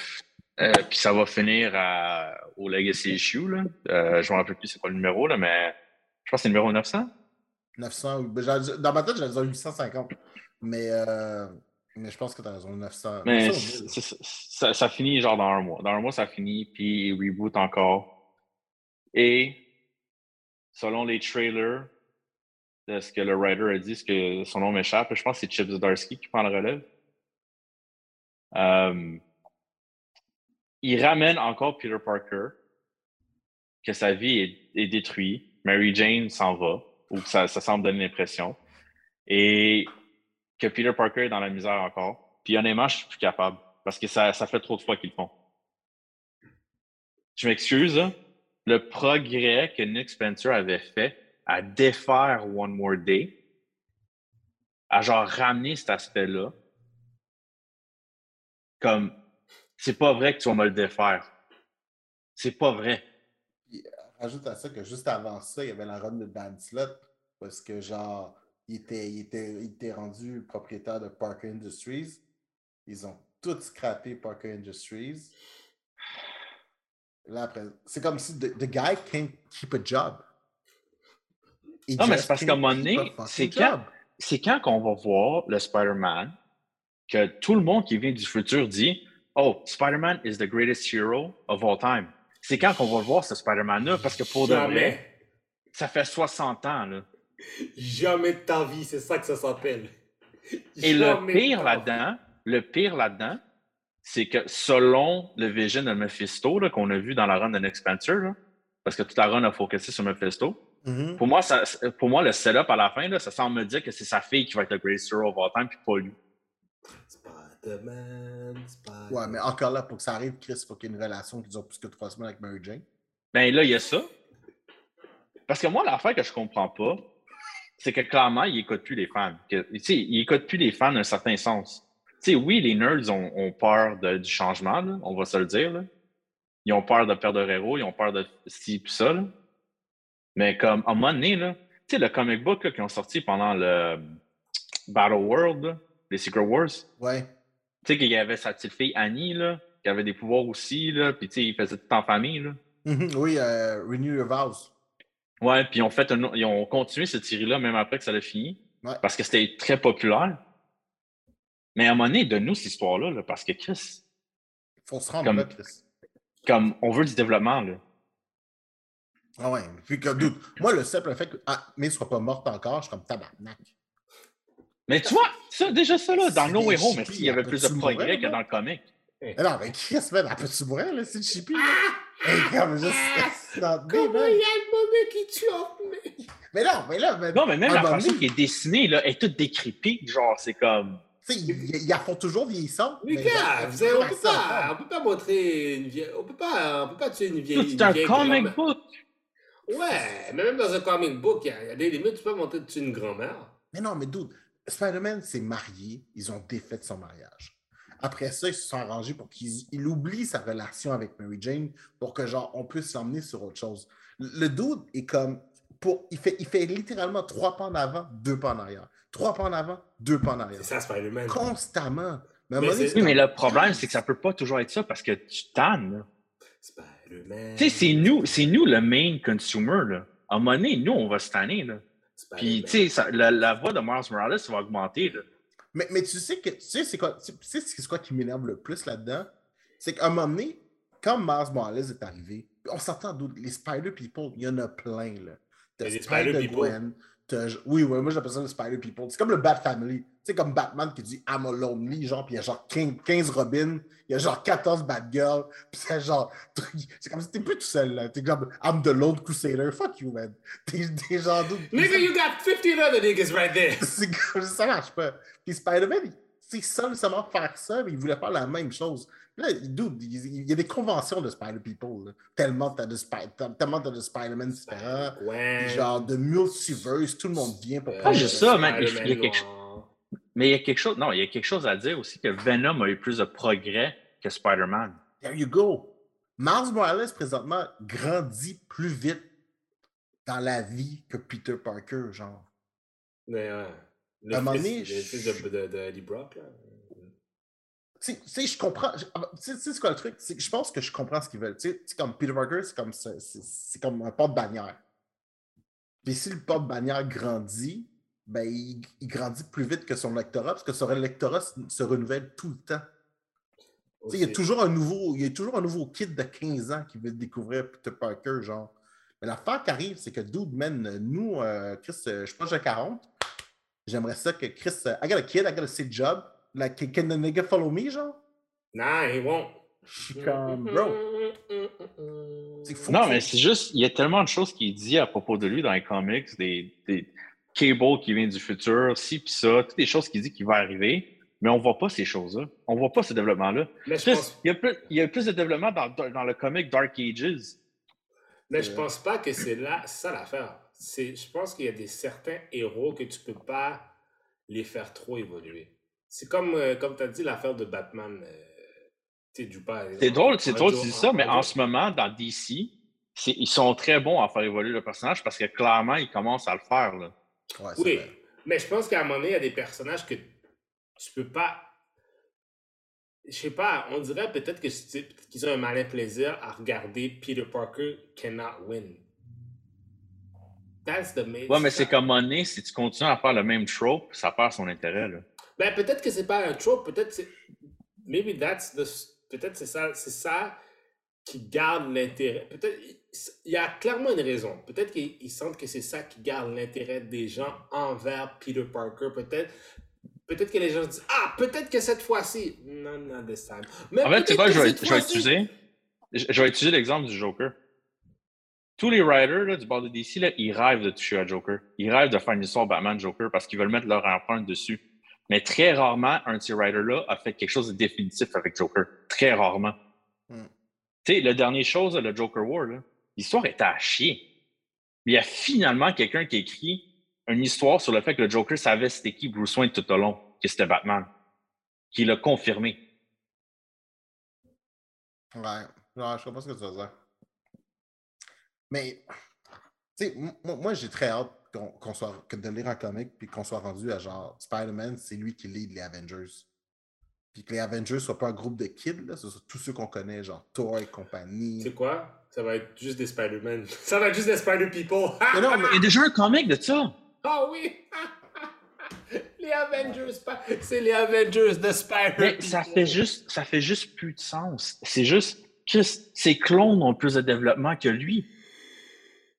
Speaker 3: euh, puis ça va finir à- au Legacy Issue. Là. Euh, je ne me rappelle plus c'est quoi le numéro, là, mais je pense que c'est le numéro 900.
Speaker 2: 900. ou- ben, Dans ma tête, j'allais dire 850. Mais, mais je pense que tu as raison. 900.
Speaker 3: Mais
Speaker 2: 900 ou 1000.
Speaker 3: c'est- c'est- ça, ça finit genre dans un mois. Dans un mois, ça finit, puis il reboot encore. Et selon les trailers de ce que le writer a dit, ce que son nom m'échappe, je pense que c'est Chip Zdarsky qui prend le relève. Il ramène encore Peter Parker, que sa vie est, détruite. Mary Jane s'en va, ou ça, ça semble donner l'impression. Et que Peter Parker est dans la misère encore. Puis honnêtement, je suis plus capable. Parce que ça, ça fait trop de fois qu'ils le font. Je m'excuse. Le progrès que Nick Spencer avait fait à défaire One More Day, à genre ramener cet aspect-là, comme c'est pas vrai que tu vas me le défaire. C'est pas vrai.
Speaker 2: Rajoute à ça que juste avant ça, il y avait la run de Dan. Parce que, genre, il était, il était, il était rendu propriétaire de Parker Industries. Ils ont tout scrappé Parker Industries. Là, après, c'est comme si the, the guy can't keep a job. He
Speaker 3: Non, mais c'est parce qu'à un moment donné, c'est quand- c'est quand qu'on va voir le Spider-Man que tout le monde qui vient du futur dit Oh, Spider-Man is the greatest hero of all time. C'est quand qu'on va le voir, ce Spider-Man-là, parce que pour de vrai,
Speaker 1: Jamais.
Speaker 3: ça fait 60 ans. Là.
Speaker 1: Jamais de ta vie, c'est ça que ça s'appelle.
Speaker 3: Et le
Speaker 1: Jamais
Speaker 3: pire là-dedans, le pire là-dedans, c'est que selon le vision de Mephisto qu'on a vu dans la run de là, parce que toute la run a focusé sur Mephisto,
Speaker 2: Mhm.
Speaker 3: pour moi, ça, pour moi le setup à la fin, là, ça semble me dire que c'est sa fille qui va être le greatest hero of all time, puis pas lui.
Speaker 1: Spider-Man, Spider-Man.
Speaker 2: Ouais, mais encore là, pour que ça arrive, Chris, il faut qu'il y ait une relation qui dure plus que trois semaines avec Mary Jane.
Speaker 3: Ben là, il y a ça. Parce que moi, l'affaire que je comprends pas, c'est que clairement, il écoute plus les fans. Que, tu sais, il écoute plus les fans d'un certain sens. Tu sais, oui, les nerds ont, ont peur de- du changement, là, on va se le dire. là. Ils ont peur de perdre leur héros, ils ont peur de ci et ça. là. Mais comme, à un moment donné, là, tu sais, le comic book qu'ils ont sorti pendant le Battle World, les Secret Wars, tu
Speaker 2: Ouais.
Speaker 3: sais, qu'il y avait sa petite fille Annie, là, qui avait des pouvoirs aussi, là, puis tu sais, il faisait tout en famille. Là.
Speaker 2: Mhm. Oui, euh, Renew Your Vows.
Speaker 3: Ouais, puis ils ont, fait un ils ont continué cette série-là même après que ça l'a fini.
Speaker 2: Ouais.
Speaker 3: Parce que c'était très populaire. Mais à un moment donné, donne-nous cette histoire-là, là, parce que Chris,
Speaker 2: Il faut se rendre
Speaker 3: Comme-
Speaker 2: là, Chris.
Speaker 3: Comme, on veut du développement, là.
Speaker 2: Ah ouais, puis que, dude, moi, le simple fait que ah, mais ne soit pas morte encore, je suis comme tabarnak.
Speaker 3: Mais tu vois, ça, déjà ça, là, dans No Home, mais
Speaker 2: chippies,
Speaker 3: il y avait plus de progrès que dans le comic?
Speaker 2: Mais non, mais Chris, man, elle peut-tu mourir, là, c'est le chippie, là? Hey, comme juste. c'est dans- mais,
Speaker 1: Comment il y a le moment qui tue en mais...
Speaker 2: mais non, mais là, man,
Speaker 3: Non, mais même la
Speaker 2: moment
Speaker 3: façon qui est dessinée, là, est toute décrépite. Genre, c'est comme.
Speaker 2: Ils, la font toujours vieillissante.
Speaker 1: Les
Speaker 2: mais
Speaker 1: savez, on
Speaker 2: elle
Speaker 1: peut pas, on peut pas montrer une vieille, on peut pas, on peut pas tuer une vieille.
Speaker 3: C'est un
Speaker 1: vieille
Speaker 3: comic
Speaker 1: grand-mère.
Speaker 3: book.
Speaker 1: Ouais, mais même dans un comic book, il y, a il y a des limites, tu peux pas montrer tuer une grand-mère.
Speaker 2: Mais non, mais dude, Spider-Man s'est marié, ils ont défait son mariage. Après ça, ils se sont arrangés pour qu'il il oublie sa relation avec Mary Jane pour que, genre, on puisse l'emmener sur autre chose. Le le dude est comme. Pour, il, fait, il fait littéralement trois pas en avant, deux pas en arrière. Trois pas en avant, deux pas en arrière.
Speaker 1: C'est ça, Spider-Man.
Speaker 2: Constamment. Mais,
Speaker 1: Mais
Speaker 2: donné,
Speaker 3: Oui, mais le problème, c'est que ça peut pas toujours être ça parce que tu tannes.
Speaker 1: Spider-Man.
Speaker 3: Tu sais, c'est nous, c'est nous le main consumer. Là. À un moment donné, nous, on va se tanner. Là. Puis, tu sais, la, la voix de Miles Morales ça va augmenter. Là.
Speaker 2: Mais, mais tu sais que tu sais c'est quoi, tu sais c'est quoi qui m'énerve le plus là-dedans? C'est qu'à un moment donné, quand Mars Morales est arrivé, on s'entend d'autres, les Spider People, il y en a plein là. T'as Spider-Gwen, oui, oui, moi j'appelle ça le Spider People. C'est comme le Bat Family. C'est comme Batman qui dit I'm a lonely, genre, puis il y a genre 15, 15 Robin, il y a genre 14 Batgirl, puis c'est genre, c'est comme si t'es plus tout seul là. T'es comme I'm the Lone Crusader, fuck you man. T'es genre.
Speaker 1: Nigga, you got 15 other niggas right there.
Speaker 2: c'est comme ça marche pas. Puis Spider-Man, c'est seul seulement faire ça, mais il voulait faire la même chose. Là, dude, il il y a des conventions de Spider-People. Tellement t'as de, tellement t'as de Spider-Man différents.
Speaker 1: Ouais.
Speaker 2: Puis Genre de multiverse, tout le monde vient pour
Speaker 3: Pas juste ça, man, il y a quelque. Mais il y a quelque chose. Non, il y a quelque chose à dire aussi que Venom a eu plus de progrès que Spider-Man.
Speaker 2: There you go. Miles Morales, présentement, grandit plus vite dans la vie que Peter Parker, genre.
Speaker 1: Mais ouais. Le
Speaker 2: À un moment donné,
Speaker 1: de Eddie Brock, là.
Speaker 2: Tu sais- je comprends. ah, Tu sais, quoi le truc? C'est que je pense que je comprends ce qu'ils veulent. Tu sais, c'est comme Peter Parker, c'est comme, ça- comme un porte-bannière. Puis si le porte-bannière grandit, ben, il, il grandit plus vite que son lectorat, parce que son lectorat se, se renouvelle tout le temps. Tu sais, il y a toujours un nouveau, il y a toujours un nouveau kid de 15 ans qui veut découvrir Peter Parker, genre. Mais l'affaire qui arrive, c'est que Dude, man, nous, euh, Chris, euh, je suis pas j'ai 40. J'aimerais ça que Chris, euh, I got a kid, I got a job. Like, can the nigga follow me, genre?
Speaker 1: Nah, he won't.
Speaker 2: Je suis comme, bro. C'est fou.
Speaker 3: Non, mais c'est juste, il y a tellement de choses qui est dit à propos de lui dans les comics, des, des Cable qui vient du futur, ci pis ça, toutes les choses qu'il dit qui va arriver, mais on voit pas ces choses-là. On voit pas ce développement-là.
Speaker 1: Mais je
Speaker 3: Plus-
Speaker 1: pense,
Speaker 3: il, y a plus, il y a plus de développement dans, dans le comic Dark Ages.
Speaker 1: mais je pense pas que c'est là, ça l'affaire. C'est, je pense qu'il y a des certains héros que tu peux pas les faire trop évoluer. C'est comme, euh, comme tu as dit, l'affaire de Batman. euh, du.
Speaker 3: C'est drôle, c'est drôle tu dis ça, mais
Speaker 1: en-
Speaker 3: ce moment, dans DC, ils sont très bons à faire évoluer le personnage parce que clairement, ils commencent à le faire. Là.
Speaker 2: Ouais,
Speaker 1: Oui,
Speaker 2: vrai.
Speaker 1: mais je pense qu'à un moment donné, il y a des personnages que tu peux pas. Je sais pas, on dirait peut-être que qu'ils ont un malin plaisir à regarder Peter Parker cannot win. That's the main.
Speaker 3: Ouais, mais c'est comme monnaie, si tu continues à faire le même trope, ça perd son intérêt. Là.
Speaker 1: Ben, peut-être que c'est pas un trope, peut-être c'est. Maybe that's the. Peut-être c'est ça, c'est ça qui garde l'intérêt. Peut-être. Il y a clairement une raison. Peut-être qu'ils ils sentent que c'est ça qui garde l'intérêt des gens envers Peter Parker. Peut-être. Peut-être que les gens se disent Ah, peut-être que cette fois-ci. Non, non, time. Mais
Speaker 3: En fait, tu sais
Speaker 1: peut-être
Speaker 3: quoi,
Speaker 1: que
Speaker 3: je vais, je vais utiliser. Je, je vais utiliser l'exemple du Joker. Tous les writers là, du bord de DC, là, ils rêvent de toucher à Joker. Ils rêvent de faire une histoire Batman-Joker parce qu'ils veulent mettre leur empreinte dessus. Mais très rarement, un de ces writers-là a fait quelque chose de définitif avec Joker. Très rarement.
Speaker 2: Hmm.
Speaker 3: Tu sais, le dernier chose, le Joker War, l'histoire était à chier. Mais il y a finalement quelqu'un qui a écrit une histoire sur le fait que le Joker savait c'était qui Bruce Wayne tout au long, que c'était Batman. Qui l'a confirmé.
Speaker 2: Ouais, ouais, je comprends ce que tu veux dire. Mais, tu sais, moi, j'ai très hâte qu'on qu'on soit, que de lire un comic puis qu'on soit rendu à genre Spider-Man, c'est lui qui lead les Avengers. Puis que les Avengers soient pas un groupe de kids, là, ce sont tous ceux qu'on connaît, genre Thor et compagnie.
Speaker 1: C'est quoi? Ça va être juste des Spider-Man. Ça va être juste des Spider-People.
Speaker 2: Mais
Speaker 3: Il y a déjà un comic de ça.
Speaker 1: Ah oui Les Avengers, c'est les Avengers de Spider-Man.
Speaker 3: Mais ça fait juste, ça fait juste plus de sens. C'est juste, Chris, ses clones ont plus de développement que lui.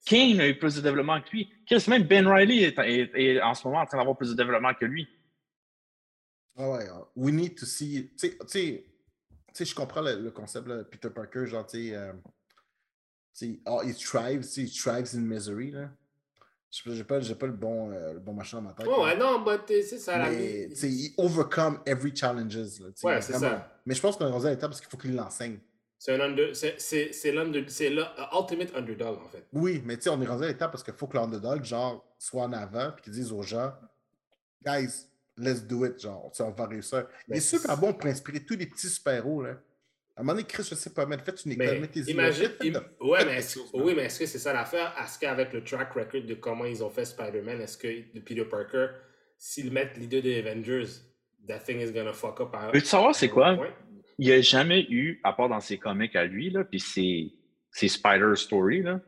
Speaker 3: Kane a eu plus de développement que lui. Chris, même Ben Riley est, est- est en ce moment en train d'avoir plus de développement que lui.
Speaker 2: Ah ouais, we need to see. Tu sais- je comprends le, le concept, là, Peter Parker, genre, tu sais, euh, oh, he thrives, tu sais, he thrives in misery, là. Je sais pas- J'ai pas, j'ai pas le bon, euh, le bon machin dans ma tête.
Speaker 1: Oh, ouais, non, but euh, c'est ça la
Speaker 2: Mais,
Speaker 1: vie.
Speaker 2: tu sais, he overcome every challenges, là,
Speaker 1: Ouais, c'est ça.
Speaker 2: Mais je pense qu'on est rendu à l'étape parce qu'il faut qu'il l'enseigne.
Speaker 1: C'est un under, c'est, c'est, c'est l'under, c'est le uh, ultimate underdog, en fait.
Speaker 2: Oui, mais tu sais, on est rendu à l'étape parce qu'il faut que l'underdog, genre, soit en avant, puis qu'il dise aux gens, guys, let's do it, genre, tu sais, on va réussir. Il est super bon pour inspirer tous les petits super-héros, là. À un moment donné, Chris, je sais pas, mais faites une école,
Speaker 1: Mais
Speaker 2: mettez-y.
Speaker 1: imagine, im-
Speaker 2: de-
Speaker 1: ouais, mais
Speaker 2: man.
Speaker 1: oui, mais est-ce que c'est ça l'affaire? Est-ce qu'avec le track record de comment ils ont fait Spider-Man, est-ce que de Peter Parker, s'ils mettent l'idée des Avengers, that thing is gonna fuck up à
Speaker 3: Veux-tu savoir c'est quoi?
Speaker 1: point?
Speaker 3: Il n'y a jamais eu, à part dans ses comics à lui, là, puis ses, ses Spider Story, là,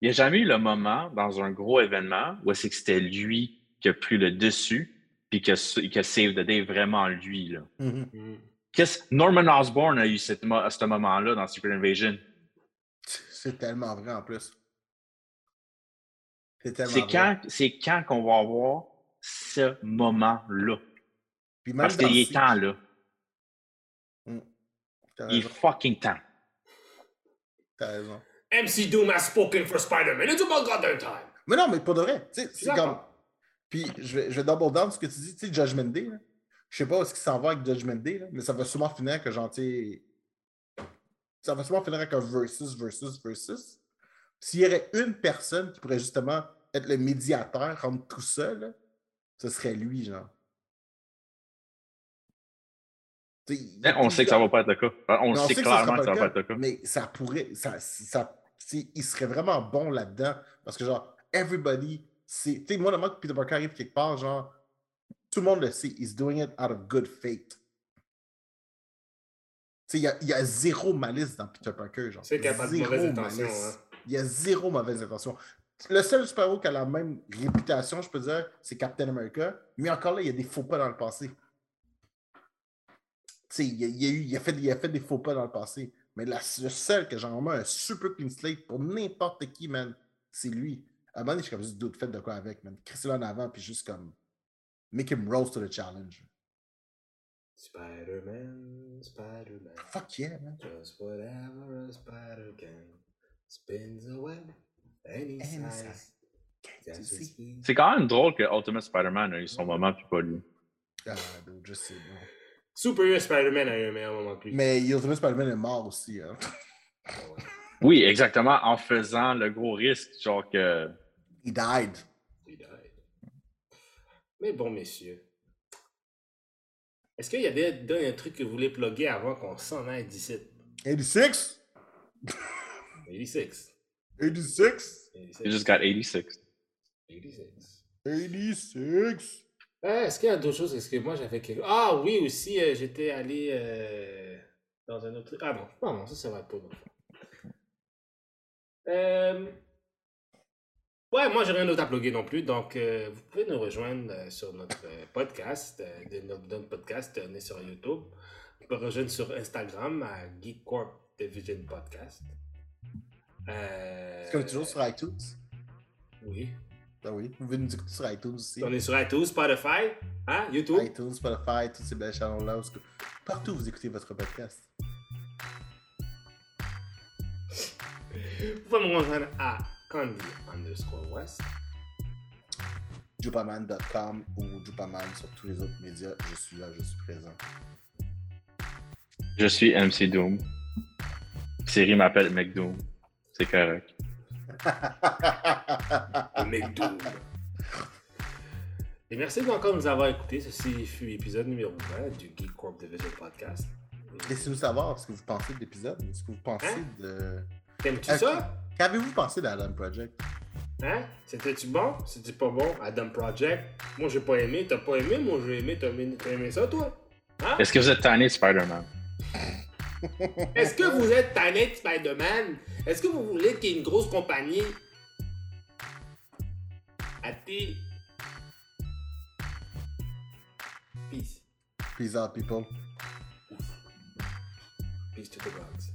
Speaker 3: il n'y a jamais eu le moment dans un gros événement où c'est que c'était lui qui a pris le dessus, puis qui a, qui a save the day vraiment lui. Là.
Speaker 2: Mhm.
Speaker 1: Mm.
Speaker 3: Qu'est-ce Norman Osborn a eu cette à ce moment-là dans Secret Invasion?
Speaker 2: C'est tellement vrai en plus. C'est tellement
Speaker 3: C'est
Speaker 2: vrai.
Speaker 3: quand, c'est quand qu'on va avoir ce moment-là. Parce qu'il est
Speaker 2: ces-
Speaker 3: temps, là. Il fucking temps.
Speaker 2: T'as raison.
Speaker 1: MC Doom has spoken for Spider-Man. It's about goddamn time.
Speaker 2: Mais non, mais pour de vrai, c'est comme. Puis je vais, je vais double down sur ce que tu dis, tu sais, Judgment Day. là. Je sais pas où est-ce qu'il s'en va avec Judgment Day, là, mais ça va sûrement finir que genre, tu sais, Ça va sûrement finir avec un versus, versus, versus. S'il y aurait une personne qui pourrait justement être le médiateur entre tout ça, là, ce serait lui, genre.
Speaker 3: On sait que ça va pas être le cas. On
Speaker 2: mais on
Speaker 3: sait clairement que ça va pas être le cas.
Speaker 2: Mais ça pourrait. Ça, ça, il serait vraiment bon là-dedans. Parce que, genre, everybody. c'est- Tu sais, moi, le moment que Peter Parker arrive quelque part, genre, tout le monde le sait. He's doing it out of good faith. Tu sais, il y a, il y a zéro malice dans Peter Parker, genre.
Speaker 1: C'est qu'il n'y a pas de
Speaker 2: Zéro
Speaker 1: mauvaise intention.
Speaker 2: malice.
Speaker 1: Hein.
Speaker 2: Il y a zéro mauvaise intention. Le seul super-héros qui a la même réputation, je peux dire, c'est Captain America. Mais encore là, il y a des faux pas dans le passé. Tu sais, il, a- il a eu- il a fait, il a fait des faux pas dans le passé. Mais la, le seul que j'ai vraiment un super clean slate pour n'importe qui, man, c'est lui. À un moment donné, je suis comme juste d'autres fait de quoi avec, man. Crisser en avant, puis juste comme. Make him rose to the challenge.
Speaker 1: Spider-Man, Spider-Man.
Speaker 2: Fuck yeah, man.
Speaker 1: Just whatever a spider can. Spins a web any
Speaker 2: Any
Speaker 1: size.
Speaker 2: size.
Speaker 3: C'est quand même drôle que Ultimate Spider-Man a eu son moment, puis pas lui.
Speaker 2: Ah, dude, je sais, non.
Speaker 1: Superior Spider-Man a eu un meilleur moment que lui.
Speaker 2: Mais Ultimate Spider-Man est mort aussi. Hein.
Speaker 3: Oui, exactement, en faisant le gros risque, genre que.
Speaker 2: He died.
Speaker 1: He died. Mais bon, messieurs. Est-ce qu'il y a des, des- un truc que vous voulez plugger avant qu'on s'en aille d'ici?
Speaker 2: 86?
Speaker 1: 86.
Speaker 2: 86?
Speaker 1: 86.
Speaker 3: He just got 86.
Speaker 1: 86.
Speaker 2: 86?
Speaker 1: Est-ce qu'il y a d'autres choses? Est-ce que moi j'avais quelque Ah oui, aussi, euh, j'étais allé euh, dans un autre. Ah non, non, non, ça, ça va pas. Euh... Ouais, moi j'ai rien d'autre à plugger non plus. Donc, euh, vous pouvez nous rejoindre sur notre podcast. de notre, notre podcast, on est sur YouTube. Vous pouvez rejoindre sur Instagram à Geek Corp Division Podcast.
Speaker 2: Est-ce qu'on est toujours sur iTunes?
Speaker 1: Oui.
Speaker 2: Ben oui. Vous pouvez nous écouter sur iTunes aussi.
Speaker 1: On est sur iTunes, Spotify, hein, YouTube.
Speaker 2: iTunes, Spotify, toutes ces belles que- Partout où vous écoutez votre podcast.
Speaker 1: Vous pouvez me rejoindre à Candy underscore West.
Speaker 2: Jupaman.com ou Jupaman sur tous les autres médias. Je suis là, je suis présent.
Speaker 3: Je suis MC Doom. Siri m'appelle McDoom. C'est correct.
Speaker 1: Le mec. Et merci encore de nous avoir écoutés. Ceci fut l'épisode numéro 20 du Geek Corp Division Podcast.
Speaker 2: Laissez-nous savoir ce que vous pensez de l'épisode. Ce que vous pensez
Speaker 1: Hein?
Speaker 2: de.
Speaker 1: T'aimes-tu ça?
Speaker 2: Qu'avez-vous pensé d'Adam Project?
Speaker 1: Hein? C'était-tu bon? C'était pas bon? Adam Project? Moi j'ai pas aimé, t'as pas aimé, moi j'ai aimé, t'as aimé, t'as aimé ça toi? Hein?
Speaker 3: Est-ce que vous êtes tanné de Spider-Man?
Speaker 1: Est-ce que vous êtes tanné de Spider-Man? Est-ce que vous voulez qu'il y ait une grosse compagnie? À tes... Peace.
Speaker 2: Peace out, people.
Speaker 1: Peace. Peace to the gods.